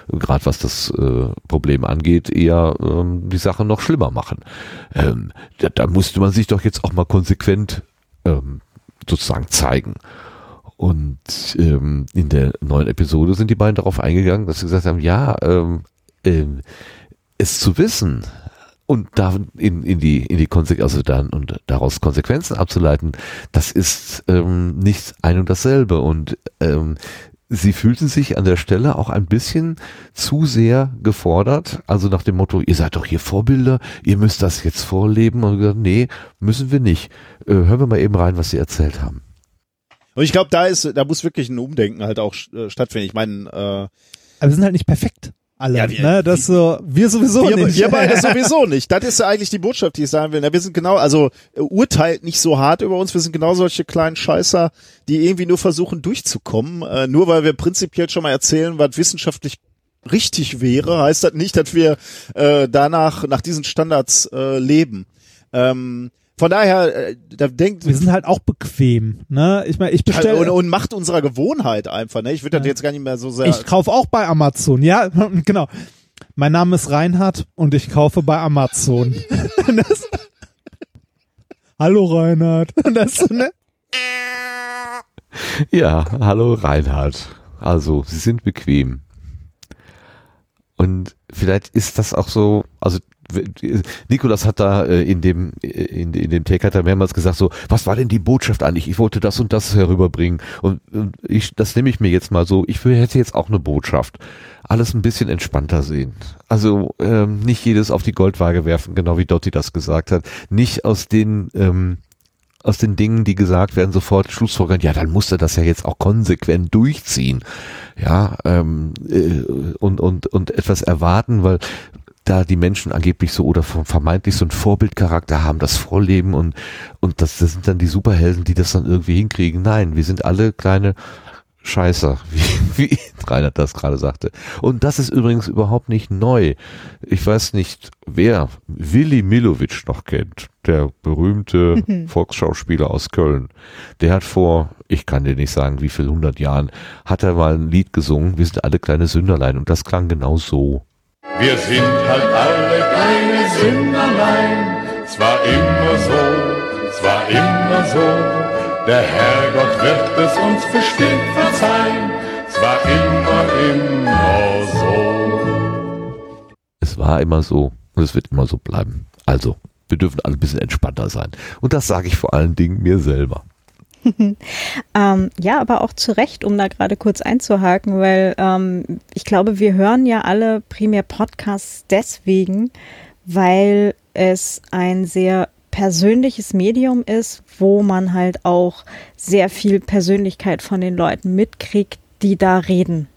[SPEAKER 1] gerade was das äh, Problem angeht, eher ähm, die Sache noch schlimmer machen. Ähm, da, da musste man sich doch jetzt auch mal konsequent ähm, sozusagen zeigen. Und ähm, in der neuen Episode sind die beiden darauf eingegangen, dass sie gesagt haben, ja, ähm, ähm, es zu wissen, und da in, in die in die Konsequenz, also dann und daraus Konsequenzen abzuleiten, das ist ähm, nicht ein und dasselbe und ähm, sie fühlten sich an der Stelle auch ein bisschen zu sehr gefordert, also nach dem Motto, ihr seid doch hier Vorbilder, ihr müsst das jetzt vorleben und gesagt, nee, müssen wir nicht. Äh, hören wir mal eben rein, was sie erzählt haben.
[SPEAKER 6] Und ich glaube, da ist, da muss wirklich ein Umdenken halt auch äh, stattfinden. Ich meine, äh,
[SPEAKER 7] Aber wir sind halt nicht perfekt. Alle,
[SPEAKER 6] Ja, wir-
[SPEAKER 7] ne? Das so, wir sowieso
[SPEAKER 6] wir,
[SPEAKER 7] nicht.
[SPEAKER 6] wir beide (laughs) sowieso nicht. Das ist ja eigentlich die Botschaft, die ich sagen will. Na, wir sind genau, also äh, urteilt nicht so hart über uns. Wir sind genau solche kleinen Scheißer, die irgendwie nur versuchen durchzukommen. Äh, nur weil wir prinzipiell schon mal erzählen, was wissenschaftlich richtig wäre, heißt das nicht, dass wir äh, danach nach diesen Standards äh, leben. Ähm, von daher, äh, da denkt
[SPEAKER 7] wir sind halt auch bequem, ne? Ich meine, ich bestelle
[SPEAKER 6] und, und macht unserer Gewohnheit einfach. Ne? Ich würde das
[SPEAKER 7] Ja.
[SPEAKER 6] jetzt gar nicht mehr so sehr.
[SPEAKER 7] Ich kaufe auch bei Amazon, ja, (laughs) genau. Mein Name ist Reinhard und ich kaufe bei Amazon. (laughs) das, Hallo Reinhard. (laughs) Das, ne?
[SPEAKER 1] Ja, hallo Reinhard. Also, sie sind bequem. Und vielleicht ist das auch so, also Nikolas hat da äh, in dem in, in dem Take hat er mehrmals gesagt so, was war denn die Botschaft eigentlich? Ich wollte das und das herüberbringen und, und ich das nehme ich mir jetzt mal so. Ich hätte jetzt auch eine Botschaft. Alles ein bisschen entspannter sehen. Also ähm, nicht jedes auf die Goldwaage werfen, genau wie Dotti das gesagt hat. Nicht aus den ähm, aus den Dingen, die gesagt werden, sofort Schlussfolgern, ja, dann muss er das ja jetzt auch konsequent durchziehen. Ja, ähm, äh, und, und, und etwas erwarten, weil da die Menschen angeblich so oder vermeintlich so einen Vorbildcharakter haben, das Vorleben und, und das, das sind dann die Superhelden, die das dann irgendwie hinkriegen. Nein, wir sind alle kleine Scheißer, (laughs) wie, wie Reinhard das gerade sagte. Und das ist übrigens überhaupt nicht neu. Ich weiß nicht, wer Willi Milovic noch kennt, der berühmte. (laughs) Volksschauspieler aus Köln. Der hat vor, ich kann dir nicht sagen, wie viel hundert Jahren, hat er mal ein Lied gesungen, wir sind alle kleine Sünderlein und das klang genau so.
[SPEAKER 8] Wir sind halt alle kleine Sünderlein, zwar immer so, zwar immer so, der Herrgott wird es uns bestimmt verzeihen, zwar immer, immer so.
[SPEAKER 1] Es war immer so und es wird immer so bleiben. Also, wir dürfen alle ein bisschen entspannter sein. Und das sage ich vor allen Dingen mir selber. (laughs)
[SPEAKER 4] ähm, ja, aber auch zu Recht, um da gerade kurz einzuhaken, weil ähm, ich glaube, wir hören ja alle primär Podcasts deswegen, weil es ein sehr persönliches Medium ist, wo man halt auch sehr viel Persönlichkeit von den Leuten mitkriegt, die da reden.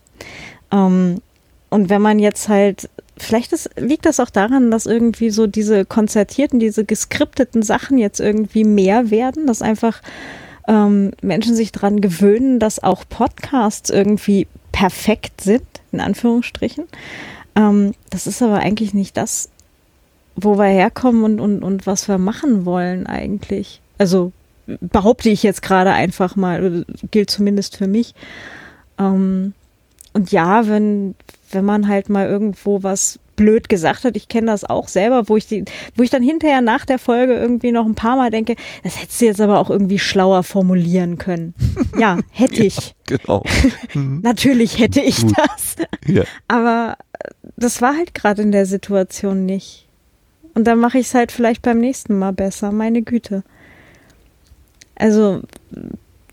[SPEAKER 4] Ähm, und wenn man jetzt halt, vielleicht ist, liegt das auch daran, dass irgendwie so diese konzertierten, diese geskripteten Sachen jetzt irgendwie mehr werden, dass einfach ähm, Menschen sich daran gewöhnen, dass auch Podcasts irgendwie perfekt sind, in Anführungsstrichen. Ähm, das ist aber eigentlich nicht das, wo wir herkommen und, und, und was wir machen wollen eigentlich. Also behaupte ich jetzt gerade einfach mal, gilt zumindest für mich. Ähm, und ja, wenn, wenn man halt mal irgendwo was blöd gesagt hat. Ich kenne das auch selber, wo ich die, wo ich dann hinterher nach der Folge irgendwie noch ein paar Mal denke, das hättest du jetzt aber auch irgendwie schlauer formulieren können. (laughs) Ja, hätte ich.
[SPEAKER 1] Ja, genau. (laughs)
[SPEAKER 4] Mhm. Natürlich hätte ich Gut. das. Ja. Aber das war halt gerade in der Situation nicht. Und dann mache ich es halt vielleicht beim nächsten Mal besser, meine Güte. Also,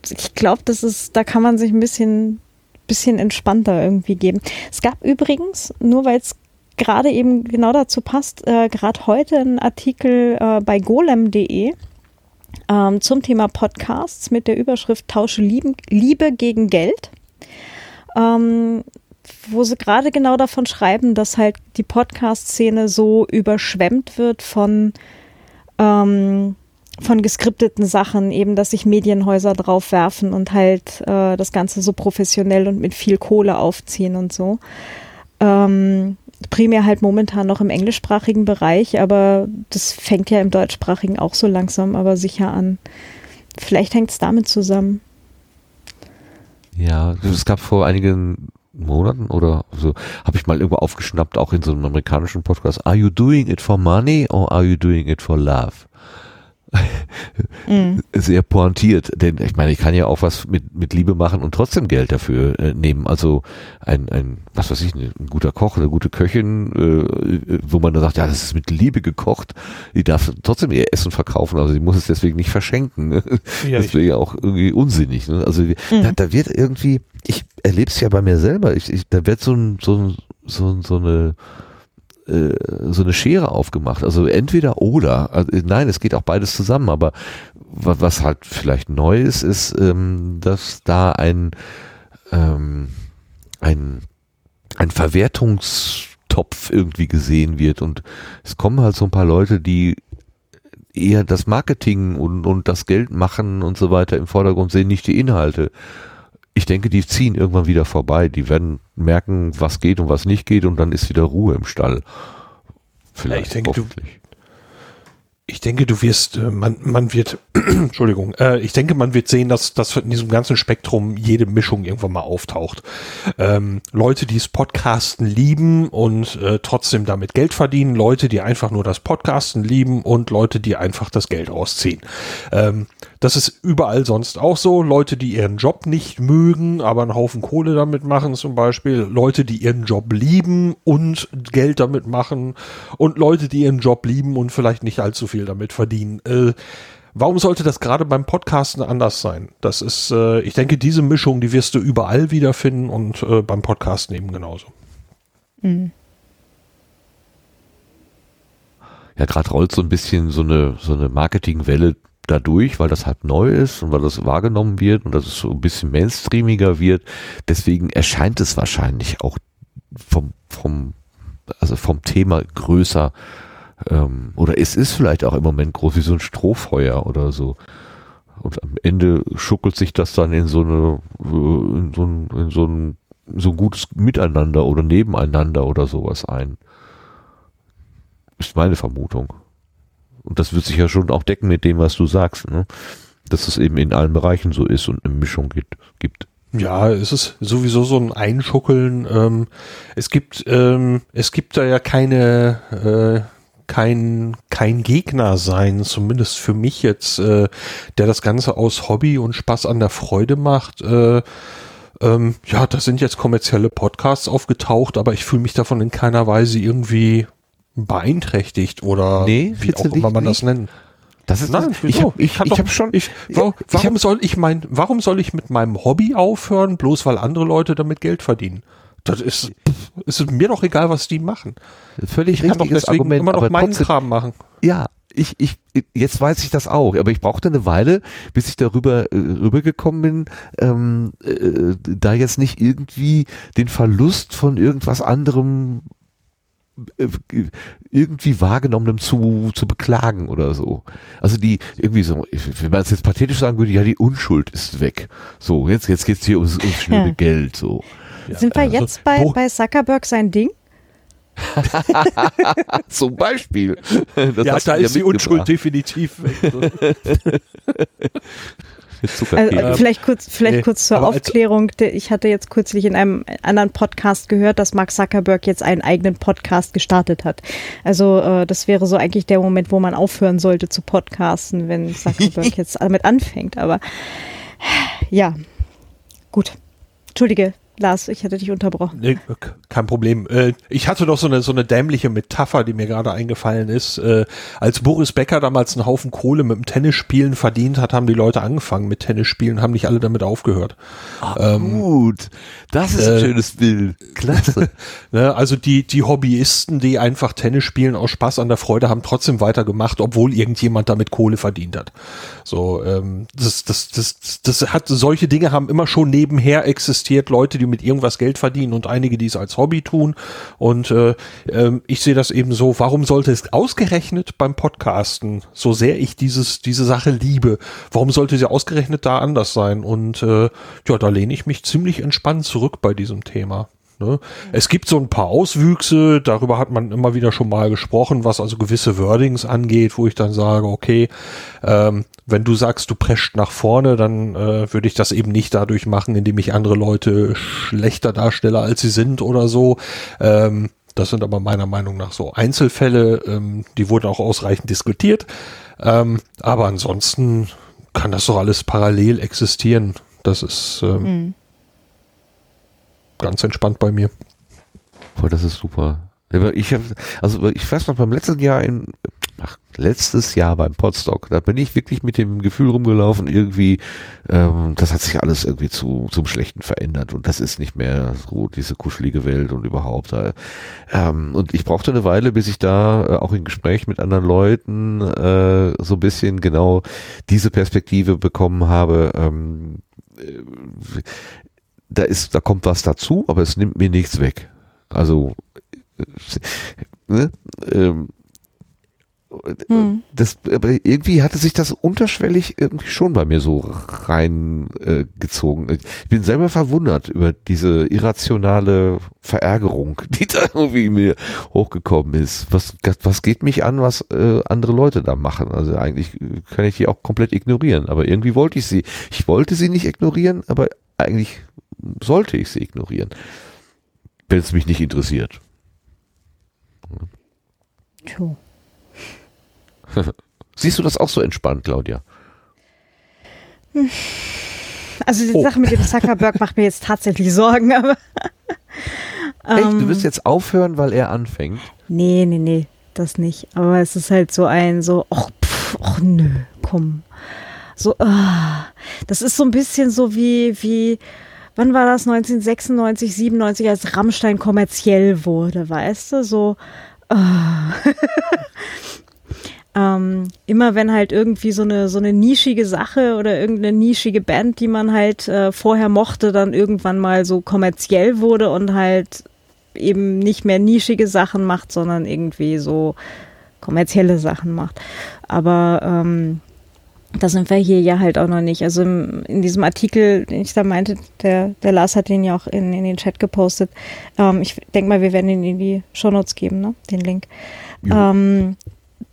[SPEAKER 4] ich glaube, das ist, da kann man sich ein bisschen, bisschen entspannter irgendwie geben. Es gab übrigens, nur weil es gerade eben genau dazu passt, äh, gerade heute ein Artikel äh, bei golem.de ähm, zum Thema Podcasts mit der Überschrift Tausche Lieben, Liebe gegen Geld. Ähm, wo sie gerade genau davon schreiben, dass halt die Podcast-Szene so überschwemmt wird von, ähm, von geskripteten Sachen, eben, dass sich Medienhäuser drauf werfen und halt äh, das Ganze so professionell und mit viel Kohle aufziehen und so. Ähm, primär halt momentan noch im englischsprachigen Bereich, aber das fängt ja im deutschsprachigen auch so langsam, aber sicher an. Vielleicht hängt es damit zusammen.
[SPEAKER 1] Ja, es gab vor einigen Monaten oder so, habe ich mal irgendwo aufgeschnappt, auch in so einem amerikanischen Podcast. Are you doing it for money or are you doing it for love? Mm. sehr pointiert, denn ich meine, ich kann ja auch was mit, mit Liebe machen und trotzdem Geld dafür äh, nehmen. Also ein, ein, was weiß ich, ein guter Koch, eine gute Köchin, äh, wo man dann sagt, ja, das ist mit Liebe gekocht, die darf trotzdem ihr Essen verkaufen, also sie muss es deswegen nicht verschenken. Ne? Ja, das wäre ja auch irgendwie unsinnig. Ne? Also mm. da, da, wird irgendwie, ich erlebe es ja bei mir selber, ich, ich, da wird so ein, so, ein, so, so eine äh, so eine Schere aufgemacht. Also entweder oder. Also, nein, es geht auch beides zusammen. Aber was halt vielleicht neu ist, ist, ähm, dass da ein, ähm, ein, ein Verwertungstopf irgendwie gesehen wird. Und es kommen halt so ein paar Leute, die eher das Marketing und, und das Geld machen und so weiter im Vordergrund sehen, nicht die Inhalte ich denke, die ziehen irgendwann wieder vorbei. Die werden merken, was geht und was nicht geht und dann ist wieder Ruhe im Stall.
[SPEAKER 2] Vielleicht, ich denke, du, ich denke, du wirst, äh, man, man wird, (clears throat) Entschuldigung, äh, ich denke, man wird sehen, dass, dass in diesem ganzen Spektrum jede Mischung irgendwann mal auftaucht. Ähm, Leute, die es Podcasten lieben und äh, trotzdem damit Geld verdienen, Leute, die einfach nur das Podcasten lieben und Leute, die einfach das Geld ausziehen. Ähm, das ist überall sonst auch so. Leute, die ihren Job nicht mögen, aber einen Haufen Kohle damit machen zum Beispiel. Leute, die ihren Job lieben und Geld damit machen. Und Leute, die ihren Job lieben und vielleicht nicht allzu viel damit verdienen. Äh, warum sollte das gerade beim Podcasten anders sein? Das ist, äh, ich denke, diese Mischung, die wirst du überall wiederfinden und äh, beim Podcasten eben genauso. Mhm.
[SPEAKER 1] Ja, gerade rollt so ein bisschen so eine, so eine Marketingwelle dadurch, weil das halt neu ist und weil das wahrgenommen wird und dass es so ein bisschen mainstreamiger wird. Deswegen erscheint es wahrscheinlich auch vom, vom, also vom Thema größer. Ähm, oder es ist vielleicht auch im Moment groß wie so ein Strohfeuer oder so. Und am Ende schuckelt sich das dann in so eine, in so ein, in so ein, so ein gutes Miteinander oder Nebeneinander oder sowas ein. Ist meine Vermutung. Und das wird sich ja schon auch decken mit dem, was du sagst, ne? Dass es eben in allen Bereichen so ist und eine Mischung gibt. gibt.
[SPEAKER 2] Ja, es ist sowieso so ein Einschuckeln. Ähm, es gibt, ähm, es gibt da ja keine, äh, kein, kein Gegner sein, zumindest für mich jetzt, äh, der das Ganze aus Hobby und Spaß an der Freude macht. Äh, ähm, ja, da sind jetzt kommerzielle Podcasts aufgetaucht, aber ich fühle mich davon in keiner Weise irgendwie beeinträchtigt oder
[SPEAKER 1] Nee,
[SPEAKER 2] wie auch immer man das nennt.
[SPEAKER 1] Das ist
[SPEAKER 2] Nein,
[SPEAKER 1] ich habe ich,
[SPEAKER 2] kann
[SPEAKER 1] ich
[SPEAKER 2] doch-
[SPEAKER 1] hab schon
[SPEAKER 2] Ich, warum,
[SPEAKER 1] ich
[SPEAKER 2] warum
[SPEAKER 1] hab-
[SPEAKER 2] soll ich mein, warum soll ich mit meinem Hobby aufhören, bloß weil andere Leute damit Geld verdienen? Das ist, es ist mir doch egal, was die machen.
[SPEAKER 1] völlig
[SPEAKER 2] Ich kann doch deswegen
[SPEAKER 1] Argument,
[SPEAKER 2] immer noch meinen
[SPEAKER 1] trotzdem,
[SPEAKER 2] Kram machen.
[SPEAKER 1] ja, ich, ich, jetzt weiß ich das auch, aber ich brauchte eine Weile, bis ich darüber äh, rübergekommen bin, ähm, äh, da jetzt nicht irgendwie den Verlust von irgendwas anderem irgendwie wahrgenommenem zu, zu beklagen oder so. Also die, irgendwie so, wenn man es jetzt pathetisch sagen würde, ja, die Unschuld ist weg. So, jetzt, jetzt geht's hier ums, ums schnelle
[SPEAKER 4] Ja.
[SPEAKER 1] Geld, so.
[SPEAKER 4] Sind wir
[SPEAKER 2] also,
[SPEAKER 4] jetzt bei, bei Zuckerberg sein Ding? (laughs)
[SPEAKER 1] Zum Beispiel. Das
[SPEAKER 2] ja, da ist die. Unschuld definitiv weg. (laughs)
[SPEAKER 1] Mit
[SPEAKER 4] Also,
[SPEAKER 1] Zuckerkeks.
[SPEAKER 4] äh, vielleicht kurz, vielleicht
[SPEAKER 2] nee,
[SPEAKER 4] kurz zur Aufklärung. Ich hatte jetzt kürzlich in einem anderen Podcast gehört, dass Mark Zuckerberg jetzt einen eigenen Podcast gestartet hat. Also äh, das wäre so eigentlich der Moment, wo man aufhören sollte zu podcasten, wenn (laughs) Zuckerberg jetzt damit anfängt. Aber ja, gut. Entschuldige, Lars, ich hatte dich unterbrochen.
[SPEAKER 2] Nee, kein Problem. Äh, Ich hatte doch so eine, so eine dämliche Metapher, die mir gerade eingefallen ist. Äh, Als Boris Becker damals einen Haufen Kohle mit dem Tennisspielen verdient hat, haben die Leute angefangen mit Tennisspielen, haben nicht alle damit aufgehört. Ähm,
[SPEAKER 1] Gut, das ist ein
[SPEAKER 2] äh,
[SPEAKER 1] schönes Bild. Klasse. (laughs)
[SPEAKER 2] Ne, also die, die Hobbyisten, die einfach Tennis spielen aus Spaß an der Freude, haben trotzdem weitergemacht, obwohl irgendjemand damit Kohle verdient hat. So, ähm, das, das, das, das hat solche Dinge haben immer schon nebenher existiert, Leute, die mit irgendwas Geld verdienen und einige, die es als Hobby tun. Und äh, ähm, ich sehe das eben so, warum sollte es ausgerechnet beim Podcasten, so sehr ich dieses, diese Sache liebe, warum sollte sie ausgerechnet da anders sein? Und äh, ja, da lehne ich mich ziemlich entspannt zurück bei diesem Thema. Ne? Es gibt so ein paar Auswüchse, darüber hat man immer wieder schon mal gesprochen, was also gewisse Wordings angeht, wo ich dann sage, okay, ähm, wenn du sagst, du prescht nach vorne, dann äh, würde ich das eben nicht dadurch machen, indem ich andere Leute schlechter darstelle, als sie sind oder so. Ähm, das sind aber meiner Meinung nach so Einzelfälle, ähm, die wurden auch ausreichend diskutiert. Ähm, aber ansonsten kann das doch alles parallel existieren. Das ist ähm, ganz entspannt bei mir.
[SPEAKER 1] Boah, das ist super. Ich hab, also ich weiß noch, beim letzten Jahr in, ach, letztes Jahr beim Podstock, da bin ich wirklich mit dem Gefühl rumgelaufen, irgendwie, ähm, das hat sich alles irgendwie zu, zum Schlechten verändert und das ist nicht mehr so diese kuschelige Welt und überhaupt. Äh, ähm, und ich brauchte eine Weile, bis ich da äh, auch in Gespräch mit anderen Leuten äh, so ein bisschen genau diese Perspektive bekommen habe. Ähm, äh, da ist, da kommt was dazu, aber es nimmt mir nichts weg. Also ne? ähm,
[SPEAKER 4] Hm.
[SPEAKER 1] das, aber irgendwie hatte sich das unterschwellig irgendwie schon bei mir so reingezogen. Äh, gezogen. ich bin selber verwundert über diese irrationale Verärgerung, (laughs) die da irgendwie mir hochgekommen ist. Was, was geht mich an, was äh, andere Leute da machen? Also eigentlich kann ich die auch komplett ignorieren, aber irgendwie wollte ich sie. Ich wollte sie nicht ignorieren, aber eigentlich sollte ich sie ignorieren, wenn es mich nicht interessiert.
[SPEAKER 4] Tjo. (laughs)
[SPEAKER 1] Siehst du das auch so entspannt, Claudia?
[SPEAKER 4] Also die
[SPEAKER 2] Oh.
[SPEAKER 4] Sache mit dem Zuckerberg macht mir jetzt tatsächlich Sorgen, aber (laughs)
[SPEAKER 1] Echt?
[SPEAKER 4] Ähm.
[SPEAKER 1] Du wirst jetzt aufhören, weil er anfängt?
[SPEAKER 4] nee, nee, nee, das nicht. Aber es ist halt so ein so, ach, pff, ach nö, komm. So, ah. das ist so ein bisschen so wie, wie, wann war das? 1996, 97, als Rammstein kommerziell wurde, weißt du? So, ah. (laughs) ähm, immer wenn halt irgendwie so eine so eine nischige Sache oder irgendeine nischige Band, die man halt äh, vorher mochte, dann irgendwann mal so kommerziell wurde und halt eben nicht mehr nischige Sachen macht, sondern irgendwie so kommerzielle Sachen macht. Aber ähm, da sind wir hier ja halt auch noch nicht. Also im, in diesem Artikel, den ich da meinte, der, der Lars hat den ja auch in, in den Chat gepostet. Ähm, ich denke mal, wir werden ihn in die Shownotes geben, ne? den Link. Ähm,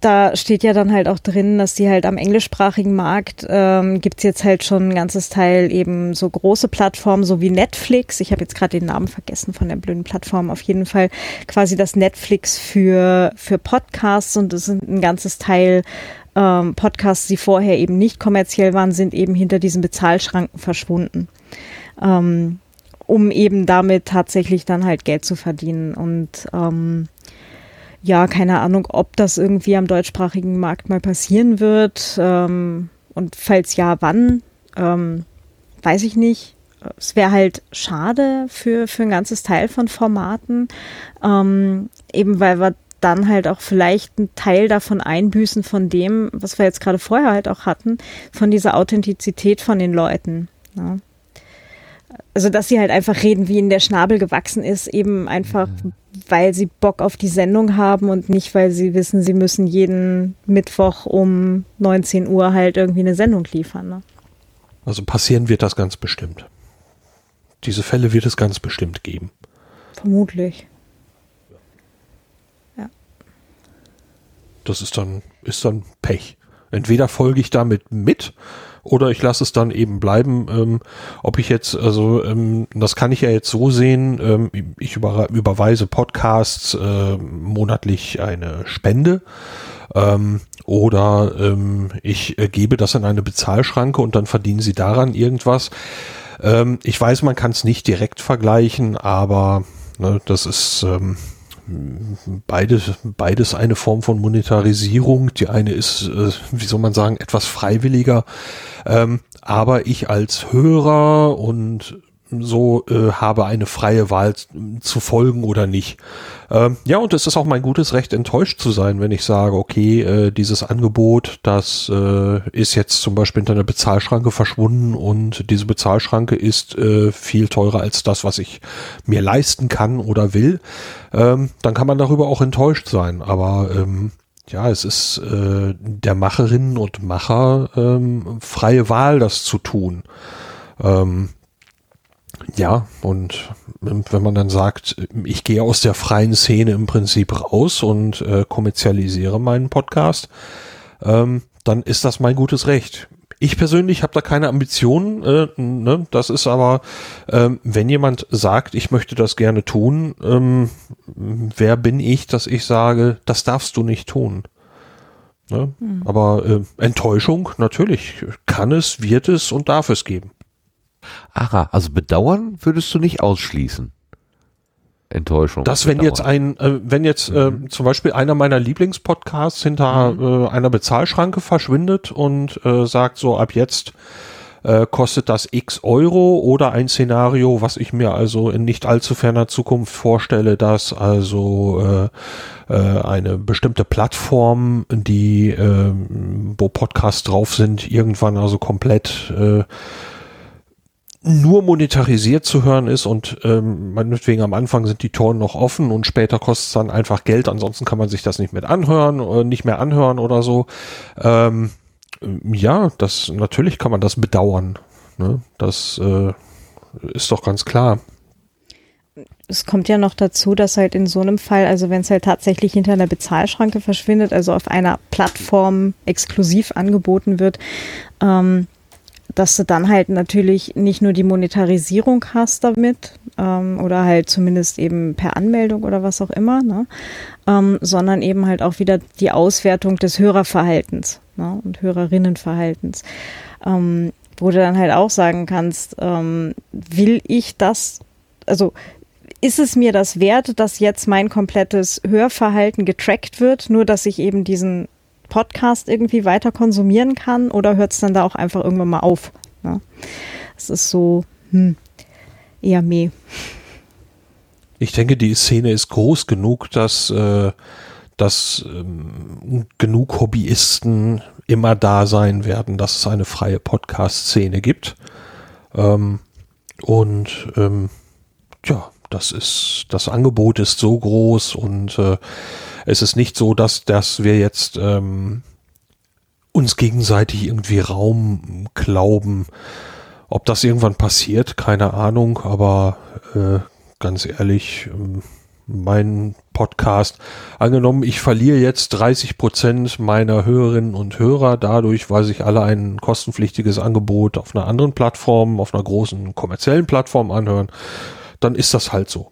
[SPEAKER 4] da steht ja dann halt auch drin, dass die halt am englischsprachigen Markt ähm, gibt jetzt halt schon ein ganzes Teil eben so große Plattformen, so wie Netflix. Ich habe jetzt gerade den Namen vergessen von der blöden Plattform. Auf jeden Fall quasi das Netflix für, für Podcasts und es sind ein ganzes Teil ähm, Podcasts, die vorher eben nicht kommerziell waren, sind eben hinter diesen Bezahlschranken verschwunden. Ähm, um eben damit tatsächlich dann halt Geld zu verdienen. Und ähm, ja, keine Ahnung, ob das irgendwie am deutschsprachigen Markt mal passieren wird. Ähm, und falls ja, wann, ähm, weiß ich nicht. Es wäre halt schade für, für ein ganzes Teil von Formaten, ähm, eben weil wir dann halt auch vielleicht einen Teil davon einbüßen von dem, was wir jetzt gerade vorher halt auch hatten, von dieser Authentizität von den Leuten. Ja. Also, dass sie halt einfach reden, wie ihnen der Schnabel gewachsen ist, eben einfach, weil sie Bock auf die Sendung haben und nicht, weil sie wissen, sie müssen jeden Mittwoch um 19 Uhr halt irgendwie eine Sendung liefern. Ne?
[SPEAKER 2] Also passieren wird das ganz bestimmt. Diese Fälle wird es ganz bestimmt geben.
[SPEAKER 4] Vermutlich.
[SPEAKER 2] Das ist dann, ist dann Pech. Entweder folge ich damit mit oder ich lasse es dann eben bleiben. Ähm, ob ich jetzt, also ähm, das kann ich ja jetzt so sehen, ähm, ich über, überweise Podcasts äh, monatlich eine Spende ähm, oder ähm, ich äh, gebe das in eine Bezahlschranke und dann verdienen sie daran irgendwas. Ähm, ich weiß, man kann es nicht direkt vergleichen, aber ne, das ist ähm, beides, beides eine Form von Monetarisierung. Die eine ist, äh, wie soll man sagen, etwas freiwilliger. Ähm, aber ich als Hörer und so äh, habe eine freie Wahl zu folgen oder nicht. Ähm, ja, und es ist auch mein gutes Recht, enttäuscht zu sein, wenn ich sage, okay, äh, dieses Angebot, das äh, ist jetzt zum Beispiel hinter einer Bezahlschranke verschwunden und diese Bezahlschranke ist äh, viel teurer als das, was ich mir leisten kann oder will. Ähm, dann kann man darüber auch enttäuscht sein. Aber ähm, ja, es ist äh, der Macherinnen und Macher ähm, freie Wahl, das zu tun. Ähm, ja, und wenn man dann sagt, ich gehe aus der freien Szene im Prinzip raus und äh, kommerzialisiere meinen Podcast, ähm, dann ist das mein gutes Recht. Ich persönlich habe da keine Ambitionen. Äh, ne? Das ist aber, ähm, wenn jemand sagt, ich möchte das gerne tun, ähm, wer bin ich, dass ich sage, das darfst du nicht tun? Ne? Mhm. Aber äh, Enttäuschung, natürlich, kann es, wird es und darf es geben.
[SPEAKER 1] Aha, also bedauern würdest du nicht ausschließen. Enttäuschung.
[SPEAKER 2] Das, wenn jetzt ein, äh, wenn jetzt äh, mhm. zum Beispiel einer meiner Lieblingspodcasts hinter mhm. äh, einer Bezahlschranke verschwindet und äh, sagt so, ab jetzt äh, kostet das x Euro oder ein Szenario, was ich mir also in nicht allzu ferner Zukunft vorstelle, dass also äh, äh, eine bestimmte Plattform, die äh, wo Podcasts drauf sind, irgendwann also komplett äh, nur monetarisiert zu hören ist und ähm, meinetwegen am Anfang sind die Toren noch offen und später kostet es dann einfach Geld, ansonsten kann man sich das nicht mit anhören oder äh, nicht mehr anhören oder so. Ähm, ja, das natürlich kann man das bedauern. Ne? Das äh, ist doch ganz klar.
[SPEAKER 4] Es kommt ja noch dazu, dass halt in so einem Fall, also wenn es halt tatsächlich hinter einer Bezahlschranke verschwindet, also auf einer Plattform exklusiv angeboten wird, ähm, dass du dann halt natürlich nicht nur die Monetarisierung hast damit ähm, oder halt zumindest eben per Anmeldung oder was auch immer, ne? ähm, sondern eben halt auch wieder die Auswertung des Hörerverhaltens ne? und Hörerinnenverhaltens, ähm, wo du dann halt auch sagen kannst, ähm, will ich das, also ist es mir das wert, dass jetzt mein komplettes Hörverhalten getrackt wird, nur dass ich eben diesen Podcast irgendwie weiter konsumieren kann oder hört es dann da auch einfach irgendwann mal auf? Ne? Es ist so hm, eher meh.
[SPEAKER 2] Ich denke, die Szene ist groß genug, dass, äh, dass ähm, genug Hobbyisten immer da sein werden, dass es eine freie Podcast-Szene gibt. Ähm, und ähm, ja, das ist, das Angebot ist so groß und äh, es ist nicht so, dass, dass wir jetzt ähm, uns gegenseitig irgendwie Raum glauben. Ob das irgendwann passiert, keine Ahnung, aber äh, ganz ehrlich, ähm, mein Podcast, angenommen, ich verliere jetzt 30 Prozent meiner Hörerinnen und Hörer dadurch, weil sich alle ein kostenpflichtiges Angebot auf einer anderen Plattform, auf einer großen kommerziellen Plattform anhören, dann ist das halt so.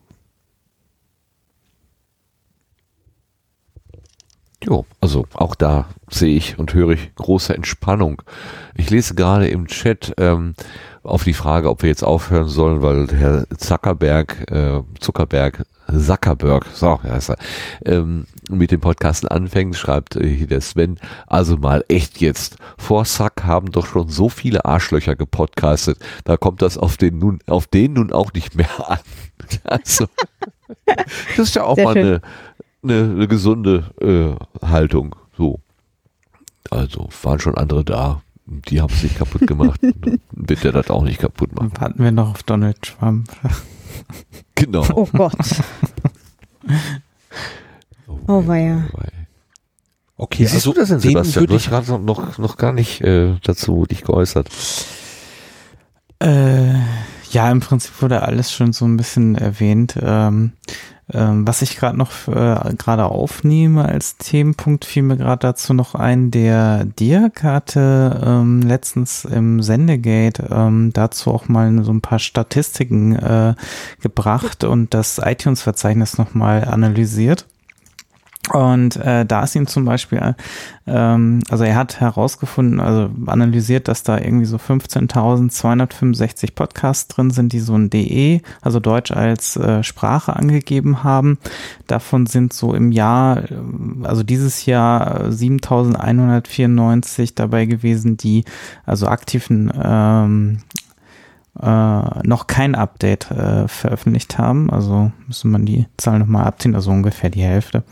[SPEAKER 1] Jo, also auch da sehe ich und höre ich große Entspannung. Ich lese gerade im Chat ähm, auf die Frage, ob wir jetzt aufhören sollen, weil Herr Zuckerberg, äh, Zuckerberg, Zuckerberg, so heißt er, ähm, mit dem Podcasten anfängt, schreibt äh, hier der Sven, also mal echt jetzt. Vor Sack haben doch schon so viele Arschlöcher gepodcastet, da kommt das auf den nun, auf den nun auch nicht mehr an. (laughs) Also, das ist ja auch
[SPEAKER 4] Sehr
[SPEAKER 1] mal
[SPEAKER 4] schön.
[SPEAKER 1] eine, eine, eine gesunde äh, Haltung. So. Also waren schon andere da. Die haben es nicht kaputt gemacht. (laughs) Wird der das auch nicht kaputt machen.
[SPEAKER 3] Warten wir noch auf Donald Trump. (laughs)
[SPEAKER 1] Genau.
[SPEAKER 4] Oh Gott. Oh weia.
[SPEAKER 2] Okay,
[SPEAKER 1] Wie
[SPEAKER 2] also
[SPEAKER 1] du das denn,
[SPEAKER 2] den
[SPEAKER 1] Sebastian? Du hast gerade noch, noch gar nicht äh, dazu dich geäußert.
[SPEAKER 3] Äh, ja, im Prinzip wurde alles schon so ein bisschen erwähnt. Ähm, ähm, was ich gerade noch äh, gerade aufnehme als Themenpunkt, fiel mir gerade dazu noch ein. Der Dirk hatte ähm, letztens im Sendegate ähm, dazu auch mal so ein paar Statistiken äh, gebracht und das iTunes-Verzeichnis nochmal analysiert. Und äh, da ist ihm zum Beispiel, äh, ähm, also er hat herausgefunden, also analysiert, dass da irgendwie so 15.265 Podcasts drin sind, die so ein DE, also Deutsch als äh, Sprache angegeben haben. Davon sind so im Jahr, äh, also dieses Jahr äh, 7.194 dabei gewesen, die also aktiven ähm, äh, noch kein Update äh, veröffentlicht haben. Also müsste man die Zahl nochmal abziehen, also ungefähr die Hälfte.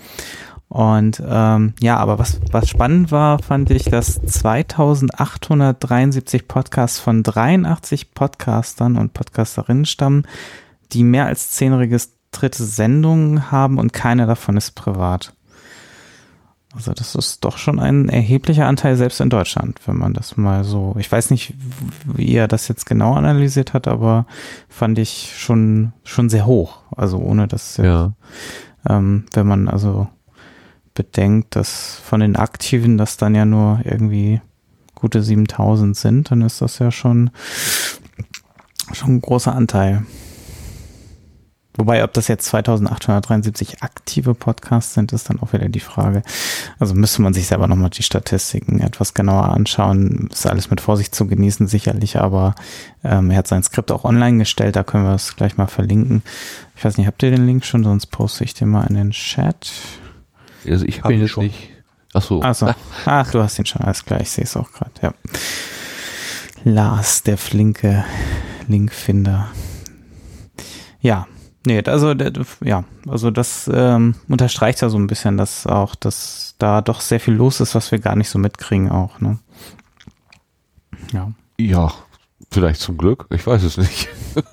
[SPEAKER 3] Und ähm, ja, aber was, was spannend war, fand ich, dass 2873 Podcasts von 83 Podcastern und Podcasterinnen stammen, die mehr als 10 registrierte Sendungen haben und keine davon ist privat. Also das ist doch schon ein erheblicher Anteil selbst in Deutschland, wenn man das mal so, ich weiß nicht, wie er das jetzt genau analysiert hat, aber fand ich schon, schon sehr hoch. Also ohne dass,
[SPEAKER 1] Ja.
[SPEAKER 3] ähm, wenn man also bedenkt, dass von den Aktiven das dann ja nur irgendwie gute 7000 sind, dann ist das ja schon, schon ein großer Anteil. Wobei, ob das jetzt 2873 aktive Podcasts sind, ist dann auch wieder die Frage. Also müsste man sich selber nochmal die Statistiken etwas genauer anschauen. Ist alles mit Vorsicht zu genießen, sicherlich, aber ähm, er hat sein Skript auch online gestellt, da können wir es gleich mal verlinken. Ich weiß nicht, habt ihr den Link schon, sonst poste ich den mal in den Chat.
[SPEAKER 1] Also ich
[SPEAKER 2] Hab
[SPEAKER 1] habe ihn jetzt
[SPEAKER 2] schon.
[SPEAKER 1] nicht. Ach so.
[SPEAKER 3] Achso. (laughs) Ach, du hast ihn schon, alles klar, ich sehe es auch gerade, ja. Lars, der flinke Linkfinder. Ja, nee, also ja, also das ähm, unterstreicht ja so ein bisschen, dass auch, dass da doch sehr viel los ist, was wir gar nicht so mitkriegen auch, ne? Ja.
[SPEAKER 1] Ja, vielleicht zum Glück. Ich weiß es nicht. (laughs)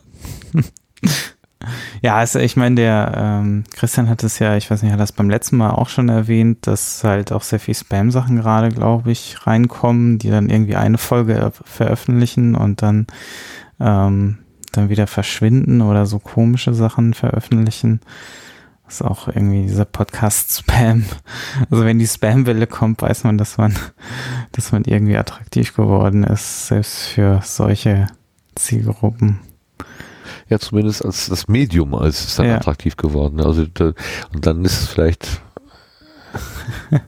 [SPEAKER 3] Ja, also ich meine, der ähm, Christian hat es ja, ich weiß nicht, hat das beim letzten Mal auch schon erwähnt, dass halt auch sehr viel Spam-Sachen gerade, glaube ich, reinkommen, die dann irgendwie eine Folge er- veröffentlichen und dann ähm, dann wieder verschwinden oder so komische Sachen veröffentlichen. Das ist auch irgendwie dieser Podcast-Spam. (laughs) Also wenn die Spam-Welle kommt, weiß man, dass man, (laughs) dass man irgendwie attraktiv geworden ist, selbst für solche Zielgruppen.
[SPEAKER 1] Ja, zumindest als das Medium als ist dann
[SPEAKER 3] Ja.
[SPEAKER 1] attraktiv geworden. Also da, und dann ist es vielleicht (laughs)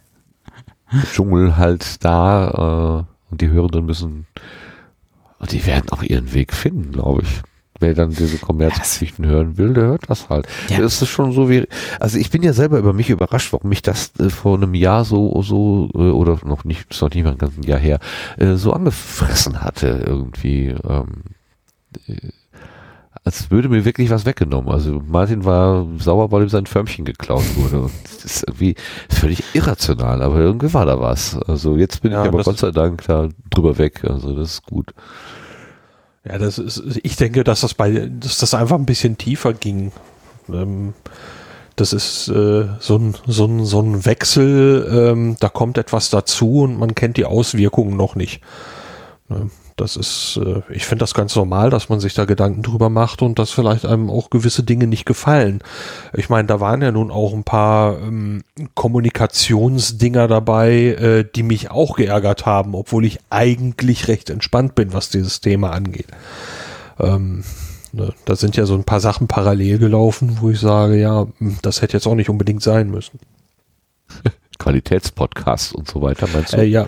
[SPEAKER 1] Dschungel halt da äh, und die Hörenden müssen, und die werden auch ihren Weg finden, glaube ich. Wer dann diese Kommerzgeschichten hören will, der hört das halt.
[SPEAKER 3] Ja.
[SPEAKER 1] Das ist schon so wie, also ich bin ja selber über mich überrascht, warum mich das äh, vor einem Jahr so, so, äh, oder noch nicht, ist noch nicht mal ein ganzes Jahr her, äh, so angefressen hatte irgendwie. Ähm, äh, als würde mir wirklich was weggenommen. Also Martin war sauer, weil ihm sein Förmchen geklaut wurde. Und das ist irgendwie völlig irrational, aber irgendwie war da was. Also jetzt bin
[SPEAKER 2] Ja,
[SPEAKER 1] ich aber Gott sei Dank da drüber weg. Also das ist gut.
[SPEAKER 2] Ja, das ist, ich denke, dass das bei, dass das einfach ein bisschen tiefer ging. Ähm, das ist äh, so, ein, so, ein, so ein Wechsel, ähm, da kommt etwas dazu und man kennt die Auswirkungen noch nicht. Ne? Das ist, äh, ich finde das ganz normal, dass man sich da Gedanken drüber macht und dass vielleicht einem auch gewisse Dinge nicht gefallen. Ich meine, da waren ja nun auch ein paar ähm, Kommunikationsdinger dabei, äh, die mich auch geärgert haben, obwohl ich eigentlich recht entspannt bin, was dieses Thema angeht. Ähm, ne, da sind ja so ein paar Sachen parallel gelaufen, wo ich sage, ja, hm, das hätte jetzt auch nicht unbedingt sein müssen. (laughs)
[SPEAKER 1] Qualitätspodcast und so weiter, meinst du?
[SPEAKER 2] Äh, ja,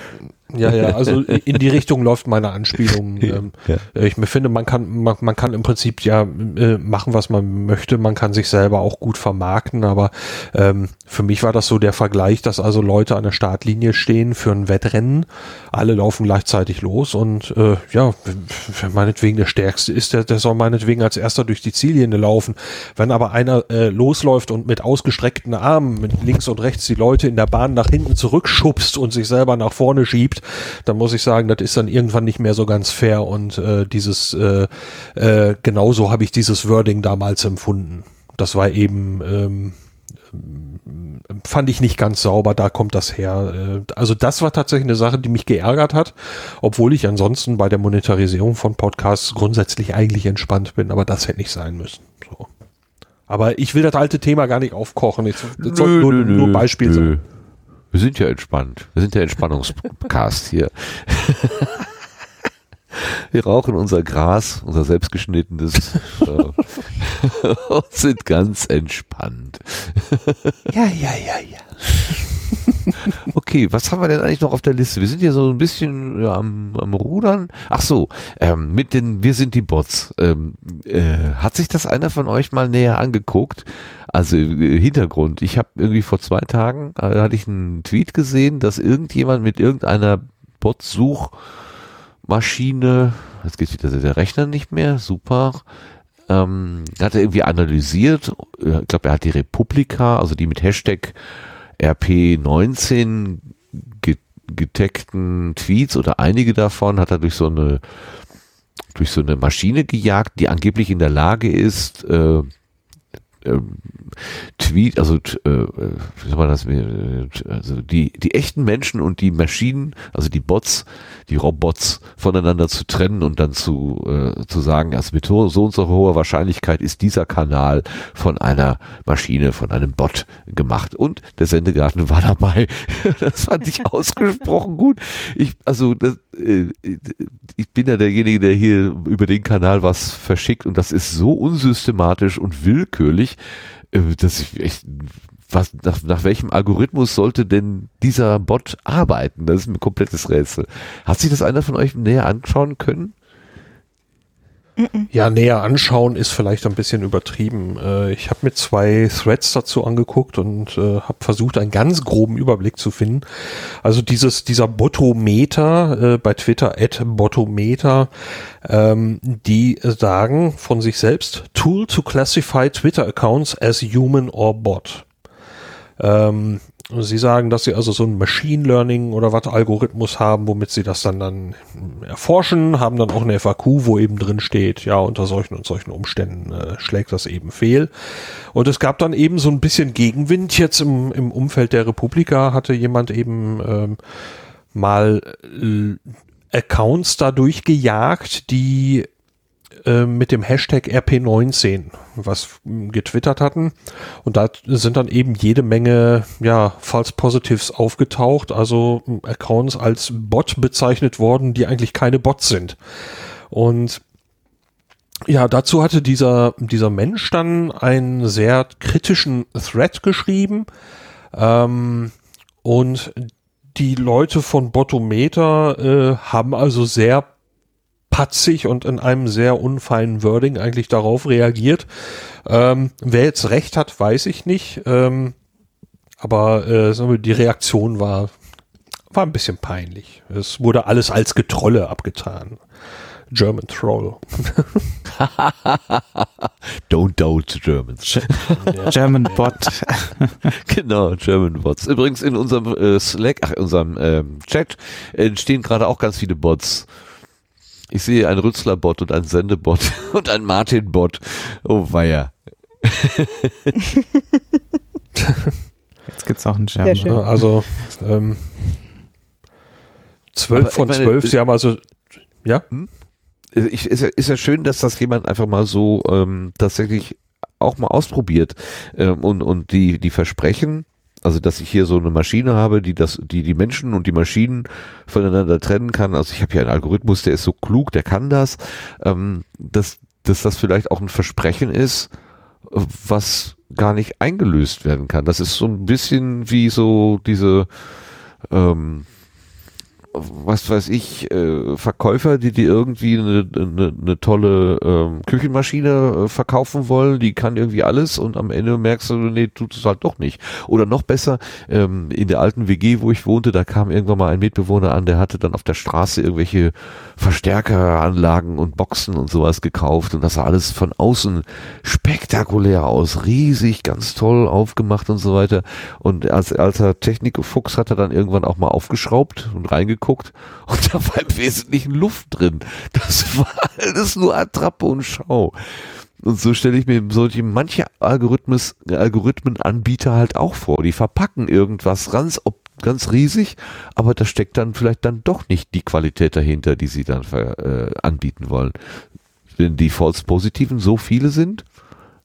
[SPEAKER 2] ja, ja, also (laughs) in die Richtung läuft meine Anspielung. Ähm,
[SPEAKER 1] Ja.
[SPEAKER 2] Ich finde, man kann, man, man kann im Prinzip ja äh, machen, was man möchte. Man kann sich selber auch gut vermarkten, aber ähm, für mich war das so der Vergleich, dass also Leute an der Startlinie stehen für ein Wettrennen. Alle laufen gleichzeitig los und äh, ja, wer meinetwegen der Stärkste ist, der, der soll meinetwegen als erster durch die Ziellinie laufen. Wenn aber einer äh, losläuft und mit ausgestreckten Armen mit links und rechts die Leute in der Bahn nach hinten zurückschubst und sich selber nach vorne schiebt, dann muss ich sagen, das ist dann irgendwann nicht mehr so ganz fair und äh, dieses äh, äh, genauso habe ich dieses Wording damals empfunden. Das war eben ähm, ähm, fand ich nicht ganz sauber, da kommt das her. Äh, Also das war tatsächlich eine Sache, die mich geärgert hat, obwohl ich ansonsten bei der Monetarisierung von Podcasts grundsätzlich eigentlich entspannt bin, aber das hätte nicht sein müssen. So. Aber ich will das alte Thema gar nicht aufkochen. Ich, das soll nur, nur Beispiel sein.
[SPEAKER 1] Wir sind ja entspannt. Wir sind der Entspannungspodcast hier. Wir rauchen unser Gras, unser selbstgeschnittenes äh, und sind ganz entspannt.
[SPEAKER 2] Ja, ja, ja, ja.
[SPEAKER 1] Okay, was haben wir denn eigentlich noch auf der Liste? Wir sind hier so ein bisschen ja, am, am Rudern. Ach so, ähm, mit den Wir sind die Bots. Ähm, äh, hat sich das einer von euch mal näher angeguckt? Also äh, Hintergrund. Ich habe irgendwie vor zwei Tagen äh, hatte ich einen Tweet gesehen, dass irgendjemand mit irgendeiner Bot-Suchmaschine, jetzt geht wieder der Rechner nicht mehr, super, ähm, hat er irgendwie analysiert. Ich glaube, er hat die Republika, also die mit Hashtag RP19 ge- getagten Tweets oder einige davon hat er durch so eine durch so eine Maschine gejagt, die angeblich in der Lage ist, äh, ähm, Tweet, also äh, wie soll man das, äh, also die die echten Menschen und die Maschinen, also die Bots, die Robots voneinander zu trennen und dann zu äh, zu sagen, also mit so und so hoher Wahrscheinlichkeit ist dieser Kanal von einer Maschine, von einem Bot gemacht und der Sendegarten war dabei. (laughs) Das fand ich ausgesprochen gut. Ich also das, äh, ich bin ja derjenige, der hier über den Kanal was verschickt und das ist so unsystematisch und willkürlich, dass ich echt was, nach, nach welchem Algorithmus sollte denn dieser Bot arbeiten? Das ist ein komplettes Rätsel. Hat sich das einer von euch näher anschauen können?
[SPEAKER 2] Ja, näher anschauen ist vielleicht ein bisschen übertrieben. Äh, Ich habe mir zwei Threads dazu angeguckt und äh, habe versucht, einen ganz groben Überblick zu finden. Also dieses dieser Botometer äh, bei Twitter at Botometer, ähm, die sagen von sich selbst Tool to classify Twitter accounts as human or bot. Ähm, Sie sagen, dass Sie also so ein Machine Learning oder was Algorithmus haben, womit Sie das dann dann erforschen, haben dann auch eine FAQ, wo eben drin steht, ja, unter solchen und solchen Umständen äh, schlägt das eben fehl. Und es gab dann eben so ein bisschen Gegenwind. Jetzt im, im Umfeld der Republika hatte jemand eben ähm, mal äh, Accounts dadurch gejagt, die äh, mit dem Hashtag RP19 was getwittert hatten. Und da sind dann eben jede Menge ja, False Positives aufgetaucht, also Accounts als Bot bezeichnet worden, die eigentlich keine Bots sind. Und ja, dazu hatte dieser, dieser Mensch dann einen sehr kritischen Thread geschrieben. Ähm, und die Leute von Botometer äh, haben also sehr patzig und in einem sehr unfeinen Wording eigentlich darauf reagiert. Ähm, wer jetzt recht hat, weiß ich nicht. Ähm, aber äh, die Reaktion war, war ein bisschen peinlich. Es wurde alles als Getrolle abgetan. German Troll. (laughs)
[SPEAKER 1] Don't doubt Germans. (laughs)
[SPEAKER 3] German Bot. (laughs)
[SPEAKER 1] genau, German Bots. Übrigens in unserem äh, Slack, ach, in unserem ähm, Chat entstehen gerade auch ganz viele Bots. Ich sehe einen Rützler-Bot und einen Sendebot (laughs) und einen Martin-Bot. Oh weia. (laughs)
[SPEAKER 3] Jetzt gibt's auch einen
[SPEAKER 4] Sehr
[SPEAKER 3] German.
[SPEAKER 4] schön.
[SPEAKER 2] Ja, Also ähm, zwölf
[SPEAKER 1] Aber
[SPEAKER 2] von
[SPEAKER 1] meine,
[SPEAKER 2] zwölf. Sie haben also ja.
[SPEAKER 1] Also ich, ist, ja, ist ja schön, dass das jemand einfach mal so ähm, tatsächlich auch mal ausprobiert ähm, und, und die, die Versprechen, also dass ich hier so eine Maschine habe, die das, die die Menschen und die Maschinen voneinander trennen kann. Also ich habe hier einen Algorithmus, der ist so klug, der kann das, ähm, dass, dass das vielleicht auch ein Versprechen ist, was gar nicht eingelöst werden kann. Das ist so ein bisschen wie so diese ähm, was weiß ich, äh, Verkäufer, die dir irgendwie eine, eine, eine tolle ähm, Küchenmaschine äh, verkaufen wollen, die kann irgendwie alles und am Ende merkst du, nee, tut es halt doch nicht. Oder noch besser, ähm, in der alten WG, wo ich wohnte, da kam irgendwann mal ein Mitbewohner an, der hatte dann auf der Straße irgendwelche Verstärkeranlagen und Boxen und sowas gekauft und das sah alles von außen spektakulär aus, riesig, ganz toll aufgemacht und so weiter. Und als alter Technikfuchs hat er dann irgendwann auch mal aufgeschraubt und reingeguckt und da war im Wesentlichen Luft drin. Das war alles nur Attrappe und Schau. Und so stelle ich mir solche manche Algorithmus, Algorithmenanbieter halt auch vor. Die verpacken irgendwas ganz, ob, ganz riesig, aber da steckt dann vielleicht dann doch nicht die Qualität dahinter, die sie dann äh, anbieten wollen. Wenn die False Positiven so viele sind,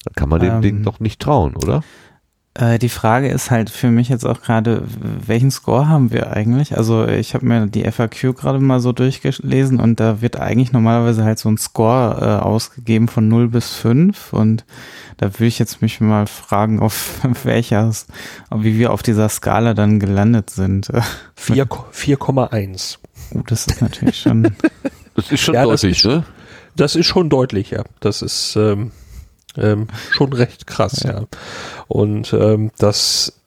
[SPEAKER 1] dann kann man dem
[SPEAKER 3] Ähm,
[SPEAKER 1] Ding doch nicht trauen, oder?
[SPEAKER 3] Äh, die Frage ist halt für mich jetzt auch gerade, welchen Score haben wir eigentlich? Also ich habe mir die FAQ gerade mal so durchgelesen und da wird eigentlich normalerweise halt so ein Score äh, ausgegeben von 0 bis 5 und da würde ich jetzt mich mal fragen, auf (laughs) welcher, wie wir auf dieser Skala dann gelandet sind. (laughs)
[SPEAKER 2] Vier- 4,1.
[SPEAKER 3] Oh, das ist natürlich schon,
[SPEAKER 1] Das ist schon
[SPEAKER 2] Ja, das
[SPEAKER 1] deutlich,
[SPEAKER 2] ist-
[SPEAKER 1] ne?
[SPEAKER 2] Das ist schon deutlich, ja. Das ist ähm, ähm, schon recht krass, ja. Und ähm, das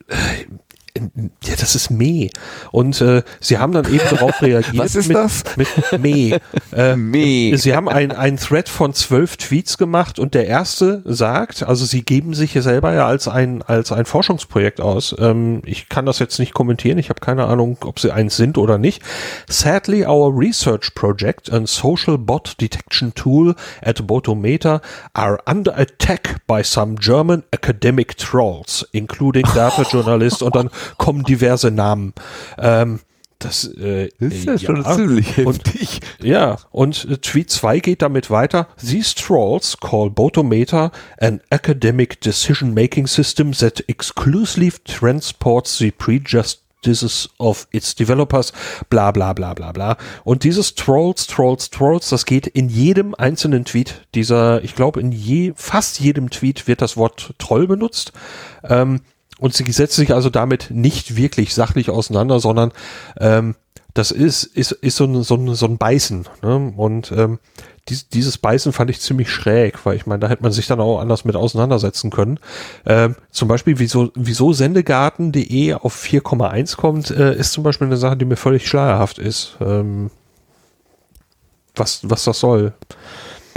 [SPEAKER 2] ja, das ist Meh. Und äh, sie haben dann eben (laughs) darauf reagiert.
[SPEAKER 1] Was ist
[SPEAKER 2] mit,
[SPEAKER 1] das?
[SPEAKER 2] Mit Meh. (laughs) Äh,
[SPEAKER 1] Meh.
[SPEAKER 2] Sie haben ein, ein Thread von zwölf Tweets gemacht und der erste sagt, also sie geben sich hier selber ja als ein, als ein Forschungsprojekt aus. Ähm, ich kann das jetzt nicht kommentieren, ich habe keine Ahnung, ob sie eins sind oder nicht. Sadly, our research project and social bot detection tool at Botometer are under attack by some German academic trolls, including data (laughs) journalists und dann kommen diverse Namen. Ähm, das, äh,
[SPEAKER 1] ist ja,
[SPEAKER 2] ja.
[SPEAKER 1] schon ziemlich
[SPEAKER 2] Und
[SPEAKER 1] heftig.
[SPEAKER 2] ja, und äh, Tweet 2 geht damit weiter. These trolls call Botometer an academic decision-making system that exclusively transports the prejudices of its developers, bla bla bla bla bla. Und dieses Trolls, Trolls, Trolls, das geht in jedem einzelnen Tweet dieser, ich glaube in je, fast jedem Tweet wird das Wort Troll benutzt. Ähm, und sie setzt sich also damit nicht wirklich sachlich auseinander, sondern ähm, das ist, ist, ist so ein, so ein, so ein Beißen. Ne? Und ähm, dies, dieses Beißen fand ich ziemlich schräg, weil ich meine, da hätte man sich dann auch anders mit auseinandersetzen können. Ähm, zum Beispiel, wieso, wieso Sendegarten.de auf 4,1 kommt, äh, ist zum Beispiel eine Sache, die mir völlig schleierhaft ist. Ähm, was, was das soll.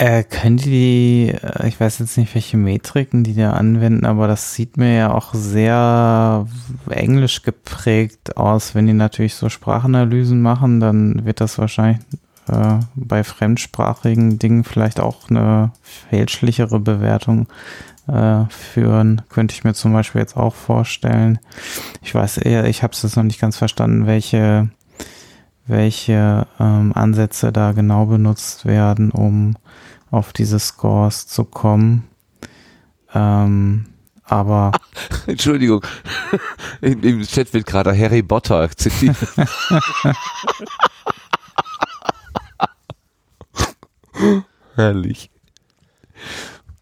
[SPEAKER 3] Äh, können die, äh, ich weiß jetzt nicht, welche Metriken die da anwenden, aber das sieht mir ja auch sehr englisch geprägt aus. Wenn die natürlich so Sprachanalysen machen, dann wird das wahrscheinlich äh, bei fremdsprachigen Dingen vielleicht auch eine fälschlichere Bewertung äh, führen. Könnte ich mir zum Beispiel jetzt auch vorstellen. Ich weiß eher, ich habe es jetzt noch nicht ganz verstanden, welche welche ähm, Ansätze da genau benutzt werden, um auf diese Scores zu kommen. Ähm, aber (laughs)
[SPEAKER 1] Entschuldigung. Im, Im Chat wird gerade Harry Potter zitiert. (laughs) Herrlich.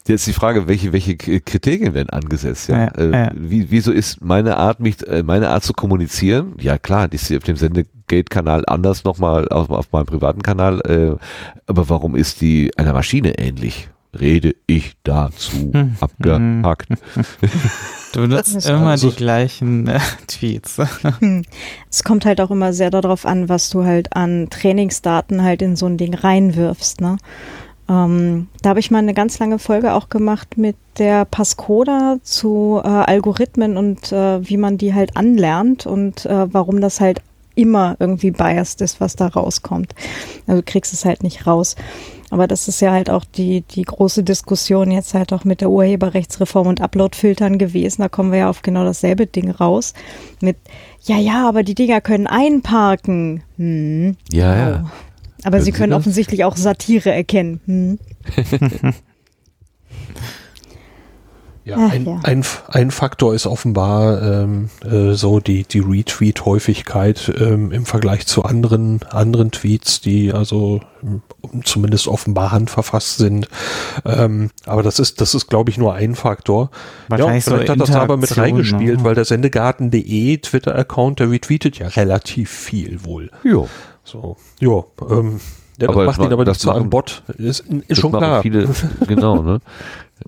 [SPEAKER 1] Jetzt die Frage, welche, welche Kriterien werden angesetzt? Ja?
[SPEAKER 3] Ja,
[SPEAKER 1] äh,
[SPEAKER 3] ja.
[SPEAKER 1] Wie, wieso ist meine Art, mich, äh, meine Art zu kommunizieren? Ja klar, die ist auf dem Sendegate-Kanal anders nochmal auf, auf meinem privaten Kanal. Äh, aber warum ist die einer Maschine ähnlich? rede ich dazu.
[SPEAKER 3] Hm.
[SPEAKER 1] Abgehakt. (laughs)
[SPEAKER 3] Du benutzt immer
[SPEAKER 2] also-
[SPEAKER 3] die gleichen äh, (laughs) Tweets.
[SPEAKER 4] Es kommt halt auch immer sehr darauf an, was du halt an Trainingsdaten halt in so ein Ding reinwirfst. Ne? Ähm, da habe ich mal eine ganz lange Folge auch gemacht mit der Pascoda zu äh, Algorithmen und äh, wie man die halt anlernt und äh, warum das halt immer irgendwie biased ist, was da rauskommt. Also du kriegst es halt nicht raus. Aber das ist ja halt auch die, die große Diskussion jetzt halt auch mit der Urheberrechtsreform und Uploadfiltern gewesen. Da kommen wir ja auf genau dasselbe Ding raus. Mit, ja, ja, aber die Dinger können einparken. Hm.
[SPEAKER 1] Ja, ja.
[SPEAKER 4] Oh. Aber sie
[SPEAKER 1] sie
[SPEAKER 4] können
[SPEAKER 1] das?
[SPEAKER 4] offensichtlich auch Satire erkennen. Hm.
[SPEAKER 2] Ja,
[SPEAKER 4] Ach,
[SPEAKER 2] ein,
[SPEAKER 4] ja.
[SPEAKER 2] Ein, ein Faktor ist offenbar ähm, äh, so die, die Retweet-Häufigkeit ähm, im Vergleich zu anderen, anderen Tweets, die also ähm, zumindest offenbar handverfasst sind. Ähm, aber das ist, das ist, glaube ich, nur ein Faktor.
[SPEAKER 3] Wahrscheinlich
[SPEAKER 2] ja, vielleicht
[SPEAKER 3] so
[SPEAKER 2] hat das da aber mit reingespielt,
[SPEAKER 3] ne?
[SPEAKER 2] weil der Sendegarten.de Twitter-Account, der retweetet ja relativ viel wohl.
[SPEAKER 1] Jo.
[SPEAKER 2] So, ja, ähm, ja, das
[SPEAKER 1] Aber
[SPEAKER 2] macht ihn aber nicht zu einem
[SPEAKER 1] machen-
[SPEAKER 2] Bot. Ist, ist
[SPEAKER 1] Das
[SPEAKER 2] schon
[SPEAKER 1] machen
[SPEAKER 2] klar.
[SPEAKER 1] Viele, (laughs) genau, ne?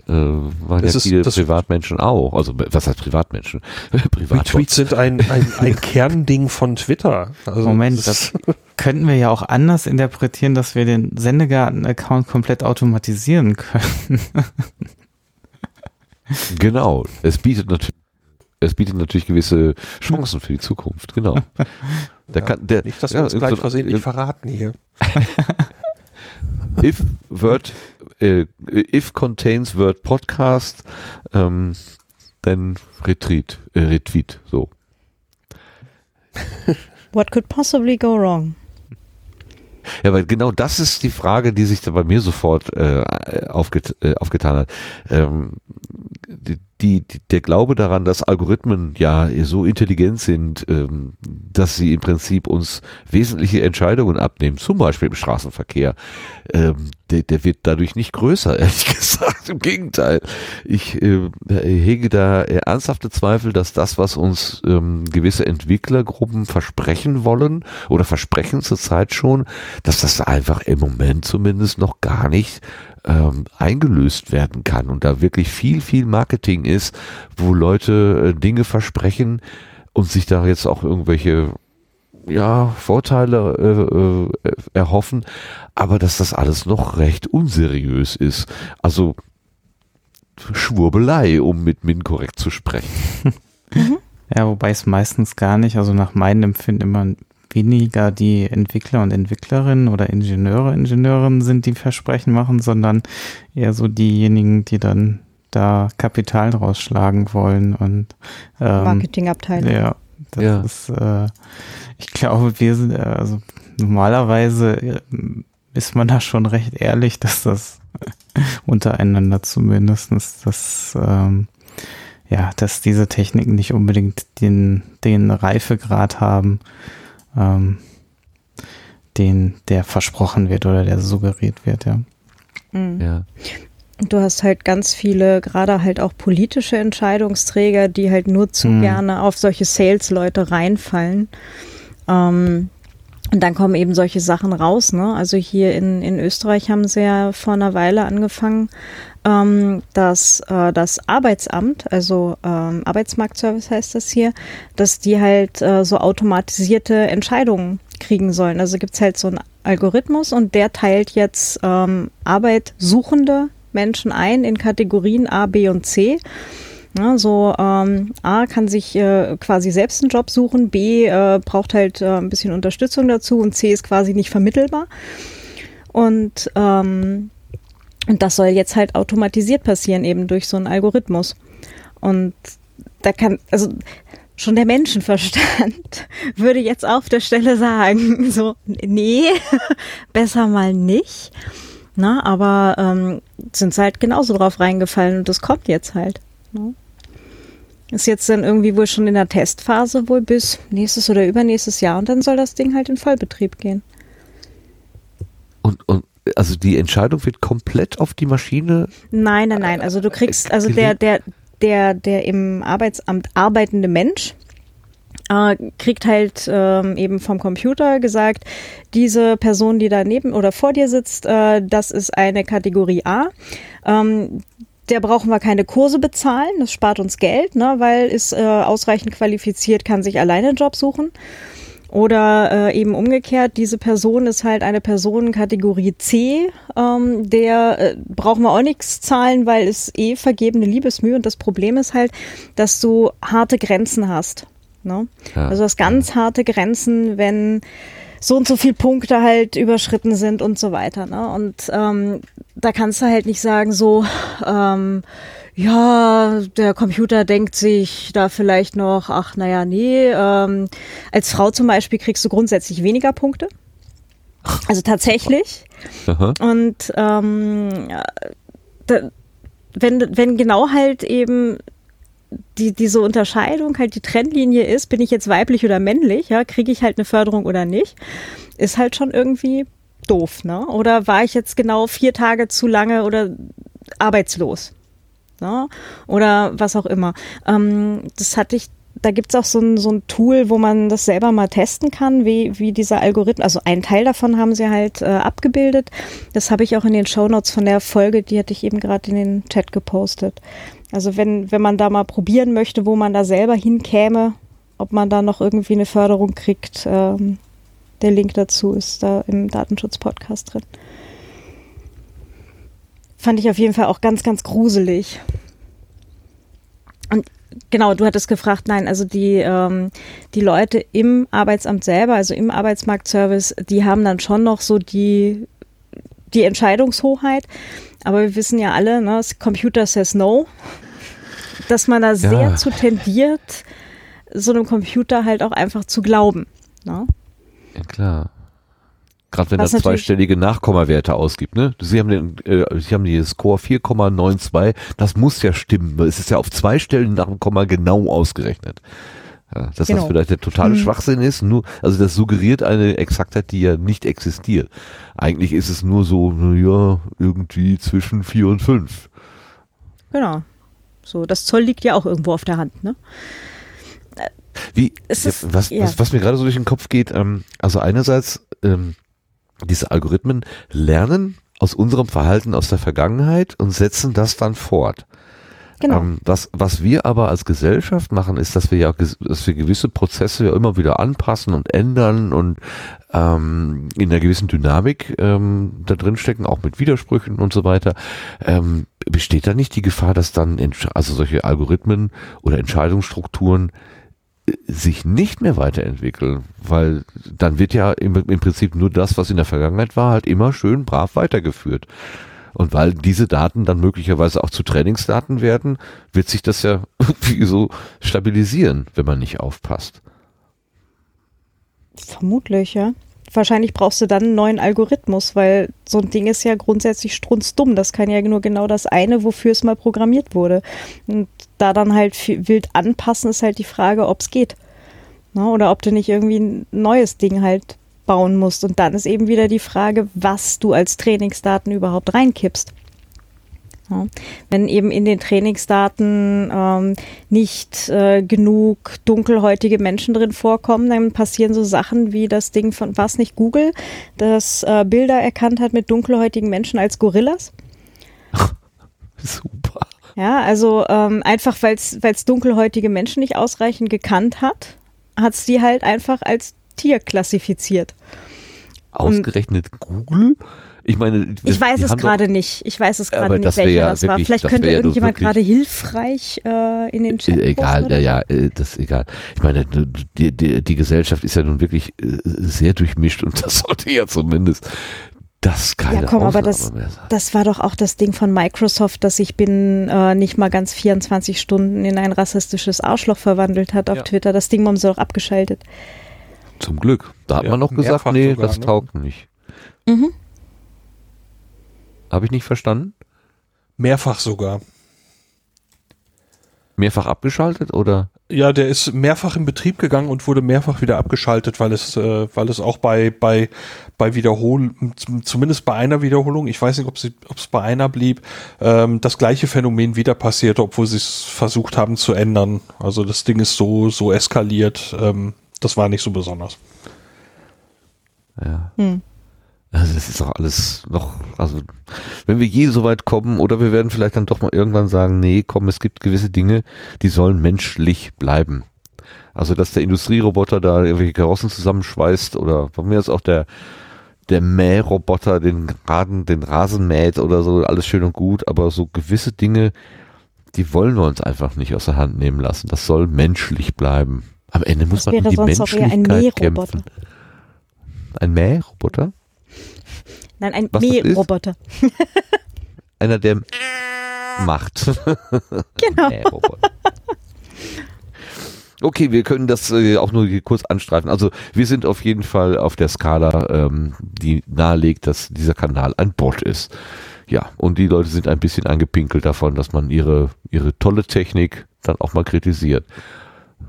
[SPEAKER 1] Äh, waren
[SPEAKER 2] Das
[SPEAKER 1] ja
[SPEAKER 2] ist-
[SPEAKER 1] viele
[SPEAKER 2] das-
[SPEAKER 1] Privatmenschen auch. Also was heißt Privatmenschen? (laughs) Privat
[SPEAKER 2] Retweets sind ein, ein, ein (laughs) Kernding von Twitter. Also
[SPEAKER 3] Moment, das könnten wir ja auch anders interpretieren, dass wir den Sendegarten-Account komplett automatisieren können.
[SPEAKER 1] Genau. Es bietet natürlich es bietet natürlich gewisse Chancen für die Zukunft, genau. Der kann, der,
[SPEAKER 2] Nicht, dass wir
[SPEAKER 1] ja,
[SPEAKER 2] uns gleich
[SPEAKER 1] so-
[SPEAKER 2] versehentlich verraten hier. (laughs)
[SPEAKER 1] if word äh, if contains word podcast ähm, then retreat äh, retweet so (laughs)
[SPEAKER 4] What could possibly go wrong?
[SPEAKER 1] ja weil genau das ist die Frage die sich da bei mir sofort äh, aufget äh, aufgetan hat ähm, die, die, die, der Glaube daran, dass Algorithmen ja so intelligent sind, ähm, dass sie im Prinzip uns wesentliche Entscheidungen abnehmen, zum Beispiel im Straßenverkehr, ähm, der, der wird dadurch nicht größer, (laughs) ehrlich gesagt. Im Gegenteil. Ich äh, hege da äh, ernsthafte Zweifel, dass das, was uns ähm, gewisse Entwicklergruppen versprechen wollen oder versprechen zurzeit schon, dass das einfach im Moment zumindest noch gar nicht ähm, eingelöst werden kann und da wirklich viel, viel Marketing ist, wo Leute äh, Dinge versprechen und sich da jetzt auch irgendwelche ja, Vorteile äh, äh, erhoffen, aber dass das alles noch recht unseriös ist. Also Schwurbelei, um mit Min korrekt zu sprechen. (laughs)
[SPEAKER 3] Ja, wobei es meistens gar nicht, also nach meinem Empfinden immer weniger die Entwickler und Entwicklerinnen oder Ingenieure, Ingenieurinnen sind, die Versprechen machen, sondern eher so diejenigen, die dann da Kapital draus schlagen wollen und ähm,
[SPEAKER 4] Marketingabteilung.
[SPEAKER 3] ja, das
[SPEAKER 1] Ja.
[SPEAKER 3] ist, äh, ich glaube, wir sind, äh, also normalerweise äh, ist man da schon recht ehrlich, dass das (laughs) untereinander zumindestens, dass ähm, ja, dass diese Techniken nicht unbedingt den, den Reifegrad haben, ähm, den, der versprochen wird oder der suggeriert wird, ja.
[SPEAKER 4] Mhm.
[SPEAKER 1] Ja.
[SPEAKER 4] Du hast halt ganz viele, gerade halt auch politische Entscheidungsträger, die halt nur zu
[SPEAKER 3] Mhm.
[SPEAKER 4] gerne auf solche Sales-Leute reinfallen. Ähm, und dann kommen eben solche Sachen raus. Ne? Also hier in, in Österreich haben sie ja vor einer Weile angefangen, ähm, dass äh, das Arbeitsamt, also ähm, Arbeitsmarktservice heißt das hier, dass die halt äh, so automatisierte Entscheidungen kriegen sollen. Also gibt's halt so einen Algorithmus und der teilt jetzt ähm, Arbeitsuchende Menschen ein in Kategorien A, B und C. Ja, so ähm, A kann sich äh, quasi selbst einen Job suchen, B äh, braucht halt äh, ein bisschen Unterstützung dazu und C ist quasi nicht vermittelbar. Und, ähm, und das soll jetzt halt automatisiert passieren, eben durch so einen Algorithmus. Und da kann, also schon der Menschenverstand (laughs) würde jetzt auf der Stelle sagen, (laughs) so, nee, (laughs) besser mal nicht. Na, aber ähm, sind halt genauso drauf reingefallen und das kommt jetzt halt. Ne? Ist jetzt dann irgendwie wohl schon in der Testphase wohl bis nächstes oder übernächstes Jahr und dann soll das Ding halt in Vollbetrieb gehen.
[SPEAKER 1] Und, und also die Entscheidung wird komplett auf die Maschine.
[SPEAKER 4] Nein, nein, nein. Also du kriegst, also der, der, der, der im Arbeitsamt arbeitende Mensch äh, kriegt halt ähm, eben vom Computer gesagt, diese Person, die daneben oder vor dir sitzt, äh, das ist eine Kategorie A. Ähm, der brauchen wir keine Kurse bezahlen, das spart uns Geld, ne, weil ist äh, ausreichend qualifiziert, kann sich alleine einen Job suchen. Oder äh, eben umgekehrt, diese Person ist halt eine Person Kategorie C, ähm, der äh, brauchen wir auch nichts zahlen, weil es eh vergebene Liebesmühe und das Problem ist halt, dass du harte Grenzen hast. Ne?
[SPEAKER 1] Ja.
[SPEAKER 4] Also das ganz harte Grenzen, wenn so und so viel Punkte halt überschritten sind und so weiter. Ne? Und ähm, da kannst du halt nicht sagen, so, ähm, ja, der Computer denkt sich da vielleicht noch, ach naja, nee, ähm, als Frau zum Beispiel kriegst du grundsätzlich weniger Punkte. Also tatsächlich.
[SPEAKER 1] Aha.
[SPEAKER 4] Und ähm, da, wenn, wenn genau halt eben die, diese Unterscheidung halt die Trennlinie ist, bin ich jetzt weiblich oder männlich, ja, kriege ich halt eine Förderung oder nicht, ist halt schon irgendwie doof, ne? Oder war ich jetzt genau vier Tage zu lange oder arbeitslos? Ne? Oder was auch immer. Ähm, das hatte ich da gibt's auch so ein, so ein Tool, wo man das selber mal testen kann, wie, wie dieser Algorithmus, also einen Teil davon haben sie halt äh, abgebildet. Das habe ich auch in den Shownotes von der Folge, die hatte ich eben gerade in den Chat gepostet. Also wenn, wenn man da mal probieren möchte, wo man da selber hinkäme, ob man da noch irgendwie eine Förderung kriegt, ähm, der Link dazu ist da im Datenschutz-Podcast drin. Fand ich auf jeden Fall auch ganz, ganz gruselig. Und genau, du hattest gefragt, nein, also die, ähm, die Leute im Arbeitsamt selber, also im Arbeitsmarktservice, die haben dann schon noch so die, die Entscheidungshoheit. Aber wir wissen ja alle, ne, das Computer says no, dass man da sehr zu tendiert, so einem Computer halt auch einfach zu glauben. Ne?
[SPEAKER 1] Ja, klar. Gerade wenn
[SPEAKER 4] Was
[SPEAKER 1] er
[SPEAKER 4] natürlich-
[SPEAKER 1] zweistellige Nachkommawerte ausgibt, ne? Sie haben den, äh, Sie haben die Score 4,92, das muss ja stimmen, es ist ja auf zwei Stellen nach dem Komma genau ausgerechnet. Ja, dass
[SPEAKER 4] Genau.
[SPEAKER 1] das vielleicht der totale Schwachsinn ist, nur, also das suggeriert eine Exaktheit, die ja nicht existiert. Eigentlich ist es nur so, na ja, irgendwie zwischen vier und fünf.
[SPEAKER 4] Genau. So, das Zoll liegt ja auch irgendwo auf der Hand, ne?
[SPEAKER 1] Wie,
[SPEAKER 4] ist-
[SPEAKER 1] was,
[SPEAKER 4] ja.
[SPEAKER 1] was, was mir gerade so durch den Kopf geht, ähm, also einerseits, ähm, diese Algorithmen lernen aus unserem Verhalten aus der Vergangenheit und setzen das dann fort.
[SPEAKER 4] Genau.
[SPEAKER 1] Ähm, was, was wir aber als Gesellschaft machen, ist, dass wir ja, dass wir gewisse Prozesse ja immer wieder anpassen und ändern und ähm, in einer gewissen Dynamik ähm, da drin stecken, auch mit Widersprüchen und so weiter. Ähm, besteht da nicht die Gefahr, dass dann also solche Algorithmen oder Entscheidungsstrukturen sich nicht mehr weiterentwickeln, weil dann wird ja im, im Prinzip nur das, was in der Vergangenheit war, halt immer schön brav weitergeführt. Und weil diese Daten dann möglicherweise auch zu Trainingsdaten werden, wird sich das ja (laughs) irgendwie so stabilisieren, wenn man nicht aufpasst.
[SPEAKER 4] Vermutlich, ja. Wahrscheinlich brauchst du dann einen neuen Algorithmus, weil so ein Ding ist ja grundsätzlich strunzdumm. Das kann ja nur genau das eine, wofür es mal programmiert wurde. Und da dann halt wild anpassen, ist halt die Frage, ob es geht. Ne? Oder ob du nicht irgendwie ein neues Ding halt bauen musst. Und dann ist eben wieder die Frage, was du als Trainingsdaten überhaupt reinkippst. Ja. Wenn eben in den Trainingsdaten ähm, nicht äh, genug dunkelhäutige Menschen drin vorkommen, dann passieren so Sachen wie das Ding von, war es nicht Google, das äh, Bilder erkannt hat mit dunkelhäutigen Menschen als Gorillas? (laughs)
[SPEAKER 1] Super.
[SPEAKER 4] Ja, also ähm, einfach, weil es dunkelhäutige Menschen nicht ausreichend gekannt hat, hat es die halt einfach als Tier klassifiziert.
[SPEAKER 1] Ausgerechnet Google? Ich meine,
[SPEAKER 4] Ich weiß es gerade nicht. Ich weiß es gerade
[SPEAKER 1] das
[SPEAKER 4] nicht, welcher
[SPEAKER 1] ja
[SPEAKER 4] das war.
[SPEAKER 1] wirklich-
[SPEAKER 4] Vielleicht
[SPEAKER 1] das
[SPEAKER 4] könnte irgendjemand gerade hilfreich äh, in den Chat
[SPEAKER 1] Äh, Egal,
[SPEAKER 4] posten
[SPEAKER 1] ja, ja, äh, das ist egal. Ich meine, die, die, die Gesellschaft ist ja nun wirklich äh, sehr durchmischt und (laughs) das sollte ja zumindest das keine
[SPEAKER 4] Ja, komm, aber
[SPEAKER 1] Ausnahme
[SPEAKER 4] das,
[SPEAKER 1] mehr sein.
[SPEAKER 4] das war doch auch das Ding von Microsoft, dass sich binnen äh, nicht mal ganz 24 Stunden in ein rassistisches Arschloch verwandelt hat auf
[SPEAKER 9] Ja.
[SPEAKER 4] Twitter. Das Ding haben sie doch abgeschaltet.
[SPEAKER 1] Zum Glück. Da hat
[SPEAKER 9] Ja,
[SPEAKER 1] man noch gesagt, nee,
[SPEAKER 9] sogar,
[SPEAKER 1] das
[SPEAKER 9] ne?
[SPEAKER 1] taugt nicht.
[SPEAKER 4] Mhm.
[SPEAKER 1] Habe ich nicht verstanden?
[SPEAKER 2] Mehrfach sogar.
[SPEAKER 1] Mehrfach abgeschaltet oder?
[SPEAKER 2] Ja, der ist mehrfach in Betrieb gegangen und wurde mehrfach wieder abgeschaltet, weil es, äh, weil es auch bei, bei, bei Wiederhol, zum- zumindest bei einer Wiederholung, ich weiß nicht, ob sie, ob es bei einer blieb, ähm, das gleiche Phänomen wieder passierte, obwohl sie es versucht haben zu ändern. Also das Ding ist so, so eskaliert, ähm, das war nicht so besonders.
[SPEAKER 1] Ja.
[SPEAKER 4] Hm.
[SPEAKER 1] Also das ist doch alles noch, also wenn wir je so weit kommen oder wir werden vielleicht dann doch mal irgendwann sagen, nee, komm, es gibt gewisse Dinge, die sollen menschlich bleiben. Also dass der Industrieroboter da irgendwelche Karossen zusammenschweißt oder von mir ist auch der der Mähroboter den Raden, den Rasen mäht oder so, alles schön und gut, aber so gewisse Dinge, die wollen wir uns einfach nicht aus der Hand nehmen lassen. Das soll menschlich bleiben. Am Ende muss
[SPEAKER 4] Das
[SPEAKER 1] man um die
[SPEAKER 4] ein
[SPEAKER 1] Menschlichkeit
[SPEAKER 4] Mähroboter.
[SPEAKER 1] kämpfen. Ein Mähroboter?
[SPEAKER 4] Nein, ein? Mähroboter. (laughs)
[SPEAKER 1] Einer, der macht. (laughs)
[SPEAKER 4] Genau.
[SPEAKER 1] Mähroboter. Okay, wir können das äh, auch nur kurz anstreifen. Also wir sind auf jeden Fall auf der Skala, ähm, die nahelegt, dass dieser Kanal ein Bot ist. Ja, und die Leute sind ein bisschen angepinkelt davon, dass man ihre, ihre tolle Technik dann auch mal kritisiert.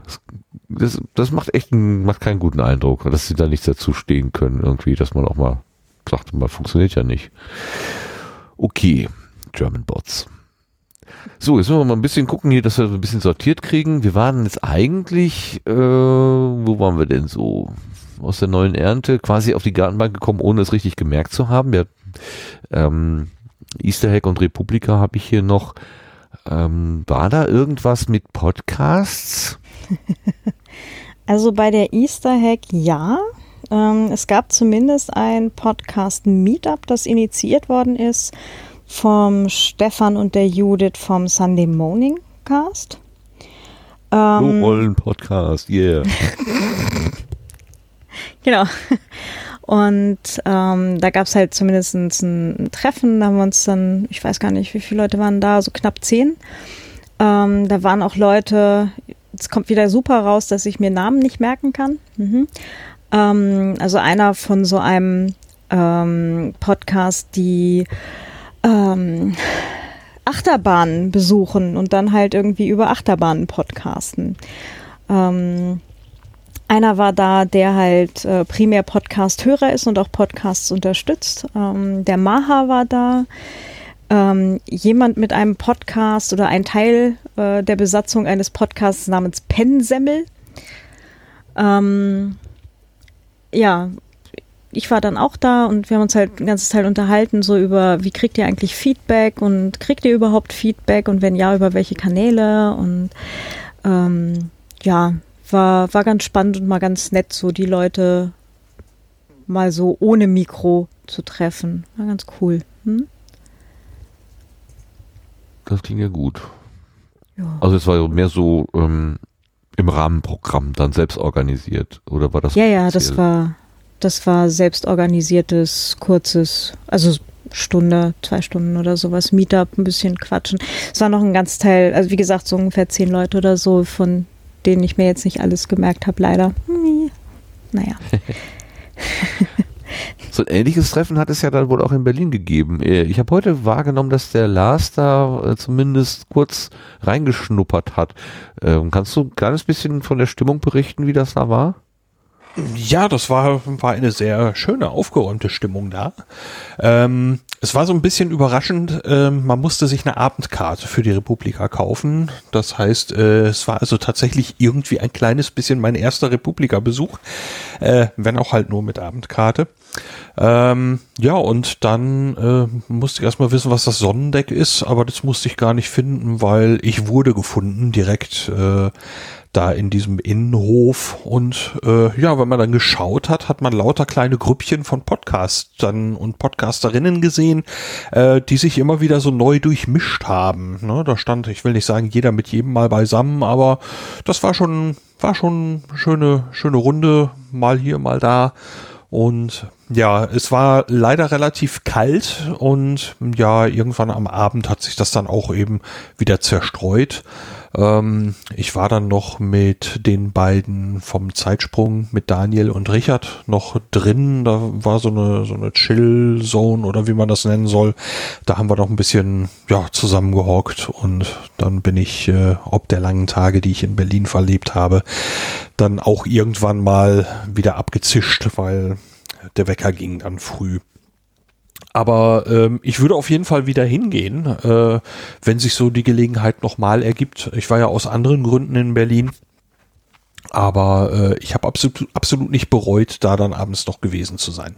[SPEAKER 1] Das, das, das macht echt einen, macht keinen guten Eindruck, dass sie da nichts dazu stehen können, irgendwie, dass man auch mal sagt, mal funktioniert ja nicht. Okay, German Bots. So, jetzt müssen wir mal ein bisschen gucken hier, dass wir ein bisschen sortiert kriegen. Wir waren jetzt eigentlich, äh, wo waren wir denn so? Aus der neuen Ernte quasi auf die Gartenbank gekommen, ohne es richtig gemerkt zu haben. Ja, ähm, Easter Hack und Republika habe ich hier noch. Ähm, war da irgendwas mit Podcasts? (laughs)
[SPEAKER 4] Also bei der Easter Hack ja. Ähm, es gab zumindest ein Podcast-Meetup, das initiiert worden ist vom Stefan und der Judith vom Sunday Morning Cast. Ähm,
[SPEAKER 1] Rollen Podcast, yeah. (laughs)
[SPEAKER 4] Genau. Und ähm, da gab es halt zumindest ein, Treffen, da haben wir uns dann, ich weiß gar nicht, wie viele Leute waren da, so knapp zehn. Ähm, da waren auch Leute, jetzt kommt wieder super raus, dass ich mir Namen nicht merken kann. Mhm. Ähm, also einer von so einem ähm, Podcast, die ähm, Achterbahnen besuchen und dann halt irgendwie über Achterbahnen podcasten. Ähm, einer war da, der halt äh, primär Podcast-Hörer ist und auch Podcasts unterstützt. Ähm, der Maha war da. Ähm, jemand mit einem Podcast oder ein Teil äh, der Besatzung eines Podcasts namens Pennsemmel. Ähm, ja, ich war dann auch da und wir haben uns halt ein ganzes Teil unterhalten, so über, wie kriegt ihr eigentlich Feedback und kriegt ihr überhaupt Feedback und wenn ja, über welche Kanäle und ähm, ja, war, war ganz spannend und mal ganz nett, so die Leute mal so ohne Mikro zu treffen. War ganz cool. Hm?
[SPEAKER 1] Das klingt ja gut.
[SPEAKER 4] Ja.
[SPEAKER 1] Also es war mehr so ähm, im Rahmenprogramm dann selbst organisiert. Oder war das
[SPEAKER 4] ja, ja, das war, das war selbst organisiertes, kurzes, also Stunde, zwei Stunden oder sowas, Meetup, ein bisschen quatschen. Es war noch ein ganz Teil, also wie gesagt, so ungefähr zehn Leute oder so, von denen ich mir jetzt nicht alles gemerkt habe, leider. Hm, Naja. (laughs)
[SPEAKER 1] So ein ähnliches Treffen hat es ja dann wohl auch in Berlin gegeben. Äh, Ich habe heute wahrgenommen, dass der Lars da äh, zumindest kurz reingeschnuppert hat. Ähm, Kannst du ein kleines bisschen von der Stimmung berichten, wie das da war?
[SPEAKER 2] Ja, das war, war eine sehr schöne, aufgeräumte Stimmung da. Ähm, es war so ein bisschen überraschend, ähm, man musste sich eine Abendkarte für die Republika kaufen. Das heißt, äh, es war also tatsächlich irgendwie ein kleines bisschen mein erster Republika-Besuch, äh, wenn auch halt nur mit Abendkarte. Ähm, ja, und dann äh, musste ich erstmal wissen, was das Sonnendeck ist, aber das musste ich gar nicht finden, weil ich wurde gefunden direkt äh, da in diesem Innenhof. Und äh, ja, wenn man dann geschaut hat, hat man lauter kleine Grüppchen von Podcastern und Podcasterinnen gesehen, äh, die sich immer wieder so neu durchmischt haben. Ne? Da stand, ich will nicht sagen, jeder mit jedem mal beisammen, aber das war schon, war schon schöne, schöne Runde, mal hier, mal da. Und ja, es war leider relativ kalt und ja, irgendwann am Abend hat sich das dann auch eben wieder zerstreut. Ähm, ich war dann noch mit den beiden vom Zeitsprung, mit Daniel und Richard noch drin. Da war so eine, so eine Chill-Zone oder wie man das nennen soll. Da haben wir noch ein bisschen, ja, zusammengehockt und dann bin ich, äh, ob der langen Tage, die ich in Berlin verlebt habe, dann auch irgendwann mal wieder abgezischt, weil der Wecker ging dann früh. Aber ähm, ich würde auf jeden Fall wieder hingehen, äh, wenn sich so die Gelegenheit nochmal ergibt. Ich war ja aus anderen Gründen in Berlin. Aber äh, ich habe absolut, absolut nicht bereut, da dann abends noch gewesen zu sein.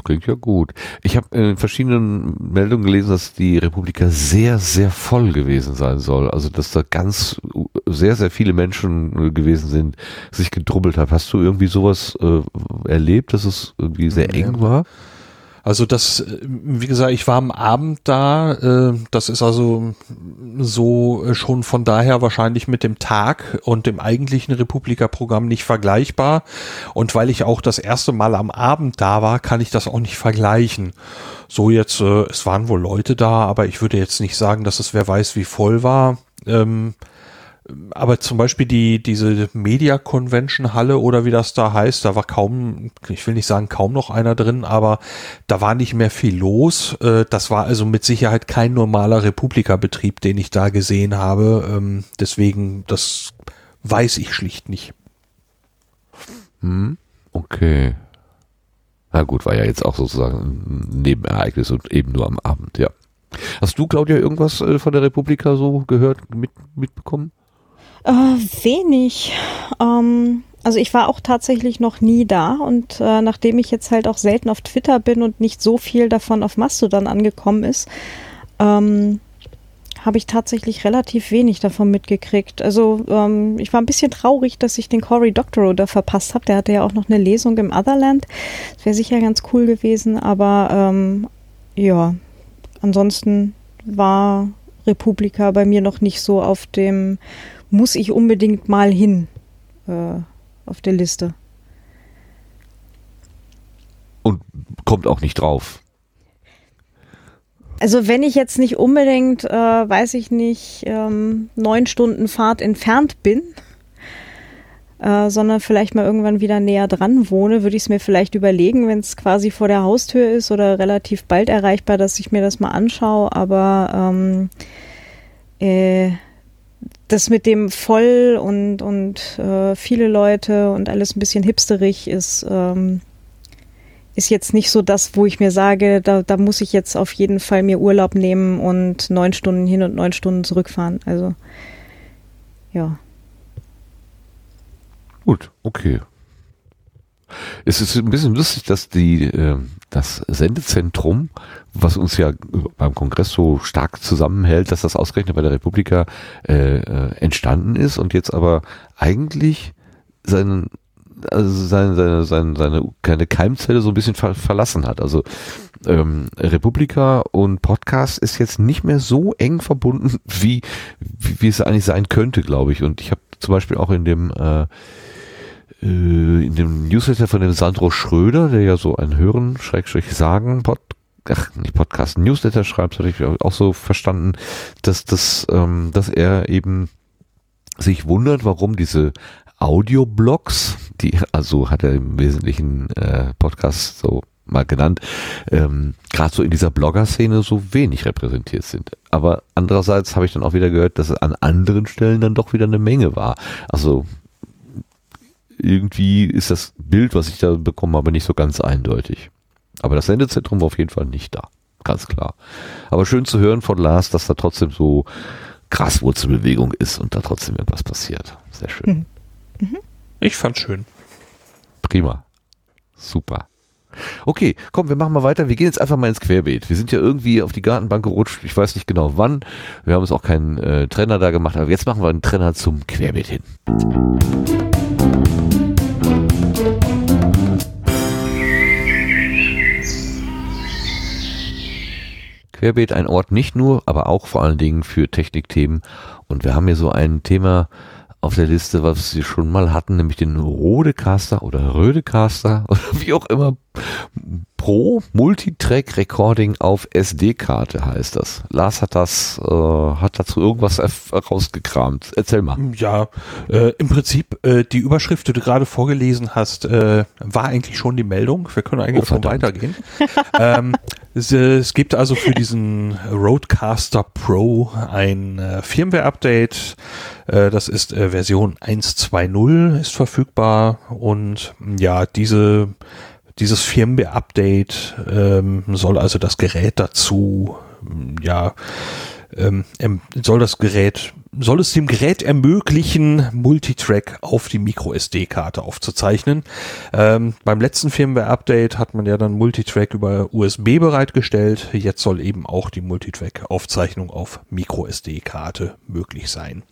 [SPEAKER 1] Das klingt ja gut. Ich habe in verschiedenen Meldungen gelesen, dass die Republika sehr, sehr voll gewesen sein soll. Also dass da ganz sehr, sehr viele Menschen gewesen sind, sich gedrubbelt haben. Hast du irgendwie sowas äh, erlebt, dass es irgendwie sehr eng war?
[SPEAKER 2] Also das, äh, wie gesagt, ich war am Abend da. Äh, das ist also so äh, schon von daher wahrscheinlich mit dem Tag und dem eigentlichen Republika-Programm nicht vergleichbar. Und weil ich auch das erste Mal am Abend da war, kann ich das auch nicht vergleichen. So jetzt, es waren wohl Leute da, aber ich würde jetzt nicht sagen, dass es wer weiß wie voll war. Ähm, aber zum Beispiel die, diese Media Convention Halle oder wie das da heißt, da war kaum, ich will nicht sagen kaum noch einer drin, aber da war nicht mehr viel los. Äh, das war also mit Sicherheit kein normaler Republika-Betrieb, den ich da gesehen habe. Ähm, deswegen, das weiß ich schlicht nicht.
[SPEAKER 1] Hm, okay. Na gut, war ja jetzt auch sozusagen ein Nebenereignis und eben nur am Abend, ja. Hast du, Claudia, irgendwas äh, von der Republika so gehört, mit, mitbekommen?
[SPEAKER 4] Äh, wenig. Ähm, also ich war auch tatsächlich noch nie da und äh, nachdem ich jetzt halt auch selten auf Twitter bin und nicht so viel davon auf Mastodon angekommen ist, ähm, habe ich tatsächlich relativ wenig davon mitgekriegt. Also ähm, ich war ein bisschen traurig, dass ich den Cory Doctorow da verpasst habe. Der hatte ja auch noch eine Lesung im Otherland. Das wäre sicher ganz cool gewesen, aber ähm, ja, ansonsten war Republika bei mir noch nicht so auf dem muss ich unbedingt mal hin äh, auf der Liste.
[SPEAKER 1] Und kommt auch nicht drauf.
[SPEAKER 4] Also wenn ich jetzt nicht unbedingt, äh, weiß ich nicht, ähm, neun Stunden Fahrt entfernt bin, äh, sondern vielleicht mal irgendwann wieder näher dran wohne, würde ich es mir vielleicht überlegen, wenn es quasi vor der Haustür ist oder relativ bald erreichbar, dass ich mir das mal anschaue. Aber ähm, äh, das mit dem voll und, und äh, viele Leute und alles ein bisschen hipsterig ist, ähm, ist jetzt nicht so das, wo ich mir sage, da, da muss ich jetzt auf jeden Fall mir Urlaub nehmen und neun Stunden hin und neun Stunden zurückfahren. Also ja.
[SPEAKER 1] Gut, okay. Es ist ein bisschen lustig, dass die, äh, das Sendezentrum, was uns ja beim Kongress so stark zusammenhält, dass das ausgerechnet bei der Republika äh, äh, entstanden ist und jetzt aber eigentlich seinen also seine, seine, seine, seine keine Keimzelle so ein bisschen ver verlassen hat. Also ähm, Republika und Podcast ist jetzt nicht mehr so eng verbunden, wie, (laughs) wie, wie es eigentlich sein könnte, glaube ich. Und ich habe zum Beispiel auch in dem äh, äh, in dem Newsletter von dem Sandro Schröder, der ja so ein Hören, Schrägstrich sagen, Pod, ach, nicht Podcast, Newsletter schreibt, hatte ich auch so verstanden, dass das, ähm, dass er eben sich wundert, warum diese Audioblogs, die, also hat er im Wesentlichen äh, Podcast so mal genannt, ähm, gerade so in dieser Blogger-Szene so wenig repräsentiert sind. Aber andererseits habe ich dann auch wieder gehört, dass es an anderen Stellen dann doch wieder eine Menge war. Also irgendwie ist das Bild, was ich da bekommen habe, nicht so ganz eindeutig. Aber das Sendezentrum war auf jeden Fall nicht da. Ganz klar. Aber schön zu hören von Lars, dass da trotzdem so krass Wurzelbewegung ist und da trotzdem irgendwas passiert. Sehr schön.
[SPEAKER 2] Mhm. Mhm. Ich fand's schön.
[SPEAKER 1] Prima. Super. Okay, komm, wir machen mal weiter. Wir gehen jetzt einfach mal ins Querbeet. Wir sind ja irgendwie auf die Gartenbank gerutscht. Ich weiß nicht genau wann. Wir haben uns auch keinen äh, Trenner da gemacht, aber jetzt machen wir einen Trenner zum Querbeet hin. Querbeet ein Ort nicht nur, aber auch vor allen Dingen für Technikthemen. Und wir haben hier so ein Thema auf der Liste, was wir schon mal hatten, nämlich den Rodecaster oder Rödecaster (laughs) oder wie auch immer Pro Multitrack Recording auf SD-Karte heißt das. Lars hat das, äh, hat dazu irgendwas rausgekramt. Erzähl mal.
[SPEAKER 2] Ja, äh, im Prinzip äh, die Überschrift, die du gerade vorgelesen hast, äh, war eigentlich schon die Meldung. Wir können eigentlich oh, schon weitergehen. (laughs) ähm, es, äh, es, gibt also für diesen Roadcaster Pro ein äh, Firmware-Update. Das ist Version 1.2.0 ist verfügbar. Und ja, diese dieses Firmware-Update ähm, soll also das Gerät dazu ja ähm, soll das Gerät, soll es dem Gerät ermöglichen, Multitrack auf die Micro-SD-Karte aufzuzeichnen. Ähm, beim letzten Firmware-Update hat man ja dann Multitrack über USB bereitgestellt. Jetzt soll eben auch die Multitrack-Aufzeichnung auf Micro-SD-Karte möglich sein.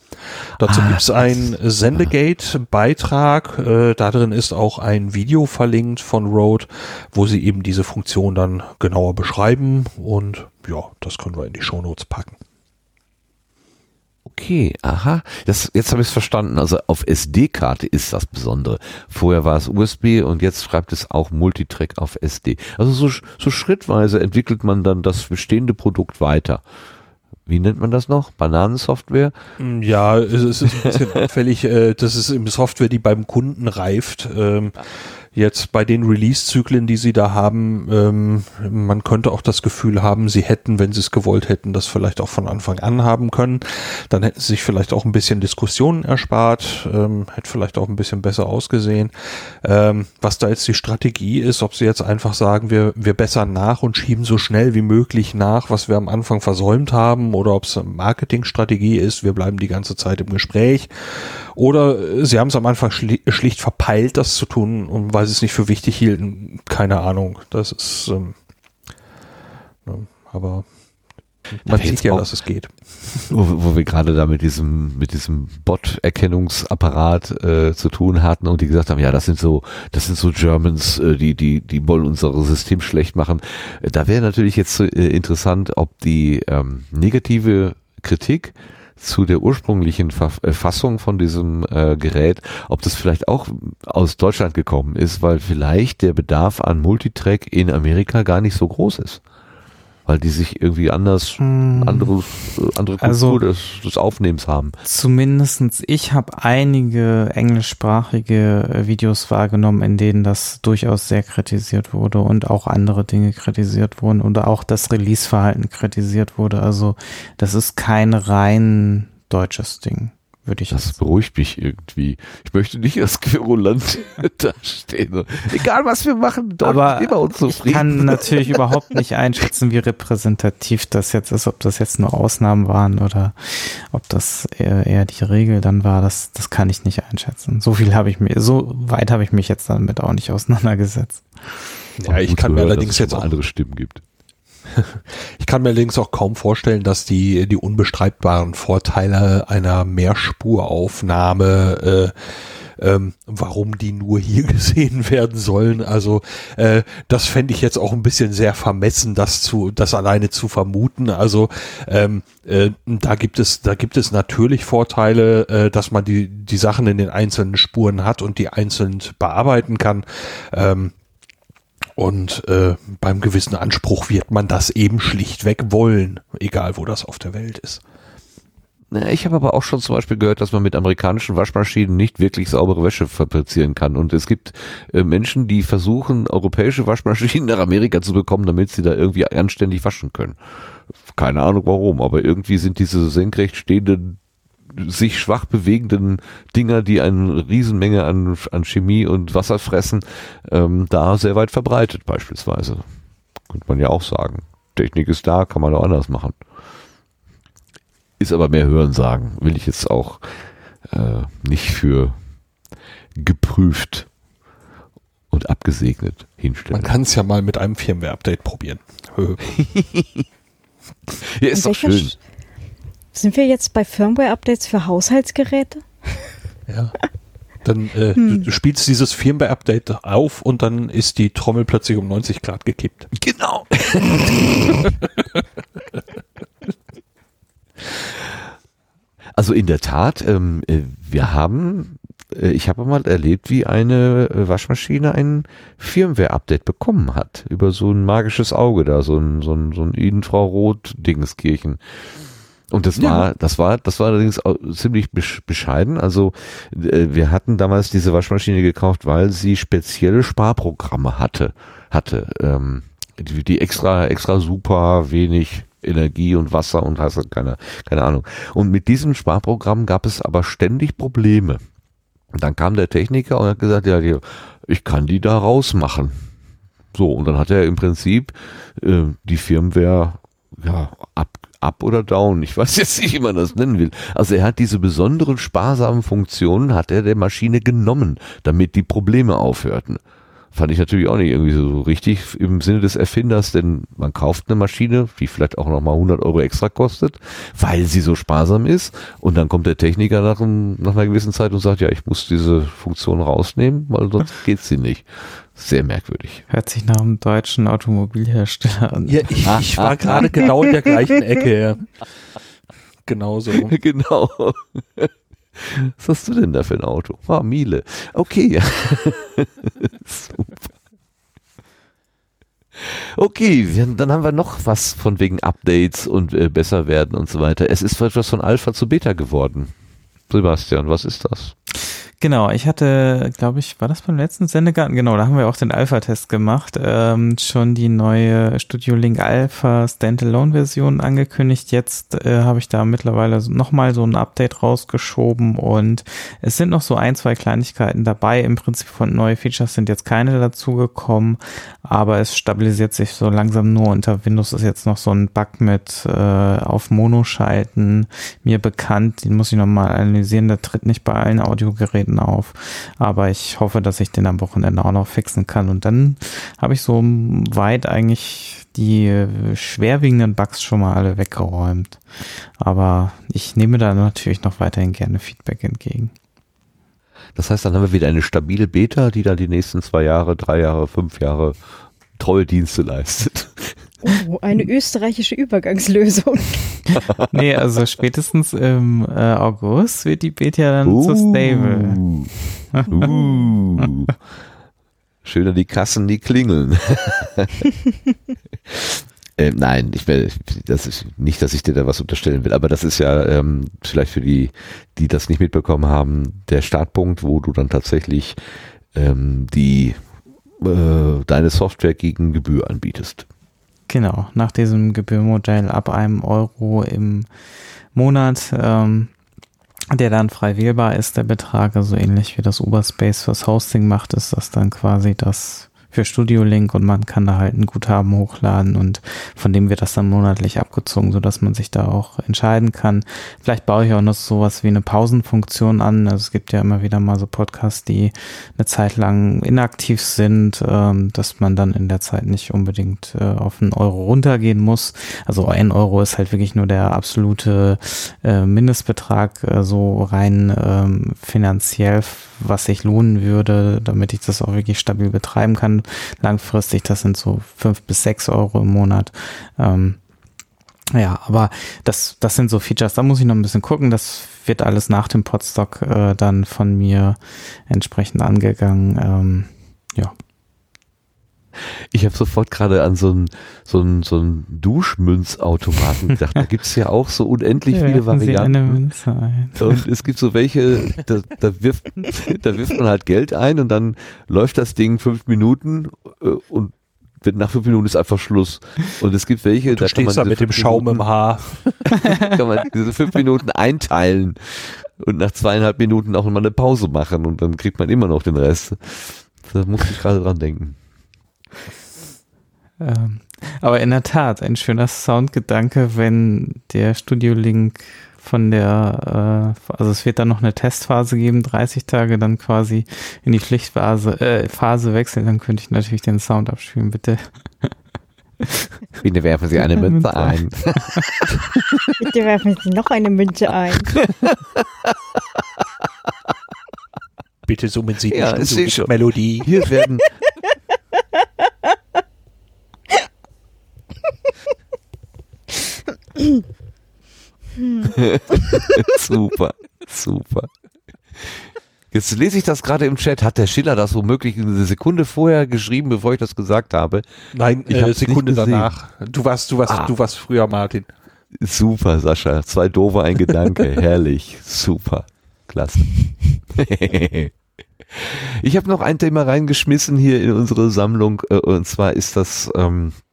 [SPEAKER 2] Dazu
[SPEAKER 1] Ah,
[SPEAKER 2] gibt's einen Sendegate-Beitrag. Äh, da drin ist auch ein Video verlinkt von Rode, wo sie eben diese Funktion dann genauer beschreiben. Und ja, das können wir in die Shownotes packen.
[SPEAKER 1] Okay, aha. Das, jetzt habe ich es verstanden. Also auf SD-Karte ist das Besondere. Vorher war es USB und jetzt schreibt es auch Multitrack auf SD. Also so, so schrittweise entwickelt man dann das bestehende Produkt weiter. Wie nennt man das noch? Bananensoftware?
[SPEAKER 2] Mm, Ja, es ist ein bisschen auffällig, äh, das ist eben Software, die beim Kunden reift. Ähm, Jetzt bei den Release-Zyklen, die sie da haben, ähm, man könnte auch das Gefühl haben, sie hätten, wenn sie es gewollt hätten, das vielleicht auch von Anfang an haben können. Dann hätten sie sich vielleicht auch ein bisschen Diskussionen erspart, ähm, hätte vielleicht auch ein bisschen besser ausgesehen. Ähm, was da jetzt die Strategie ist, ob sie jetzt einfach sagen, wir, wir bessern nach und schieben so schnell wie möglich nach, was wir am Anfang versäumt haben, oder ob es eine Marketingstrategie ist, wir bleiben die ganze Zeit im Gespräch. Oder äh, sie haben es am Anfang schli schlicht verpeilt, das zu tun, und weil sie es nicht für wichtig hielten. Keine Ahnung. Das ist, ähm, ne, aber man sieht ja, dass es geht.
[SPEAKER 1] wo, wo wir gerade da mit diesem, mit diesem Bot-Erkennungsapparat äh, zu tun hatten und die gesagt haben, ja, das sind so, das sind so Germans, äh, die, die, die wollen unser System schlecht machen. Äh, Da wäre natürlich jetzt äh, interessant, ob die ähm, negative Kritik zu der ursprünglichen äh, Fassung von diesem äh, Gerät, ob das vielleicht auch aus Deutschland gekommen ist, weil vielleicht der Bedarf an Multitrack in Amerika gar nicht so groß ist. Weil die sich irgendwie anders, anderes, äh, andere Kultur
[SPEAKER 3] Also-
[SPEAKER 1] des, des Aufnehmens haben.
[SPEAKER 3] Zumindestens ich habe einige englischsprachige äh, Videos wahrgenommen, in denen das durchaus sehr kritisiert wurde und auch andere Dinge kritisiert wurden oder auch das Release-Verhalten kritisiert wurde. Also das ist kein rein deutsches Ding, würde ich
[SPEAKER 1] Das beruhigt mich irgendwie. Ich möchte nicht als Querulant (laughs) dastehen. Egal was wir machen, Deutschland
[SPEAKER 3] Aber
[SPEAKER 1] ist immer
[SPEAKER 3] ich
[SPEAKER 1] unzufrieden.
[SPEAKER 3] kann natürlich überhaupt nicht einschätzen, wie repräsentativ das jetzt ist, ob das jetzt nur Ausnahmen waren oder ob das eher, eher die Regel dann war. Das, das kann ich nicht einschätzen. So viel habe ich mir, so weit habe ich mich jetzt damit auch nicht auseinandergesetzt.
[SPEAKER 2] Ja, ich kann mir allerdings
[SPEAKER 1] dass es
[SPEAKER 2] jetzt auch
[SPEAKER 1] andere Stimmen gibt.
[SPEAKER 2] Ich kann mir allerdings auch kaum vorstellen, dass die, die unbestreitbaren Vorteile einer Mehrspuraufnahme, äh, ähm, warum die nur hier (laughs) gesehen werden sollen. Also äh, das fände ich jetzt auch ein bisschen sehr vermessen, das zu, das alleine zu vermuten. Also ähm, äh, da gibt es, da gibt es natürlich Vorteile, äh, dass man die die Sachen in den einzelnen Spuren hat und die einzeln bearbeiten kann. Ähm, und äh, beim gewissen Anspruch wird man das eben schlichtweg wollen, egal wo das auf der Welt ist.
[SPEAKER 1] Ich habe aber auch schon zum Beispiel gehört, dass man mit amerikanischen Waschmaschinen nicht wirklich saubere Wäsche fabrizieren kann. Und es gibt äh, Menschen, die versuchen, europäische Waschmaschinen nach Amerika zu bekommen, damit sie da irgendwie anständig waschen können. Keine Ahnung warum, aber irgendwie sind diese senkrecht stehenden, sich schwach bewegenden Dinger, die eine Riesenmenge an, an Chemie und Wasser fressen, ähm, da sehr weit verbreitet beispielsweise. Könnte man ja auch sagen. Technik ist da, kann man auch anders machen. Ist aber mehr Hören sagen. Will ich jetzt auch äh, nicht für geprüft und abgesegnet hinstellen.
[SPEAKER 2] Man kann es ja mal mit einem Firmware-Update probieren. (laughs)
[SPEAKER 1] Ja, ist doch schön.
[SPEAKER 4] Sch- Sind wir jetzt bei Firmware-Updates für Haushaltsgeräte? (laughs)
[SPEAKER 2] Ja. Dann äh, du, du spielst dieses Firmware-Update auf und dann ist die Trommel plötzlich um 90 Grad gekippt.
[SPEAKER 1] Genau. (laughs) also in der Tat, ähm, äh, wir haben, äh, ich habe mal erlebt, wie eine äh, Waschmaschine ein Firmware-Update bekommen hat. Über so ein magisches Auge da, so ein, so ein, so ein Infrarot-Dingskirchen. Und das
[SPEAKER 2] Ja.
[SPEAKER 1] war, das war, das war allerdings ziemlich besch- bescheiden. Also äh, wir hatten damals diese Waschmaschine gekauft, weil sie spezielle Sparprogramme hatte, hatte, ähm, die, die extra, extra super wenig Energie und Wasser und hast keine, keine Ahnung. Und mit diesem Sparprogramm gab es aber ständig Probleme. Und dann kam der Techniker und hat gesagt, ja, ich kann die da rausmachen. So, und dann hat er im Prinzip äh, die Firmware ja, ab, up oder down. Ich weiß (laughs) jetzt nicht, wie man das nennen will. Also er hat diese besonderen sparsamen Funktionen, hat er der Maschine genommen, damit die Probleme aufhörten. Fand ich natürlich auch nicht irgendwie so richtig im Sinne des Erfinders, denn man kauft eine Maschine, die vielleicht auch nochmal 100 Euro extra kostet, weil sie so sparsam ist und dann kommt der Techniker nach, nach einer gewissen Zeit und sagt, ja, ich muss diese Funktion rausnehmen, weil sonst (laughs) geht sie nicht. Sehr merkwürdig.
[SPEAKER 3] Hört sich nach einem deutschen Automobilhersteller an.
[SPEAKER 2] Ja, ich, ich war (laughs) gerade genau in der gleichen Ecke. Ja. Genauso. (laughs)
[SPEAKER 1] genau. Was hast du denn da für ein Auto? Ah, Miele. Okay. (laughs) Super. Okay, dann haben wir noch was von wegen Updates und äh, besser werden und so weiter. Es ist etwas von Alpha zu Beta geworden. Sebastian, was ist das?
[SPEAKER 3] Genau, ich hatte, glaube ich, war das beim letzten Sendegarten? Genau, da haben wir auch den Alpha-Test gemacht. Ähm, schon die neue Studio Link Alpha Standalone-Version angekündigt. Jetzt äh, habe ich da mittlerweile nochmal so ein Update rausgeschoben und es sind noch so ein, zwei Kleinigkeiten dabei. Im Prinzip von neue Features sind jetzt keine dazugekommen, aber es stabilisiert sich so langsam nur. Unter Windows ist jetzt noch so ein Bug mit äh, auf Mono schalten mir bekannt. Den muss ich nochmal analysieren. Der tritt nicht bei allen Audiogeräten auf. Aber ich hoffe, dass ich den am Wochenende auch noch fixen kann. Und dann habe ich so weit eigentlich die schwerwiegenden Bugs schon mal alle weggeräumt. Aber ich nehme da natürlich noch weiterhin gerne Feedback entgegen.
[SPEAKER 1] Das heißt, dann haben wir wieder eine stabile Beta, die dann die nächsten zwei Jahre, drei Jahre, fünf Jahre treue Dienste leistet.
[SPEAKER 4] Oh, eine österreichische Übergangslösung. (laughs)
[SPEAKER 3] nee, also spätestens im äh, August wird die Beta dann uh, zu stable.
[SPEAKER 1] uh. Schöner die Kassen, die klingeln. (laughs) äh, nein, ich will, das ist nicht, dass ich dir da was unterstellen will, aber das ist ja ähm, vielleicht für die, die das nicht mitbekommen haben, der Startpunkt, wo du dann tatsächlich ähm, die äh, deine Software gegen Gebühr anbietest.
[SPEAKER 3] Genau, nach diesem Gebührmodell ab einem Euro im Monat, ähm, der dann frei wählbar ist, der Betrag, also ähnlich wie das Uberspace fürs Hosting macht, ist das dann quasi das für Studio Link und man kann da halt ein Guthaben hochladen und von dem wird das dann monatlich abgezogen, so dass man sich da auch entscheiden kann. Vielleicht baue ich auch noch sowas wie eine Pausenfunktion an. Also es gibt ja immer wieder mal so Podcasts, die eine Zeit lang inaktiv sind, ähm, dass man dann in der Zeit nicht unbedingt äh, auf einen Euro runtergehen muss. Also ein Euro ist halt wirklich nur der absolute äh, Mindestbetrag, äh, so rein ähm, finanziell, was sich lohnen würde, damit ich das auch wirklich stabil betreiben kann langfristig. Das sind so fünf bis sechs Euro im Monat. Ähm, ja, aber das, das sind so Features, da muss ich noch ein bisschen gucken. Das wird alles nach dem Podstock äh, dann von mir entsprechend angegangen. Ähm, ja.
[SPEAKER 1] Ich habe sofort gerade an so einen so einen, so einen Duschmünzautomaten gedacht. Da gibt's ja auch so unendlich viele Varianten. Und es gibt so welche, da, da, wirft, da wirft man halt Geld ein und dann läuft das Ding fünf Minuten äh, und nach fünf Minuten ist einfach Schluss. Und es gibt welche,
[SPEAKER 2] du da kann man da mit dem Schaum Minuten, im Haar. (laughs)
[SPEAKER 1] kann man diese fünf Minuten einteilen und nach zweieinhalb Minuten auch mal eine Pause machen und dann kriegt man immer noch den Rest. Da muss ich gerade dran denken.
[SPEAKER 3] Ähm, aber in der Tat, ein schöner Soundgedanke, wenn der Studio Link von der, äh, also es wird dann noch eine Testphase geben, 30 Tage, dann quasi in die Pflichtphase äh, Phase wechseln, dann könnte ich natürlich den Sound abspielen, bitte. (laughs)
[SPEAKER 1] Bitte werfen Sie eine Münze ein. (laughs)
[SPEAKER 4] Bitte werfen Sie noch eine Münze ein.
[SPEAKER 2] Bitte summen Sie die ja, Melodie.
[SPEAKER 1] Hier werden (laughs) super, super. Jetzt lese ich das gerade im Chat. Hat der Schiller das womöglich eine Sekunde vorher geschrieben, bevor ich das gesagt habe?
[SPEAKER 2] Nein, ich äh, Sekunde danach. Du warst, du warst, ah. du warst früher, Martin.
[SPEAKER 1] Super, Sascha. Zwei doofe, ein Gedanke. (laughs) Herrlich. Super. Klasse. ich habe noch ein Thema reingeschmissen hier in unsere Sammlung. Äh, und zwar ist das ähm, äh,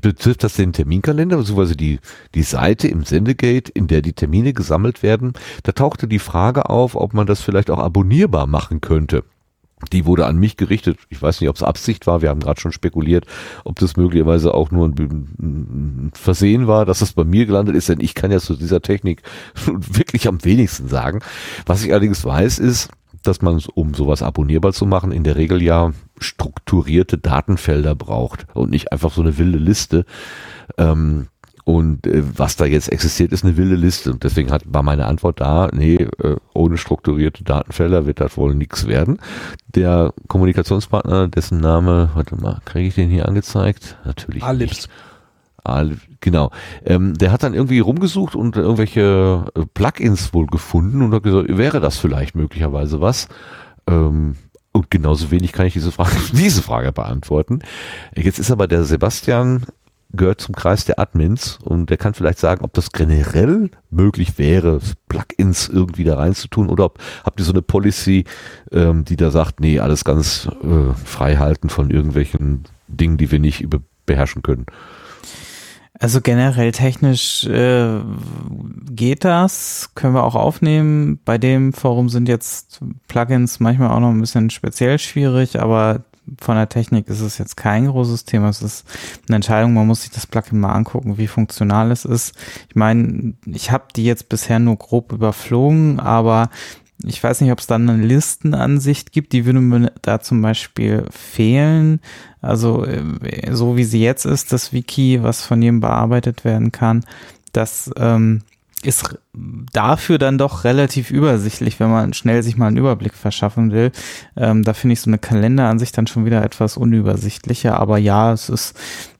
[SPEAKER 1] betrifft das den Terminkalender, beziehungsweise die, die Seite im Sendegate, in der die Termine gesammelt werden. Da tauchte die Frage auf, ob man das vielleicht auch abonnierbar machen könnte. Die wurde an mich gerichtet. Ich weiß nicht, ob es Absicht war. Wir haben gerade schon spekuliert, ob das möglicherweise auch nur ein, ein Versehen war, dass es bei mir gelandet ist. Denn ich kann ja zu dieser Technik (laughs) wirklich am wenigsten sagen. Was ich allerdings weiß, ist, dass man, um sowas abonnierbar zu machen, in der Regel ja strukturierte Datenfelder braucht und nicht einfach so eine wilde Liste. Ähm, und äh, was da jetzt existiert, ist eine wilde Liste. Und deswegen hat, war meine Antwort da, nee, äh, ohne strukturierte Datenfelder wird das wohl nichts werden. Der Kommunikationspartner, dessen Name, warte mal, kriege ich den hier angezeigt? Natürlich.
[SPEAKER 2] Alips.
[SPEAKER 1] Al genau. Ähm, der hat dann irgendwie rumgesucht und irgendwelche äh, Plugins wohl gefunden und hat gesagt, wäre das vielleicht möglicherweise was? Ähm, und genauso wenig kann ich diese Frage, (laughs) diese Frage beantworten. Jetzt ist aber der Sebastian gehört zum Kreis der Admins und der kann vielleicht sagen, ob das generell möglich wäre, Plugins irgendwie da reinzutun oder ob habt ihr so eine Policy, ähm, die da sagt, nee, alles ganz äh, frei halten von irgendwelchen Dingen, die wir nicht über beherrschen können.
[SPEAKER 3] Also generell technisch äh, geht das, können wir auch aufnehmen. Bei dem Forum sind jetzt Plugins manchmal auch noch ein bisschen speziell schwierig, aber von der Technik ist es jetzt kein großes Thema. Es ist eine Entscheidung, man muss sich das Plugin mal angucken, wie funktional es ist. Ich meine, ich habe die jetzt bisher nur grob überflogen, aber ich weiß nicht, ob es dann eine Listenansicht gibt, die würde mir da zum Beispiel fehlen. Also äh, so wie sie jetzt ist, das Wiki, was von jedem bearbeitet werden kann, das ähm, ist dafür dann doch relativ übersichtlich, wenn man schnell sich mal einen Überblick verschaffen will. Ähm, da finde ich so eine Kalenderansicht dann schon wieder etwas unübersichtlicher. Aber ja, es ist,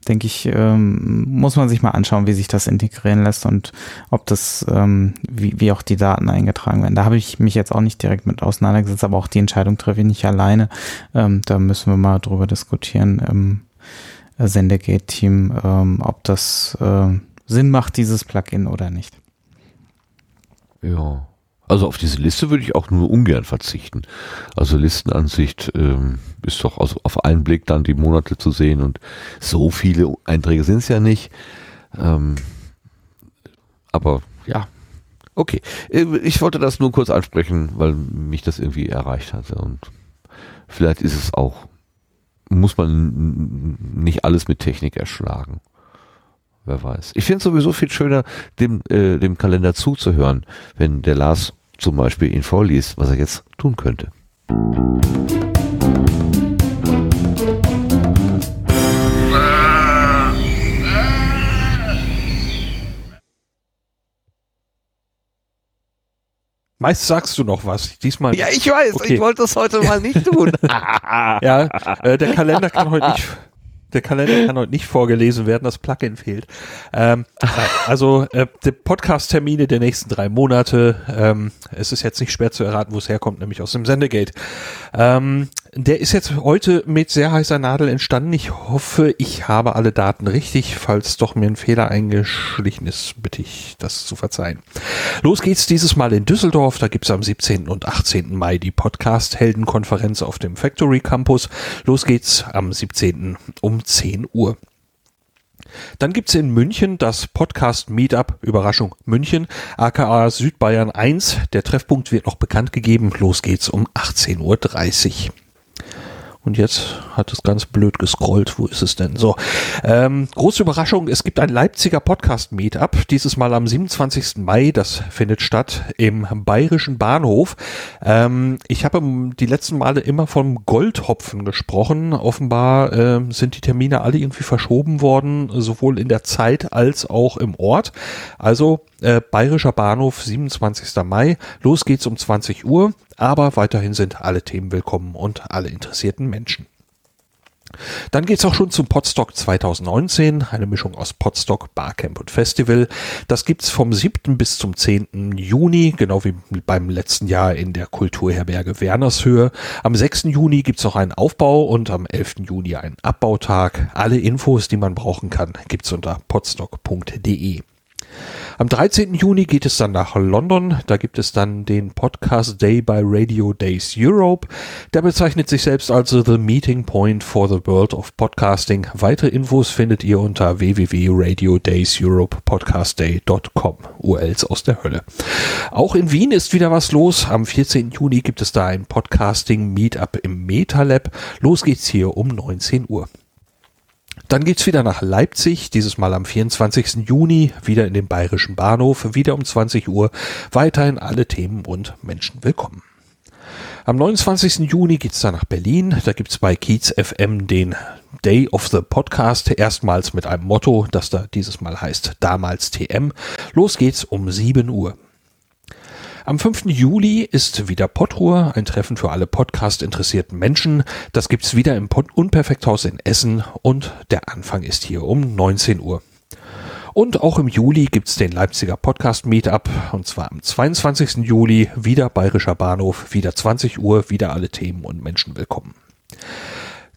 [SPEAKER 3] denke ich, ähm, muss man sich mal anschauen, wie sich das integrieren lässt und ob das, ähm, wie, wie auch die Daten eingetragen werden. Da habe ich mich jetzt auch nicht direkt mit auseinandergesetzt, aber auch die Entscheidung treffe ich nicht alleine. Ähm, da müssen wir mal drüber diskutieren im Sendegate-Team, ähm, ob das äh, Sinn macht, dieses Plugin oder nicht.
[SPEAKER 1] Ja. Also auf diese Liste würde ich auch nur ungern verzichten. Also Listenansicht ähm, ist doch also auf einen Blick dann die Monate zu sehen und so viele Einträge sind es ja nicht. Ähm, aber ja, okay. Äh, ich wollte das nur kurz ansprechen, weil mich das irgendwie erreicht hatte und vielleicht ist es auch, muss man nicht alles mit Technik erschlagen. Wer weiß. Ich finde es sowieso viel schöner, dem, äh, dem Kalender zuzuhören, wenn der Lars zum Beispiel ihn vorliest, was er jetzt tun könnte.
[SPEAKER 2] Meist sagst du noch was. Diesmal.
[SPEAKER 1] Ja, ich weiß.
[SPEAKER 2] Okay.
[SPEAKER 1] Ich wollte das heute mal nicht tun. (laughs)
[SPEAKER 2] ja, äh, der Kalender kann heute nicht. Der Kalender kann heute nicht vorgelesen werden, das Plugin fehlt. Ähm, also äh, die Podcast-Termine der nächsten drei Monate. Ähm, es ist jetzt nicht schwer zu erraten, wo es herkommt, nämlich aus dem Sendegate. Ähm, der ist jetzt heute mit sehr heißer Nadel entstanden. Ich hoffe, ich habe alle Daten richtig. Falls doch mir ein Fehler eingeschlichen ist, bitte ich das zu verzeihen. Los geht's dieses Mal in Düsseldorf. Da gibt's am 17. und 18. Mai die Podcast-Heldenkonferenz auf dem Factory Campus. Los geht's am 17. um 10 Uhr. Dann gibt's in München das Podcast Meetup, Überraschung München, aka Südbayern 1. Der Treffpunkt wird noch bekannt gegeben. Los geht's um 18.30 Uhr. Und jetzt hat es ganz blöd gescrollt. Wo ist es denn? So. Ähm, große Überraschung. Es gibt ein Leipziger Podcast-Meetup. Dieses Mal am 27. Mai. Das findet statt im Bayerischen Bahnhof. Ähm, ich habe die letzten Male immer vom Goldhopfen gesprochen. Offenbar äh, sind die Termine alle irgendwie verschoben worden, sowohl in der Zeit als auch im Ort. Also äh, Bayerischer Bahnhof, 27. Mai. Los geht's um 20 Uhr, aber weiterhin sind alle Themen willkommen und alle interessierten Menschen. Dann geht's auch schon zum Podstock 2019, eine Mischung aus Podstock, Barcamp und Festival. Das gibt's vom 7. bis zum 10. Juni, genau wie beim letzten Jahr in der Kulturherberge Wernershöhe. Am 6. Juni gibt's noch einen Aufbau und am 11. Juni einen Abbautag. Alle Infos, die man brauchen kann, gibt's unter podstock.de. Am 13. Juni geht es dann nach London. Da gibt es dann den Podcast Day by Radio Days Europe. Der bezeichnet sich selbst als The Meeting Point for the World of Podcasting. Weitere Infos findet ihr unter www.radiodayseuropepodcastday.com. URLs aus der Hölle. Auch in Wien ist wieder was los. Am 14. Juni gibt es da ein Podcasting Meetup im MetaLab. Los geht's hier um 19 Uhr. Dann geht's wieder nach Leipzig, dieses Mal am 24. Juni, wieder in den Bayerischen Bahnhof, wieder um 20 Uhr, weiterhin alle Themen und Menschen willkommen. Am 29. Juni geht's dann nach Berlin, da gibt's bei Kiez FM den Day of the Podcast, erstmals mit einem Motto, das da dieses Mal heißt damals TM. Los geht's um 7 Uhr. Am 5. Juli ist wieder Podruhr, ein Treffen für alle Podcast-interessierten Menschen. Das gibt's wieder im Pod Unperfekthaus in Essen und der Anfang ist hier um 19 Uhr. Und auch im Juli gibt's den Leipziger Podcast Meetup und zwar am 22. Juli wieder Bayerischer Bahnhof, wieder 20 Uhr, wieder alle Themen und Menschen willkommen.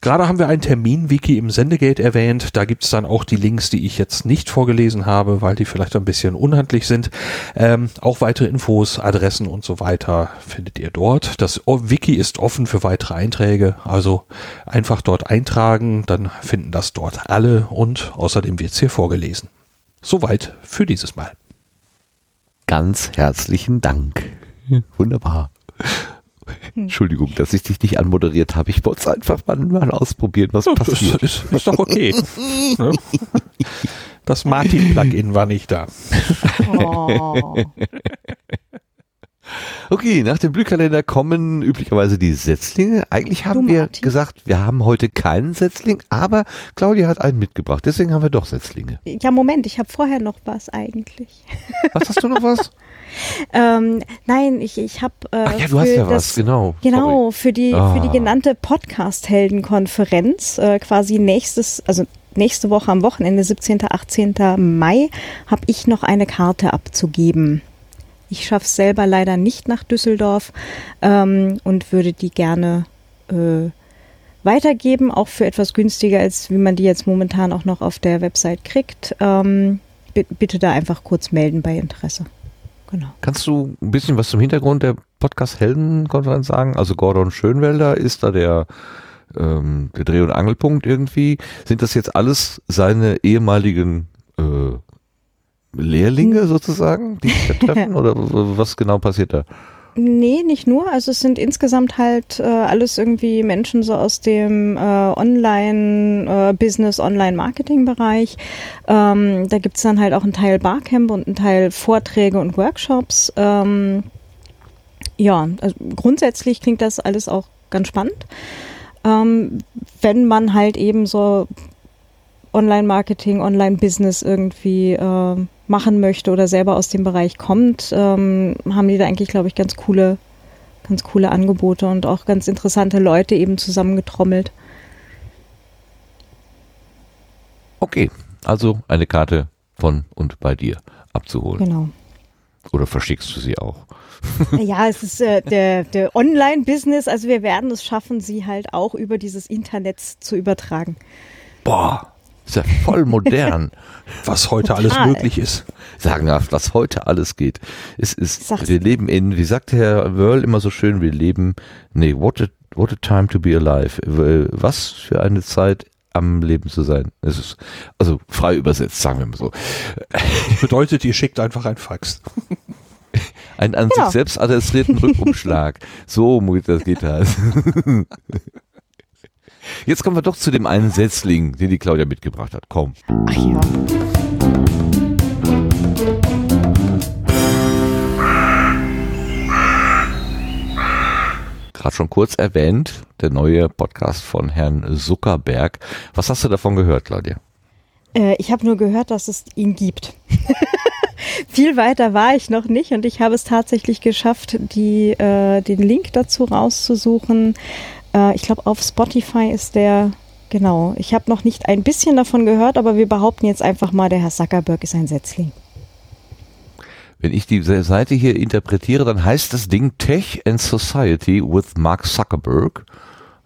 [SPEAKER 2] Gerade haben wir ein Termin-Wiki im Sendegate erwähnt. Da gibt's dann auch die Links, die ich jetzt nicht vorgelesen habe, weil die vielleicht ein bisschen unhandlich sind. Ähm, auch weitere Infos, Adressen und so weiter findet ihr dort. Das Wiki ist offen für weitere Einträge. Also einfach dort eintragen, dann finden das dort alle und außerdem wird's hier vorgelesen. Soweit für dieses Mal.
[SPEAKER 1] Ganz herzlichen Dank. (laughs) Wunderbar. (laughs) Entschuldigung, dass ich dich nicht anmoderiert habe. Ich wollte es einfach mal, mal ausprobieren, was
[SPEAKER 2] Das
[SPEAKER 1] passiert.
[SPEAKER 2] ist, ist doch okay. (laughs) Das Martin-Plugin war nicht da.
[SPEAKER 4] Oh. (laughs)
[SPEAKER 1] Okay, nach dem Blühkalender kommen üblicherweise die Setzlinge. Eigentlich haben
[SPEAKER 4] Du,
[SPEAKER 1] wir
[SPEAKER 4] Martin.
[SPEAKER 1] gesagt, wir haben heute keinen Setzling, aber Claudia hat einen mitgebracht. Deswegen haben wir doch Setzlinge.
[SPEAKER 4] Ja, Moment, ich habe vorher noch was eigentlich.
[SPEAKER 1] Was hast du noch was?
[SPEAKER 4] Ähm, nein, ich, ich habe. Äh,
[SPEAKER 1] Ach ja, du hast ja was,
[SPEAKER 4] das-
[SPEAKER 1] genau.
[SPEAKER 4] Genau, für die,
[SPEAKER 1] Ah.
[SPEAKER 4] für die genannte Podcast-Helden-Konferenz, äh, quasi nächstes, also nächste Woche am Wochenende, 17., 18. Mai, habe ich noch eine Karte abzugeben. Ich schaffe es selber leider nicht nach Düsseldorf ähm, und würde die gerne äh, weitergeben, auch für etwas günstiger, als wie man die jetzt momentan auch noch auf der Website kriegt. Ähm, bi- bitte da einfach kurz melden bei Interesse. Genau.
[SPEAKER 1] Kannst du ein bisschen was zum Hintergrund der Podcast-Helden-Konferenz sagen? Also Gordon Schönwelder ist da der, ähm, der Dreh- und Angelpunkt irgendwie. Sind das jetzt alles seine ehemaligen äh, Lehrlinge sozusagen, die sich da treffen? (laughs) Oder was genau passiert da?
[SPEAKER 4] Nee, nicht nur. Also es sind insgesamt halt äh, alles irgendwie Menschen so aus dem äh, Online-Business, Online-Marketing-Bereich. Ähm, da gibt's dann halt auch einen Teil Barcamp und einen Teil Vorträge und Workshops. Ähm, ja, also grundsätzlich klingt das alles auch ganz spannend. Ähm, wenn man halt eben so Online-Marketing, Online-Business irgendwie äh, machen möchte oder selber aus dem Bereich kommt, ähm, haben die da eigentlich, glaube ich, ganz coole, ganz coole Angebote und auch ganz interessante Leute eben zusammengetrommelt.
[SPEAKER 1] Okay, also eine Karte von und bei dir abzuholen.
[SPEAKER 4] Genau.
[SPEAKER 1] Oder verschickst du sie auch? (laughs)
[SPEAKER 4] Ja, es ist äh, der, der Online-Business, also wir werden es schaffen, sie halt auch über dieses Internet zu übertragen.
[SPEAKER 1] Boah, ist ja voll modern. (laughs)
[SPEAKER 2] Was heute alles
[SPEAKER 4] Total.
[SPEAKER 2] möglich ist.
[SPEAKER 1] Sagenhaft, was heute alles geht. Es ist,
[SPEAKER 4] Sag's.
[SPEAKER 1] wir leben in, wie sagt Herr Wörl immer so schön, wir leben, nee, what a, what a time to be alive. Was für eine Zeit am Leben zu sein. Es ist, also frei übersetzt, sagen wir mal so. (laughs)
[SPEAKER 2] Bedeutet, ihr schickt einfach ein Fax. (laughs)
[SPEAKER 1] Ein an
[SPEAKER 4] Ja.
[SPEAKER 1] sich selbst adressierten Rückumschlag. So muss das geht das. Jetzt kommen wir doch zu dem einen Setzling, den die Claudia mitgebracht hat. Komm.
[SPEAKER 4] Ach ja.
[SPEAKER 1] Gerade schon kurz erwähnt, der neue Podcast von Herrn Zuckerberg. Was hast du davon gehört, Claudia?
[SPEAKER 4] Äh, ich habe nur gehört, dass es ihn gibt. (laughs) Viel weiter war ich noch nicht und ich habe es tatsächlich geschafft, die, äh, den Link dazu rauszusuchen. Äh, ich glaube, auf Spotify ist der, genau. Ich habe noch nicht ein bisschen davon gehört, aber wir behaupten jetzt einfach mal, der Herr Zuckerberg ist ein Setzling.
[SPEAKER 1] Wenn ich die Seite hier interpretiere, dann heißt das Ding Tech and Society with Mark Zuckerberg.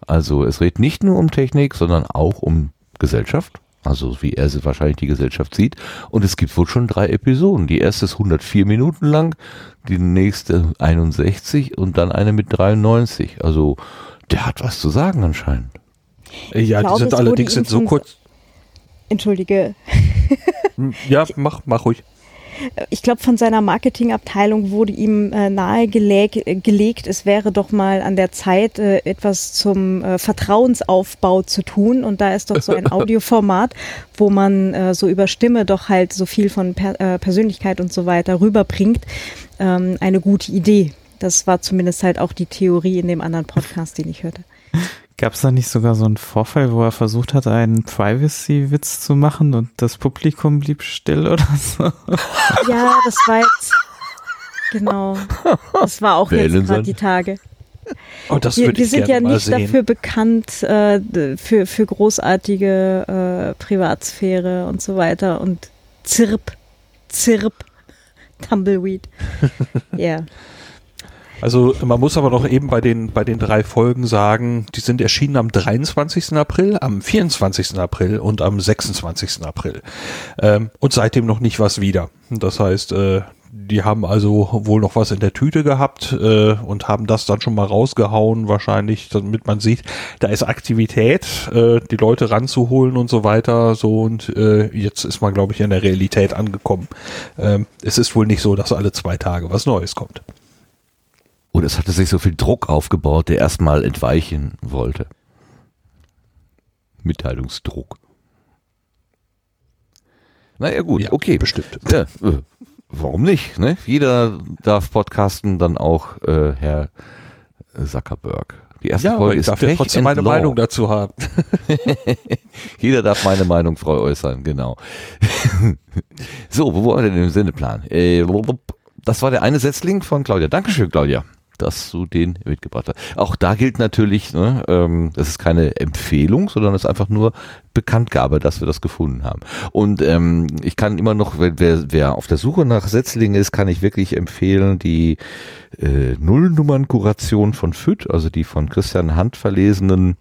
[SPEAKER 1] Also es redet nicht nur um Technik, sondern auch um Gesellschaft. Also wie er sie wahrscheinlich die Gesellschaft sieht. Und es gibt wohl schon drei Episoden. Die erste ist 104 Minuten lang, die nächste 61 und dann eine mit 93. Also der hat was zu sagen anscheinend.
[SPEAKER 2] Äh, Ja, die
[SPEAKER 4] glaube,
[SPEAKER 2] sind
[SPEAKER 4] es
[SPEAKER 2] allerdings in so kurz.
[SPEAKER 4] Entschuldige,
[SPEAKER 2] Ja, mach, mach ruhig.
[SPEAKER 4] ich glaube, von seiner Marketingabteilung wurde ihm äh, nahegelegt, äh, gelegt, es wäre doch mal an der Zeit, äh, etwas zum äh, Vertrauensaufbau zu tun. Und da ist doch so ein (laughs) Audioformat, wo man äh, so über Stimme doch halt so viel von per äh, Persönlichkeit und so weiter rüberbringt, ähm, eine gute Idee. Das war zumindest halt auch die Theorie in dem anderen Podcast, den ich hörte.
[SPEAKER 3] Gab es da nicht sogar so einen Vorfall, wo er versucht hat, einen Privacy-Witz zu machen und das Publikum blieb still oder so? (laughs)
[SPEAKER 4] Ja, das war jetzt. Genau. Das war auch
[SPEAKER 1] Wählen
[SPEAKER 4] jetzt gerade die Tage.
[SPEAKER 2] Oh, das
[SPEAKER 4] Wir, wir sind ja nicht
[SPEAKER 2] sehen.
[SPEAKER 4] dafür bekannt, äh, für, für großartige äh, Privatsphäre und so weiter und Zirp, Zirp, Tumbleweed. (laughs) Ja.
[SPEAKER 2] Also man muss aber noch eben bei den, bei den drei Folgen sagen, die sind erschienen am 23. April, am 24. April und am 26. April. Ähm, und seitdem noch nicht was wieder. Das heißt, äh, die haben also wohl noch was in der Tüte gehabt äh, und haben das dann schon mal rausgehauen, wahrscheinlich, damit man sieht, da ist Aktivität, äh, die Leute ranzuholen und so weiter. So und äh, jetzt ist man, glaube ich, in der Realität angekommen. Ähm, es ist wohl nicht so, dass alle zwei Tage was Neues kommt.
[SPEAKER 1] Und es hatte sich so viel Druck aufgebaut, der erstmal entweichen wollte. Mitteilungsdruck. Naja gut,
[SPEAKER 2] Ja,
[SPEAKER 1] okay.
[SPEAKER 2] bestimmt.
[SPEAKER 1] Ja, äh, warum nicht? Ne? Jeder darf podcasten, dann auch äh, Herr Zuckerberg. Die erste
[SPEAKER 2] Ja,
[SPEAKER 1] Folge ist
[SPEAKER 2] darf ja
[SPEAKER 1] Pech
[SPEAKER 2] trotzdem meine
[SPEAKER 1] Law.
[SPEAKER 2] Meinung dazu haben. (laughs)
[SPEAKER 1] Jeder darf meine Meinung frei äußern, genau. (laughs) so, wo war denn im Sendeplan? Äh, das war der eine Setzling von Claudia. Dankeschön, Claudia, dass du den mitgebracht hast. Auch da gilt natürlich, ne, ähm, das ist keine Empfehlung, sondern es ist einfach nur Bekanntgabe, dass wir das gefunden haben. Und ähm, ich kann immer noch, wer, wer, wer auf der Suche nach Setzlingen ist, kann ich wirklich empfehlen, die äh, Nullnummern-Kuration von FÜD, also die von Christian Hand verlesenen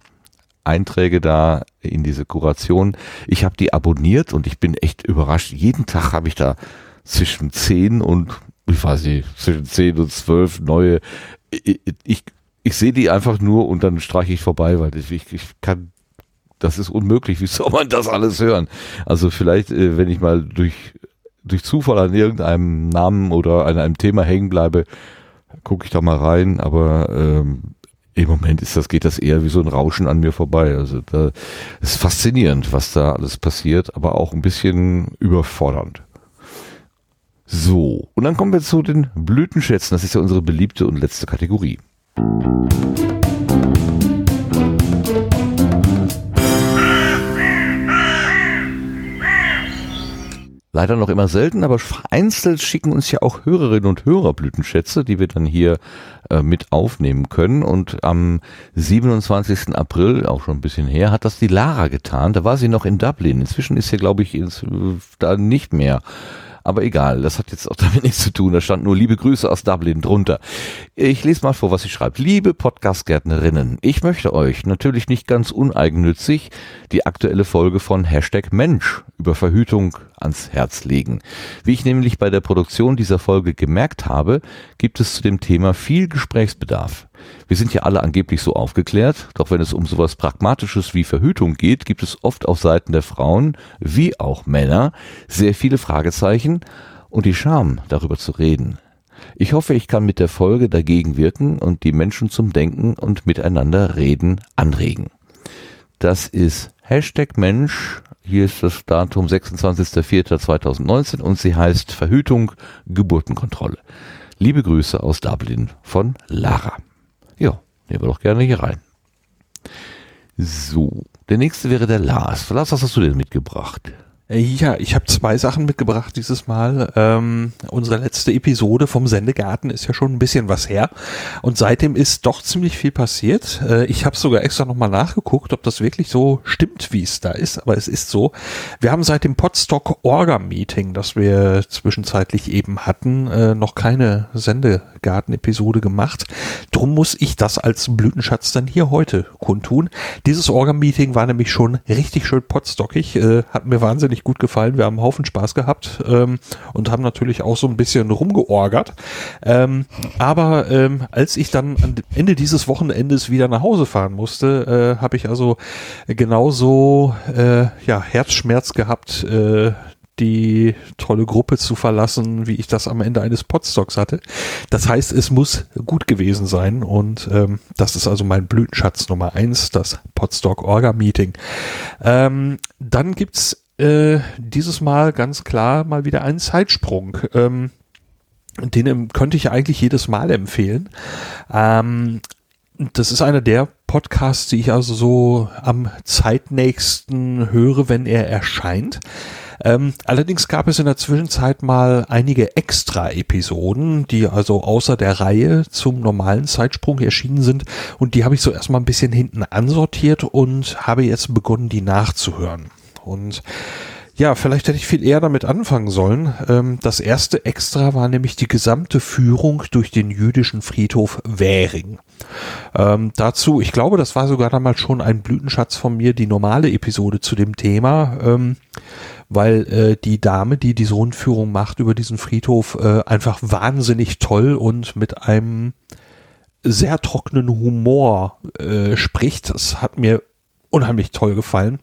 [SPEAKER 1] Einträge da in diese Kuration. Ich habe die abonniert und ich bin echt überrascht. Jeden Tag habe ich da zwischen 10 und, ich weiß nicht, zwischen 10 und 12 neue. Ich, ich, ich sehe die einfach nur und dann streiche ich vorbei, weil ich, ich, ich kann, das ist unmöglich. Wie soll man das alles hören? Also vielleicht, äh, wenn ich mal durch, durch Zufall an irgendeinem Namen oder an einem Thema hängen bleibe, gucke ich da mal rein, aber ähm, im Moment ist das, geht das eher wie so ein Rauschen an mir vorbei. Also da ist faszinierend, was da alles passiert, aber auch ein bisschen überfordernd. So, und dann kommen wir zu den Blütenschätzen. Das ist ja unsere beliebte und letzte Kategorie. Leider noch immer selten, aber vereinzelt schicken uns ja auch Hörerinnen und Hörer Blütenschätze, die wir dann hier äh, mit aufnehmen können. Und am 27. April, auch schon ein bisschen her, hat das die Lara getan. Da war sie noch in Dublin. Inzwischen ist sie, glaube ich, ins, äh, da nicht mehr. Aber egal, das hat jetzt auch (laughs) damit nichts zu tun. Da stand nur liebe Grüße aus Dublin drunter. Ich lese mal vor, was sie schreibt. Liebe Podcast-Gärtnerinnen, ich möchte euch natürlich nicht ganz uneigennützig die aktuelle Folge von Hashtag Mensch über Verhütung ans Herz legen. Wie ich nämlich bei der Produktion dieser Folge gemerkt habe, gibt es zu dem Thema viel Gesprächsbedarf. Wir sind ja alle angeblich so aufgeklärt, doch wenn es um sowas Pragmatisches wie Verhütung geht, gibt es oft auf Seiten der Frauen wie auch Männer sehr viele Fragezeichen und die Scham, darüber zu reden. Ich hoffe, ich kann mit der Folge dagegen wirken und die Menschen zum Denken und miteinander reden anregen. Das ist Hashtag Mensch. Hier ist das Datum 26.04.2019 und sie heißt Verhütung, Geburtenkontrolle. Liebe Grüße aus Dublin von Lara. Nehmen wir doch gerne hier rein. So, der nächste wäre der Lars. Lars, was hast du denn mitgebracht?
[SPEAKER 2] Äh, Ja, ich habe zwei Sachen mitgebracht dieses Mal. Ähm, unsere letzte Episode vom Sendegarten ist ja schon ein bisschen was her. Und seitdem ist doch ziemlich viel passiert. Äh, ich habe sogar extra nochmal nachgeguckt, ob das wirklich so stimmt, wie es da ist. Aber es ist so. Wir haben seit dem Podstock Orga Meeting, das wir zwischenzeitlich eben hatten, äh, noch keine Garten-Episode gemacht. Drum muss ich das als Blütenschatz dann hier heute kundtun. Dieses Orga-Meeting war nämlich schon richtig schön potstockig, äh, hat mir wahnsinnig gut gefallen. Wir haben einen Haufen Spaß gehabt ähm, und haben natürlich auch so ein bisschen rumgeorgert. Ähm, aber ähm, als ich dann am Ende dieses Wochenendes wieder nach Hause fahren musste, äh, habe ich also genauso äh, ja, Herzschmerz gehabt, äh, die tolle Gruppe zu verlassen, wie ich das am Ende eines Podstocks hatte. Das heißt, es muss gut gewesen sein und ähm, das ist also mein Blütenschatz Nummer eins, das Podstock Orga Meeting. Ähm, dann gibt's äh, dieses Mal ganz klar mal wieder einen Zeitsprung. Ähm, den könnte ich eigentlich jedes Mal empfehlen. Ähm, das ist einer der Podcasts, die ich also so am zeitnächsten höre, wenn er erscheint. Ähm, allerdings gab es in der Zwischenzeit mal einige Extra-Episoden, die also außer der Reihe zum normalen Zeitsprung erschienen sind und die habe ich so erstmal ein bisschen hinten ansortiert und habe jetzt begonnen, die nachzuhören. Und ja, vielleicht hätte ich viel eher damit anfangen sollen. Ähm, das erste Extra war nämlich die gesamte Führung durch den jüdischen Friedhof Währing. Ähm, dazu, ich glaube, das war sogar damals schon ein Blütenschatz von mir, die normale Episode zu dem Thema, ähm, weil äh, die Dame, die diese Rundführung macht über diesen Friedhof, äh, einfach wahnsinnig toll und mit einem sehr trockenen Humor äh, spricht. Das hat mir unheimlich toll gefallen.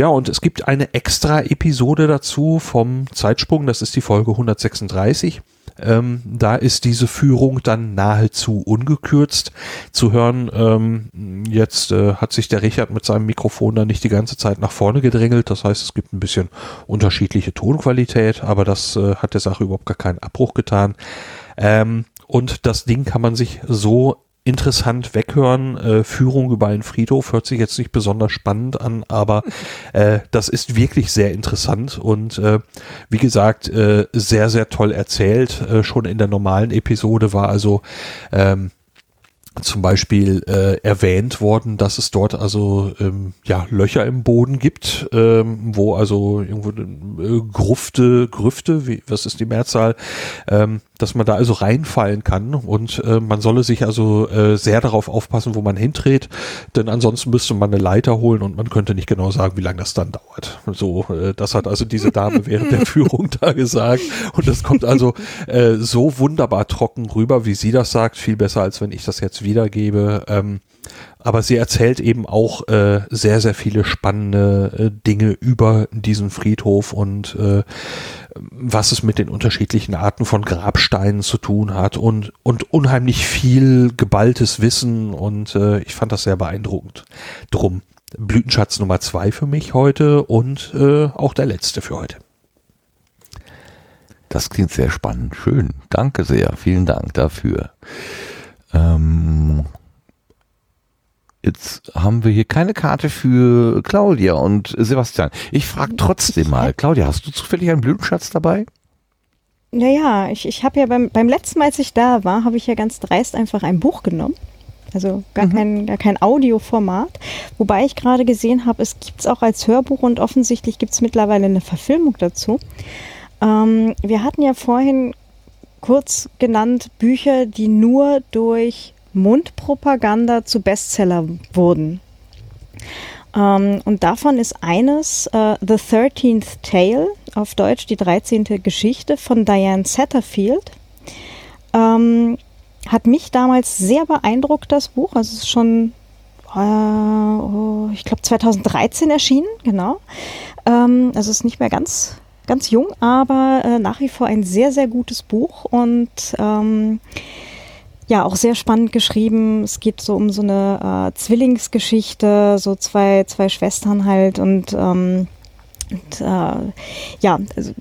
[SPEAKER 2] Ja, und es gibt eine extra Episode dazu vom Zeitsprung, das ist die Folge 136. Ähm, da ist diese Führung dann nahezu ungekürzt zu hören. Ähm, jetzt äh, hat sich der Richard mit seinem Mikrofon dann nicht die ganze Zeit nach vorne gedrängelt. Das heißt, es gibt ein bisschen unterschiedliche Tonqualität, aber das äh, hat der Sache überhaupt gar keinen Abbruch getan. Ähm, und das Ding kann man sich so interessant weghören. Äh, Führung über einen Friedhof hört sich jetzt nicht besonders spannend an, aber (laughs) äh, das ist wirklich sehr interessant und äh, wie gesagt, äh, sehr, sehr toll erzählt. Äh, schon in der normalen Episode war also ähm, zum Beispiel äh, erwähnt worden, dass es dort also ähm, ja Löcher im Boden gibt, ähm, wo also irgendwo äh, Grufte, Grüfte, wie, was ist die Mehrzahl, ähm, dass man da also reinfallen kann und äh, man solle sich also äh, sehr darauf aufpassen, wo man hintritt, denn ansonsten müsste man eine Leiter holen und man könnte nicht genau sagen, wie lange das dann dauert. So, äh, das hat also diese Dame (laughs) während der Führung da gesagt und das kommt also äh, so wunderbar trocken rüber, wie sie das sagt, viel besser als wenn ich das jetzt wiedergebe. Ähm, aber sie erzählt eben auch äh, sehr, sehr viele spannende äh, Dinge über diesen Friedhof und äh, was es mit den unterschiedlichen Arten von Grabsteinen zu tun hat und, und unheimlich viel geballtes Wissen und äh, ich fand das sehr beeindruckend. Drum Blütenschatz Nummer zwei für mich heute und äh, auch der letzte für heute.
[SPEAKER 1] Das klingt sehr spannend. Schön. Danke sehr. Vielen Dank dafür. Ähm, Jetzt haben wir hier keine Karte für Claudia und Sebastian. Ich frage trotzdem mal, Claudia, hast du zufällig einen Blütenschatz dabei?
[SPEAKER 4] Naja, ich, ich habe ja beim, beim letzten Mal, als ich da war, habe ich ja ganz dreist einfach ein Buch genommen. Also gar, mhm. kein, gar kein Audioformat. Wobei ich gerade gesehen habe, es gibt es auch als Hörbuch und offensichtlich gibt es mittlerweile eine Verfilmung dazu. Ähm, wir hatten ja vorhin kurz genannt Bücher, die nur durch Mundpropaganda zu Bestseller wurden. Ähm, und davon ist eines uh, The Thirteenth Tale, auf Deutsch die 13. Geschichte von Diane Satterfield. Ähm, hat mich damals sehr beeindruckt, das Buch. Also es ist schon, äh, oh, ich glaube 2013 erschienen, genau. Ähm, also es ist nicht mehr ganz, ganz jung, aber äh, nach wie vor ein sehr, sehr gutes Buch und ähm, ja, auch sehr spannend geschrieben. Es geht so um so eine äh, Zwillingsgeschichte, so zwei, zwei Schwestern halt und, ähm, und äh, ja, also,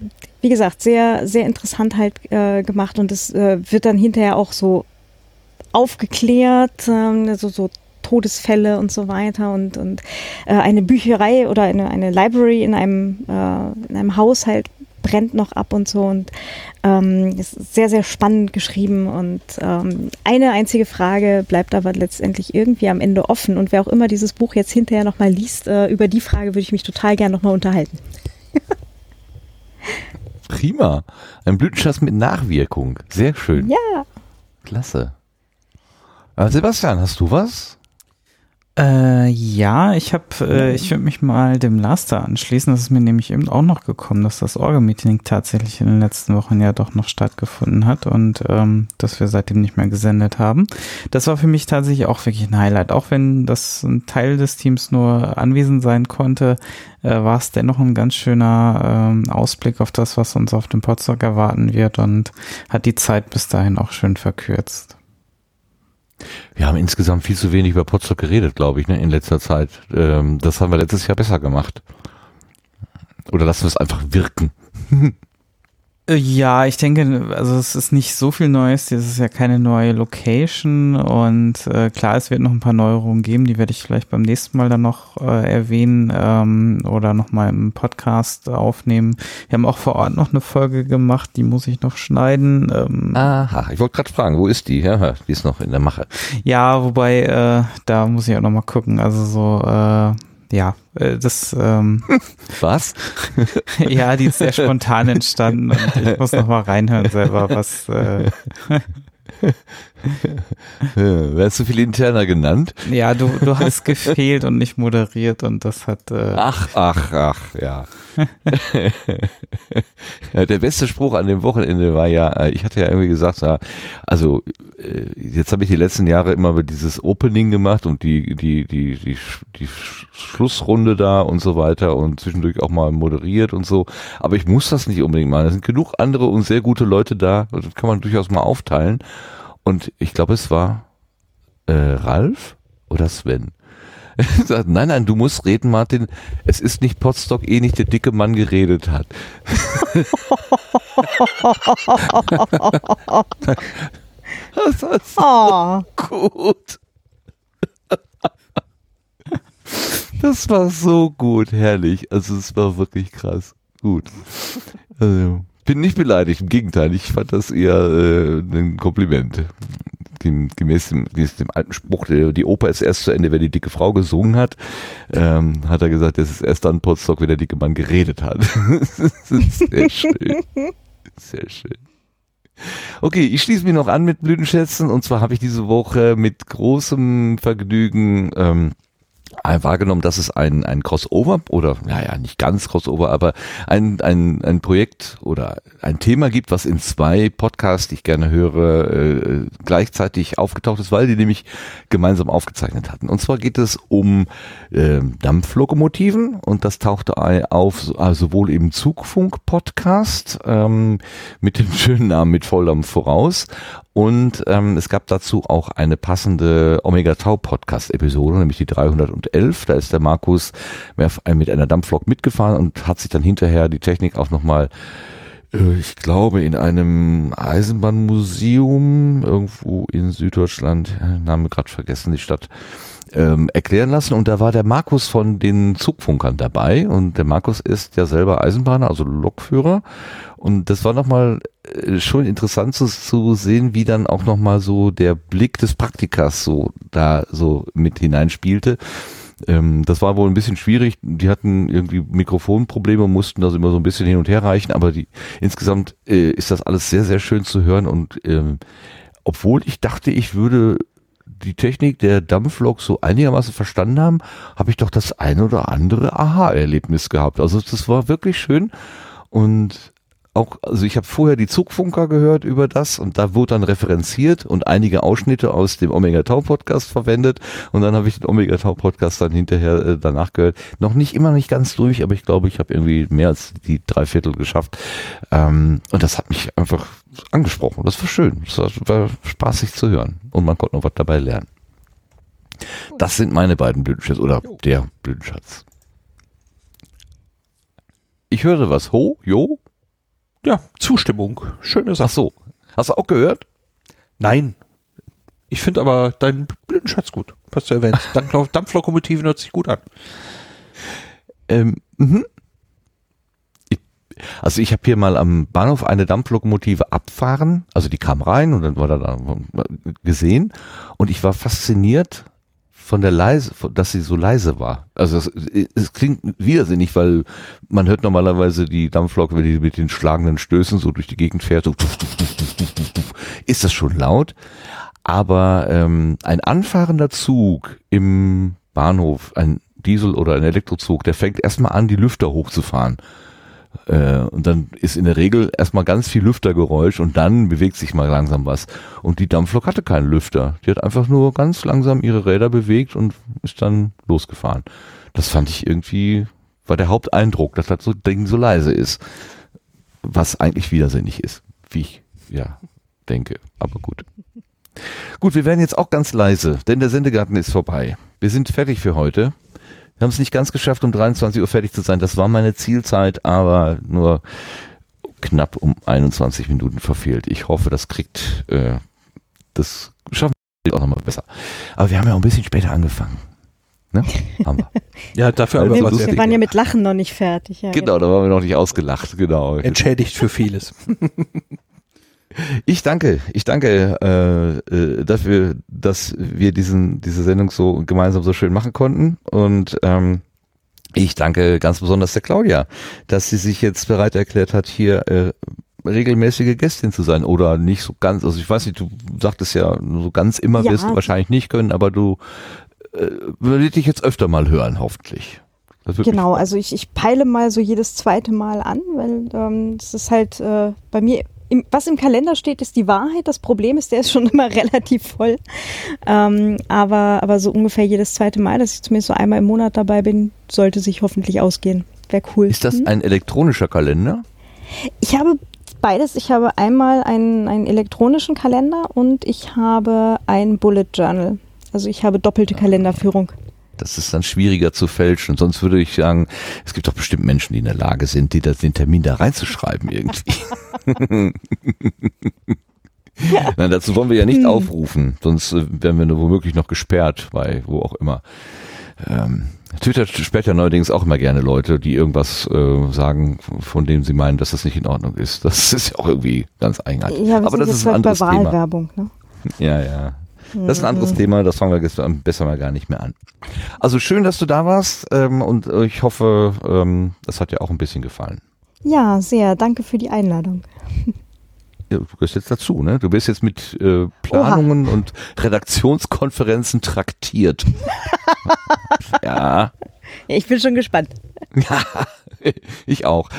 [SPEAKER 4] wie gesagt, sehr, sehr interessant halt äh, gemacht und es äh, wird dann hinterher auch so aufgeklärt, äh, so, so Todesfälle und so weiter und, und äh, eine Bücherei oder eine, eine Library in einem, äh, in einem Haushalt brennt noch ab und so und ähm, ist sehr, sehr spannend geschrieben und ähm, eine einzige Frage bleibt aber letztendlich irgendwie am Ende offen und wer auch immer dieses Buch jetzt hinterher nochmal liest, äh, über die Frage würde ich mich total gerne nochmal unterhalten. (laughs)
[SPEAKER 1] Prima. Ein Blütenschatz mit Nachwirkung. Sehr schön.
[SPEAKER 4] Ja.
[SPEAKER 1] Klasse. Äh, Sebastian, hast du was?
[SPEAKER 3] Äh, ja, ich habe, äh, ich würde mich mal dem Laster anschließen. Das ist mir nämlich eben auch noch gekommen, dass das Orga-Meeting tatsächlich in den letzten Wochen ja doch noch stattgefunden hat und ähm, dass wir seitdem nicht mehr gesendet haben. Das war für mich tatsächlich auch wirklich ein Highlight. Auch wenn das ein Teil des Teams nur anwesend sein konnte, äh, war es dennoch ein ganz schöner ähm, Ausblick auf das, was uns auf dem Potsdok erwarten wird und hat die Zeit bis dahin auch schön verkürzt.
[SPEAKER 1] Wir haben insgesamt viel zu wenig über Potsdok geredet, glaube ich, ne, in letzter Zeit. Ähm, das haben wir letztes Jahr besser gemacht. Oder lassen wir es einfach wirken. (laughs)
[SPEAKER 3] Äh, Ja, ich denke, also es ist nicht so viel Neues. Das ist ja keine neue Location und äh, klar, es wird noch ein paar Neuerungen geben, die werde ich vielleicht beim nächsten Mal dann noch äh, erwähnen ähm, oder nochmal im Podcast aufnehmen. Wir haben auch vor Ort noch eine Folge gemacht, die muss ich noch schneiden. Ähm,
[SPEAKER 1] Aha, ich wollte gerade fragen, wo ist die? Ja, die ist noch in der Mache.
[SPEAKER 3] Ja, wobei, äh, da muss ich auch nochmal gucken. Also so, äh, ja, das, ähm,
[SPEAKER 1] Was? (laughs)
[SPEAKER 3] ja, die ist sehr spontan entstanden und ich muss nochmal reinhören selber, was, äh, (laughs)
[SPEAKER 1] Äh, Wer zu viel interner genannt?
[SPEAKER 3] Ja, du, du hast gefehlt und nicht moderiert und das hat. Äh,
[SPEAKER 1] Ach, ach, ach, ja. (laughs) ja. Der beste Spruch an dem Wochenende war ja, äh, ich hatte ja irgendwie gesagt, ja, also äh, jetzt habe ich die letzten Jahre immer dieses Opening gemacht und die, die, die, die, die Sch- Schlussrunde da und so weiter und zwischendurch auch mal moderiert und so. Aber ich muss das nicht unbedingt machen. Es sind genug andere und sehr gute Leute da. Das kann man durchaus mal aufteilen. Und ich glaube, es war äh, Ralf oder Sven. (laughs) Sagt, nein, nein, du musst reden, Martin. Es ist nicht Potstock, eh nicht der dicke Mann geredet hat. (laughs) (laughs) das war so
[SPEAKER 4] Oh,
[SPEAKER 1] gut. Das war so gut, herrlich. Also es war wirklich krass. Gut. Also, bin nicht beleidigt, im Gegenteil. Ich fand das eher äh, ein Kompliment. Dem, gemäß, dem, gemäß dem alten Spruch, die Oper ist erst zu Ende, wenn die dicke Frau gesungen hat, ähm, hat er gesagt, es ist erst dann Potsdok, wenn der dicke Mann geredet hat. (laughs) das sehr schön. Sehr schön. Okay, ich schließe mich noch an mit Blütenschätzen und zwar habe ich diese Woche mit großem Vergnügen ähm, wahrgenommen, dass es ein, ein Crossover oder naja, nicht ganz Crossover, aber ein, ein, ein Projekt oder ein Thema gibt, was in zwei Podcasts, die ich gerne höre, äh, gleichzeitig aufgetaucht ist, weil die nämlich gemeinsam aufgezeichnet hatten. Und zwar geht es um äh, Dampflokomotiven und das tauchte auf also sowohl im Zugfunk-Podcast ähm, mit dem schönen Namen mit Volldampf voraus und ähm, es gab dazu auch eine passende Omega Tau Podcast Episode, nämlich die 311. Da ist der Markus mit einer Dampflok mitgefahren und hat sich dann hinterher die Technik auch nochmal, äh, ich glaube, in einem Eisenbahnmuseum irgendwo in Süddeutschland, Name gerade vergessen, die Stadt, ähm, erklären lassen. Und da war der Markus von den Zugfunkern dabei. Und der Markus ist ja selber Eisenbahner, also Lokführer. Und das war nochmal äh, schon interessant zu, zu sehen, wie dann auch nochmal so der Blick des Praktikers so da so mit hineinspielte. Ähm, das war wohl ein bisschen schwierig. Die hatten irgendwie Mikrofonprobleme, mussten das immer so ein bisschen hin und her reichen, aber die, insgesamt äh, ist das alles sehr, sehr schön zu hören und ähm, obwohl ich dachte, ich würde die Technik der Dampflok so einigermaßen verstanden haben, habe ich doch das ein oder andere Aha-Erlebnis gehabt. Also das war wirklich schön und auch, also ich habe vorher die Zugfunker gehört über das und da wurde dann referenziert und einige Ausschnitte aus dem Omega Tau Podcast verwendet und dann habe ich den Omega Tau Podcast dann hinterher äh, danach gehört. Noch nicht immer nicht ganz durch, aber ich glaube, ich habe irgendwie mehr als die drei Viertel geschafft ähm, und das hat mich einfach angesprochen. Das war schön, das war, spaßig zu hören und man konnte noch was dabei lernen. Das sind meine beiden Blütenschätze oder der Blütenschatz. Ich höre was. Ho? Jo?
[SPEAKER 2] Ja, Zustimmung. Schöne
[SPEAKER 1] Ach
[SPEAKER 2] Sache.
[SPEAKER 1] so. Hast du auch gehört?
[SPEAKER 2] Nein. Ich finde aber deinen Blütenschatz gut, was du. (laughs) Dampflo Dampflokomotiven hört sich gut an.
[SPEAKER 1] Ähm, mhm. Also ich habe hier mal am Bahnhof eine Dampflokomotive abfahren, also die kam rein und dann war da, da gesehen und ich war fasziniert von der leise, von- dass sie so leise war. Also es, es klingt widersinnig, weil man hört normalerweise die Dampflok, wenn die mit den schlagenden Stößen so durch die Gegend fährt, so tuff, tuff, tuff, tuff, tuff, tuff, ist das schon laut. Aber ähm, ein anfahrender Zug im Bahnhof, ein Diesel oder ein Elektrozug, der fängt erstmal an, die Lüfter hochzufahren. Äh, und dann ist in der Regel erstmal ganz viel Lüftergeräusch und dann bewegt sich mal langsam was. Und die Dampflok hatte keinen Lüfter. Die hat einfach nur ganz langsam ihre Räder bewegt und ist dann losgefahren. Das fand ich irgendwie, war der Haupteindruck, dass das Ding so leise ist. Was eigentlich widersinnig ist, wie ich ja denke. Aber gut. Gut, wir werden jetzt auch ganz leise, denn der Sendegarten ist vorbei. Wir sind fertig für heute. Wir haben es nicht ganz geschafft, um 23 Uhr fertig zu sein. Das war meine Zielzeit, aber nur knapp um 21 Minuten verfehlt. Ich hoffe, das kriegt, äh, das schaffen wir auch nochmal besser. Aber wir haben ja auch ein bisschen später angefangen. Ne? (laughs) Haben wir.
[SPEAKER 2] Ja, dafür aber
[SPEAKER 1] wir
[SPEAKER 2] was
[SPEAKER 4] Wir waren ja mit Lachen noch nicht fertig. Ja,
[SPEAKER 1] Genau, da waren wir noch nicht ausgelacht. Genau.
[SPEAKER 2] entschädigt für vieles. (laughs)
[SPEAKER 1] Ich danke, ich danke äh, äh, dafür, dass wir diesen diese Sendung so gemeinsam so schön machen konnten und ähm, ich danke ganz besonders der Claudia, dass sie sich jetzt bereit erklärt hat, hier äh, regelmäßige Gästin zu sein oder nicht so ganz. Also ich weiß nicht, du sagtest ja, so ganz immer
[SPEAKER 4] Ja.
[SPEAKER 1] wirst du wahrscheinlich nicht können, aber du äh, würde dich jetzt öfter mal hören, hoffentlich.
[SPEAKER 4] Genau, also ich, ich peile mal so jedes zweite Mal an, weil ähm, das ist halt äh, bei mir, im, was im Kalender steht, ist die Wahrheit. Das Problem ist, der ist schon (laughs) immer relativ voll. Ähm, aber, aber so ungefähr jedes zweite Mal, dass ich zumindest so einmal im Monat dabei bin, sollte sich hoffentlich ausgehen. Wäre cool.
[SPEAKER 1] Ist das
[SPEAKER 4] Hm?
[SPEAKER 1] ein elektronischer Kalender?
[SPEAKER 4] Ich habe beides. Ich habe einmal einen, einen elektronischen Kalender und ich habe ein Bullet Journal. Also ich habe doppelte Kalenderführung.
[SPEAKER 1] Das ist dann schwieriger zu fälschen. Sonst würde ich sagen, es gibt doch bestimmt Menschen, die in der Lage sind, die das, den Termin da reinzuschreiben irgendwie. (laughs) Nein, dazu wollen wir ja nicht aufrufen, sonst äh, werden wir nur womöglich noch gesperrt bei wo auch immer. Ähm, Twitter sperrt ja neuerdings auch immer gerne Leute, die irgendwas äh, sagen, von dem sie meinen, dass das nicht in Ordnung ist. Das ist ja auch irgendwie ganz eigenartig.
[SPEAKER 4] Ja, wir
[SPEAKER 1] Aber das ist ein
[SPEAKER 4] halt bei
[SPEAKER 1] anderes Thema.
[SPEAKER 4] Wahlwerbung. Ne?
[SPEAKER 1] Ja, ja. Das ist ein anderes Thema, das fangen wir besser mal gar nicht mehr an. Also schön, dass du da warst ähm, und ich hoffe, ähm, das hat dir auch ein bisschen gefallen.
[SPEAKER 4] Ja, sehr. Danke für die Einladung.
[SPEAKER 1] Ja, du gehörst jetzt dazu, ne? Du bist jetzt mit äh, Planungen und Redaktionskonferenzen traktiert. (laughs) ja,
[SPEAKER 4] Ich bin schon gespannt. (laughs)
[SPEAKER 1] ich auch.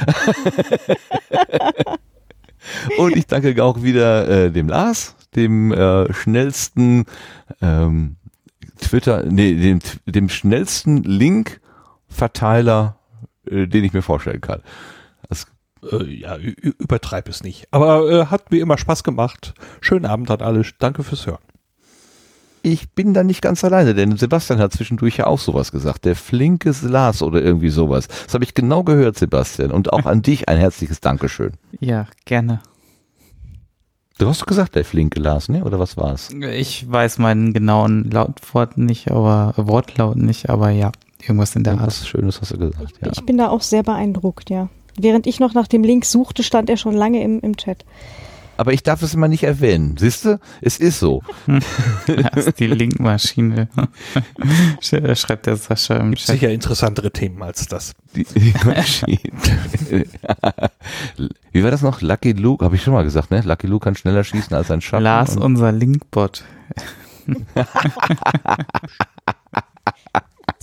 [SPEAKER 1] (laughs) und ich danke auch wieder äh, dem Lars, dem äh, schnellsten ähm, Twitter, nee, dem, dem schnellsten Link-Verteiler, äh, den ich mir vorstellen kann. Das,
[SPEAKER 2] Äh, ja, übertreib es nicht. Aber äh, hat wie immer Spaß gemacht. Schönen Abend an alle. Danke fürs Hören.
[SPEAKER 1] ich bin da nicht ganz alleine, denn Sebastian hat zwischendurch ja auch sowas gesagt. Der flinke Lars oder irgendwie sowas. Das habe ich genau gehört, Sebastian. Und auch an dich ein herzliches Dankeschön.
[SPEAKER 3] Ja, gerne.
[SPEAKER 1] Du hast doch gesagt, der flinke Lars, ne? Oder was war's?
[SPEAKER 3] Ich weiß meinen genauen Lautwort nicht, aber Wortlaut nicht, aber ja, irgendwas in der Art.
[SPEAKER 1] Was Schönes hast du gesagt, ja.
[SPEAKER 4] Ich bin da auch sehr beeindruckt, ja. Während ich noch nach dem Link suchte, stand er schon lange im, im Chat.
[SPEAKER 1] Aber ich darf es immer nicht erwähnen. Siehst du? Es ist so. (laughs)
[SPEAKER 3] Das ist die Linkmaschine. (laughs) Sch- Schreibt der Sascha im
[SPEAKER 2] Gibt
[SPEAKER 3] Chat.
[SPEAKER 2] sicher interessantere Themen als das.
[SPEAKER 1] Die, die Maschine. (laughs) Wie war das noch? Lucky Luke, habe ich schon mal gesagt, ne? Lucky Luke kann schneller schießen als ein Schatten.
[SPEAKER 3] Lars, unser Linkbot.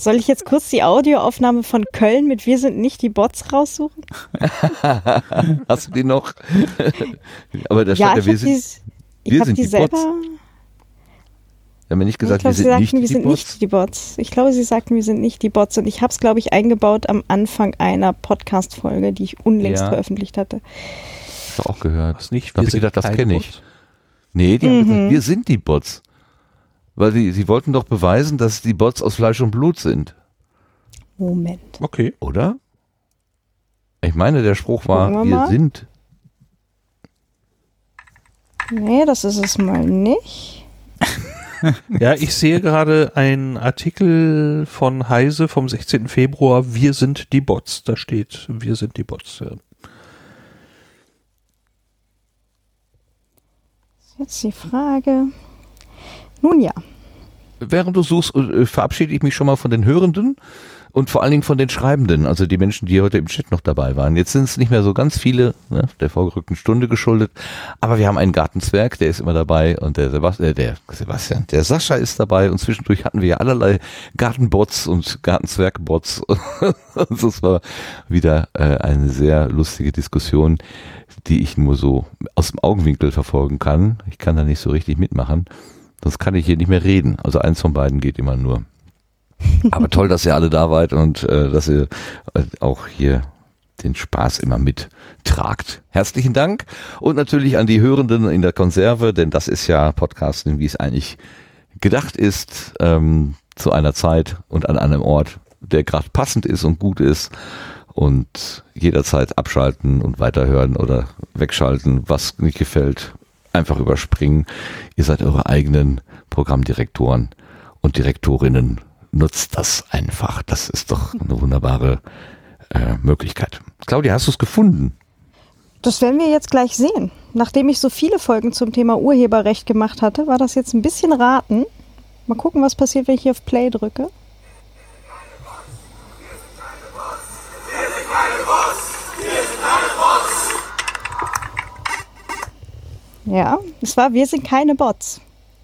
[SPEAKER 4] Soll ich jetzt kurz die Audioaufnahme von Köln mit Wir sind nicht die Bots raussuchen? (laughs)
[SPEAKER 1] Hast du die noch? (laughs) Aber da stand ja,
[SPEAKER 4] ich
[SPEAKER 1] wir
[SPEAKER 4] habe die,
[SPEAKER 1] sind,
[SPEAKER 4] ich
[SPEAKER 1] wir sind
[SPEAKER 4] die
[SPEAKER 1] die
[SPEAKER 4] selber.
[SPEAKER 1] Bots. wir haben ja nicht
[SPEAKER 4] ich
[SPEAKER 1] gesagt,
[SPEAKER 4] glaube,
[SPEAKER 1] wir
[SPEAKER 4] sie
[SPEAKER 1] sind
[SPEAKER 4] sagten,
[SPEAKER 1] nicht
[SPEAKER 4] wir
[SPEAKER 1] die
[SPEAKER 4] sind
[SPEAKER 1] Bots.
[SPEAKER 4] nicht die Bots. Ich glaube, sie sagten, wir sind nicht die Bots. Und ich habe es, glaube ich, eingebaut am Anfang einer Podcast-Folge, die ich unlängst
[SPEAKER 1] Ja.
[SPEAKER 4] veröffentlicht hatte.
[SPEAKER 1] Hast du auch gehört.
[SPEAKER 2] Was nicht?
[SPEAKER 1] Da hab ich gedacht, das kenne ich. Nee, die haben
[SPEAKER 4] Mhm.
[SPEAKER 1] gesagt, wir sind die Bots. Weil sie, sie wollten doch beweisen, dass die Bots aus Fleisch und Blut sind,
[SPEAKER 4] Moment.
[SPEAKER 2] Okay.
[SPEAKER 1] oder? Ich meine, der Spruch war,
[SPEAKER 4] wir
[SPEAKER 1] wir sind.
[SPEAKER 4] Nee, das ist es mal nicht. (laughs)
[SPEAKER 2] Ja, ich sehe gerade einen Artikel von Heise vom 16. Februar. Wir sind die Bots. Da steht, wir sind die Bots. Ja.
[SPEAKER 4] Jetzt die Frage. Nun ja,
[SPEAKER 1] während du suchst, äh, verabschiede ich mich schon mal von den Hörenden und vor allen Dingen von den Schreibenden, also die Menschen, die heute im Chat noch dabei waren. Jetzt sind es nicht mehr so ganz viele, ne, der vorgerückten Stunde geschuldet, aber wir haben einen Gartenzwerg, der ist immer dabei und der Sebastian, äh, der Sebastian, der Sascha ist dabei und zwischendurch hatten wir ja allerlei Gartenbots und Gartenzwergbots. (laughs) und das war wieder äh, eine sehr lustige Diskussion, die ich nur so aus dem Augenwinkel verfolgen kann. Ich kann da nicht so richtig mitmachen. Sonst kann ich hier nicht mehr reden. Also eins von beiden geht immer nur. Aber (laughs) toll, dass ihr alle da wart und äh, dass ihr äh, auch hier den Spaß immer mittragt. Herzlichen Dank und natürlich an die Hörenden in der Konserve, denn das ist ja Podcasting, wie es eigentlich gedacht ist, ähm, zu einer Zeit und an einem Ort, der gerade passend ist und gut ist und jederzeit abschalten und weiterhören oder wegschalten, was nicht gefällt, einfach überspringen. Ihr seid eure eigenen Programmdirektoren und Direktorinnen nutzt das einfach. Das ist doch eine wunderbare äh, Möglichkeit. Claudia, hast du es gefunden?
[SPEAKER 4] Das werden wir jetzt gleich sehen. Nachdem ich so viele Folgen zum Thema Urheberrecht gemacht hatte, war das jetzt ein bisschen raten. Mal gucken, was passiert, wenn ich hier auf Play drücke. Ja, es war Wir sind keine Bots.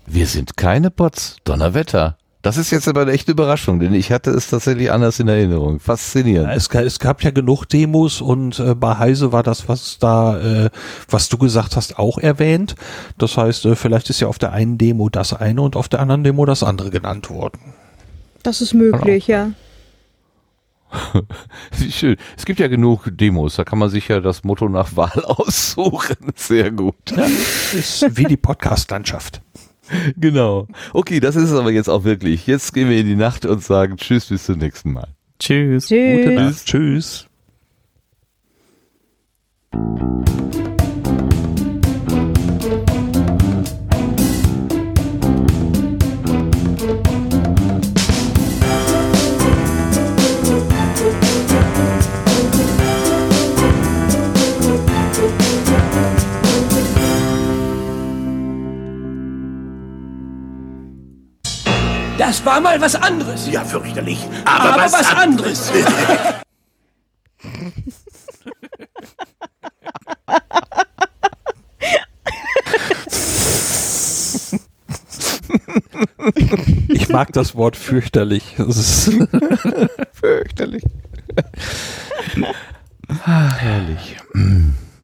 [SPEAKER 1] Wir sind keine Bots. Donnerwetter. Das ist jetzt aber eine echte Überraschung, denn ich hatte es tatsächlich anders in Erinnerung. Faszinierend.
[SPEAKER 2] Es, es gab ja genug Demos und äh, bei Heise war das, was da, äh, was du gesagt hast, auch erwähnt. Das heißt, äh, vielleicht ist ja auf der einen Demo das eine und auf der anderen Demo das andere genannt worden.
[SPEAKER 4] Das ist möglich, ja. (laughs)
[SPEAKER 1] Wie schön. Es gibt ja genug Demos, da kann man sich ja das Motto nach Wahl (laughs) aussuchen. Sehr gut.
[SPEAKER 2] Ja, ist wie die Podcast-Landschaft. (laughs)
[SPEAKER 1] Genau. Okay, das ist es aber jetzt auch wirklich. Jetzt gehen wir in die Nacht und sagen Tschüss, bis zum nächsten Mal.
[SPEAKER 3] Tschüss.
[SPEAKER 4] Tschüss.
[SPEAKER 2] Gute Nacht. Tschüss.
[SPEAKER 9] Das war mal was anderes.
[SPEAKER 10] Ja, fürchterlich.
[SPEAKER 9] Aber, was, anderes.
[SPEAKER 2] Ich mag das Wort fürchterlich. Das ist
[SPEAKER 1] Fürchterlich. Ah, herrlich.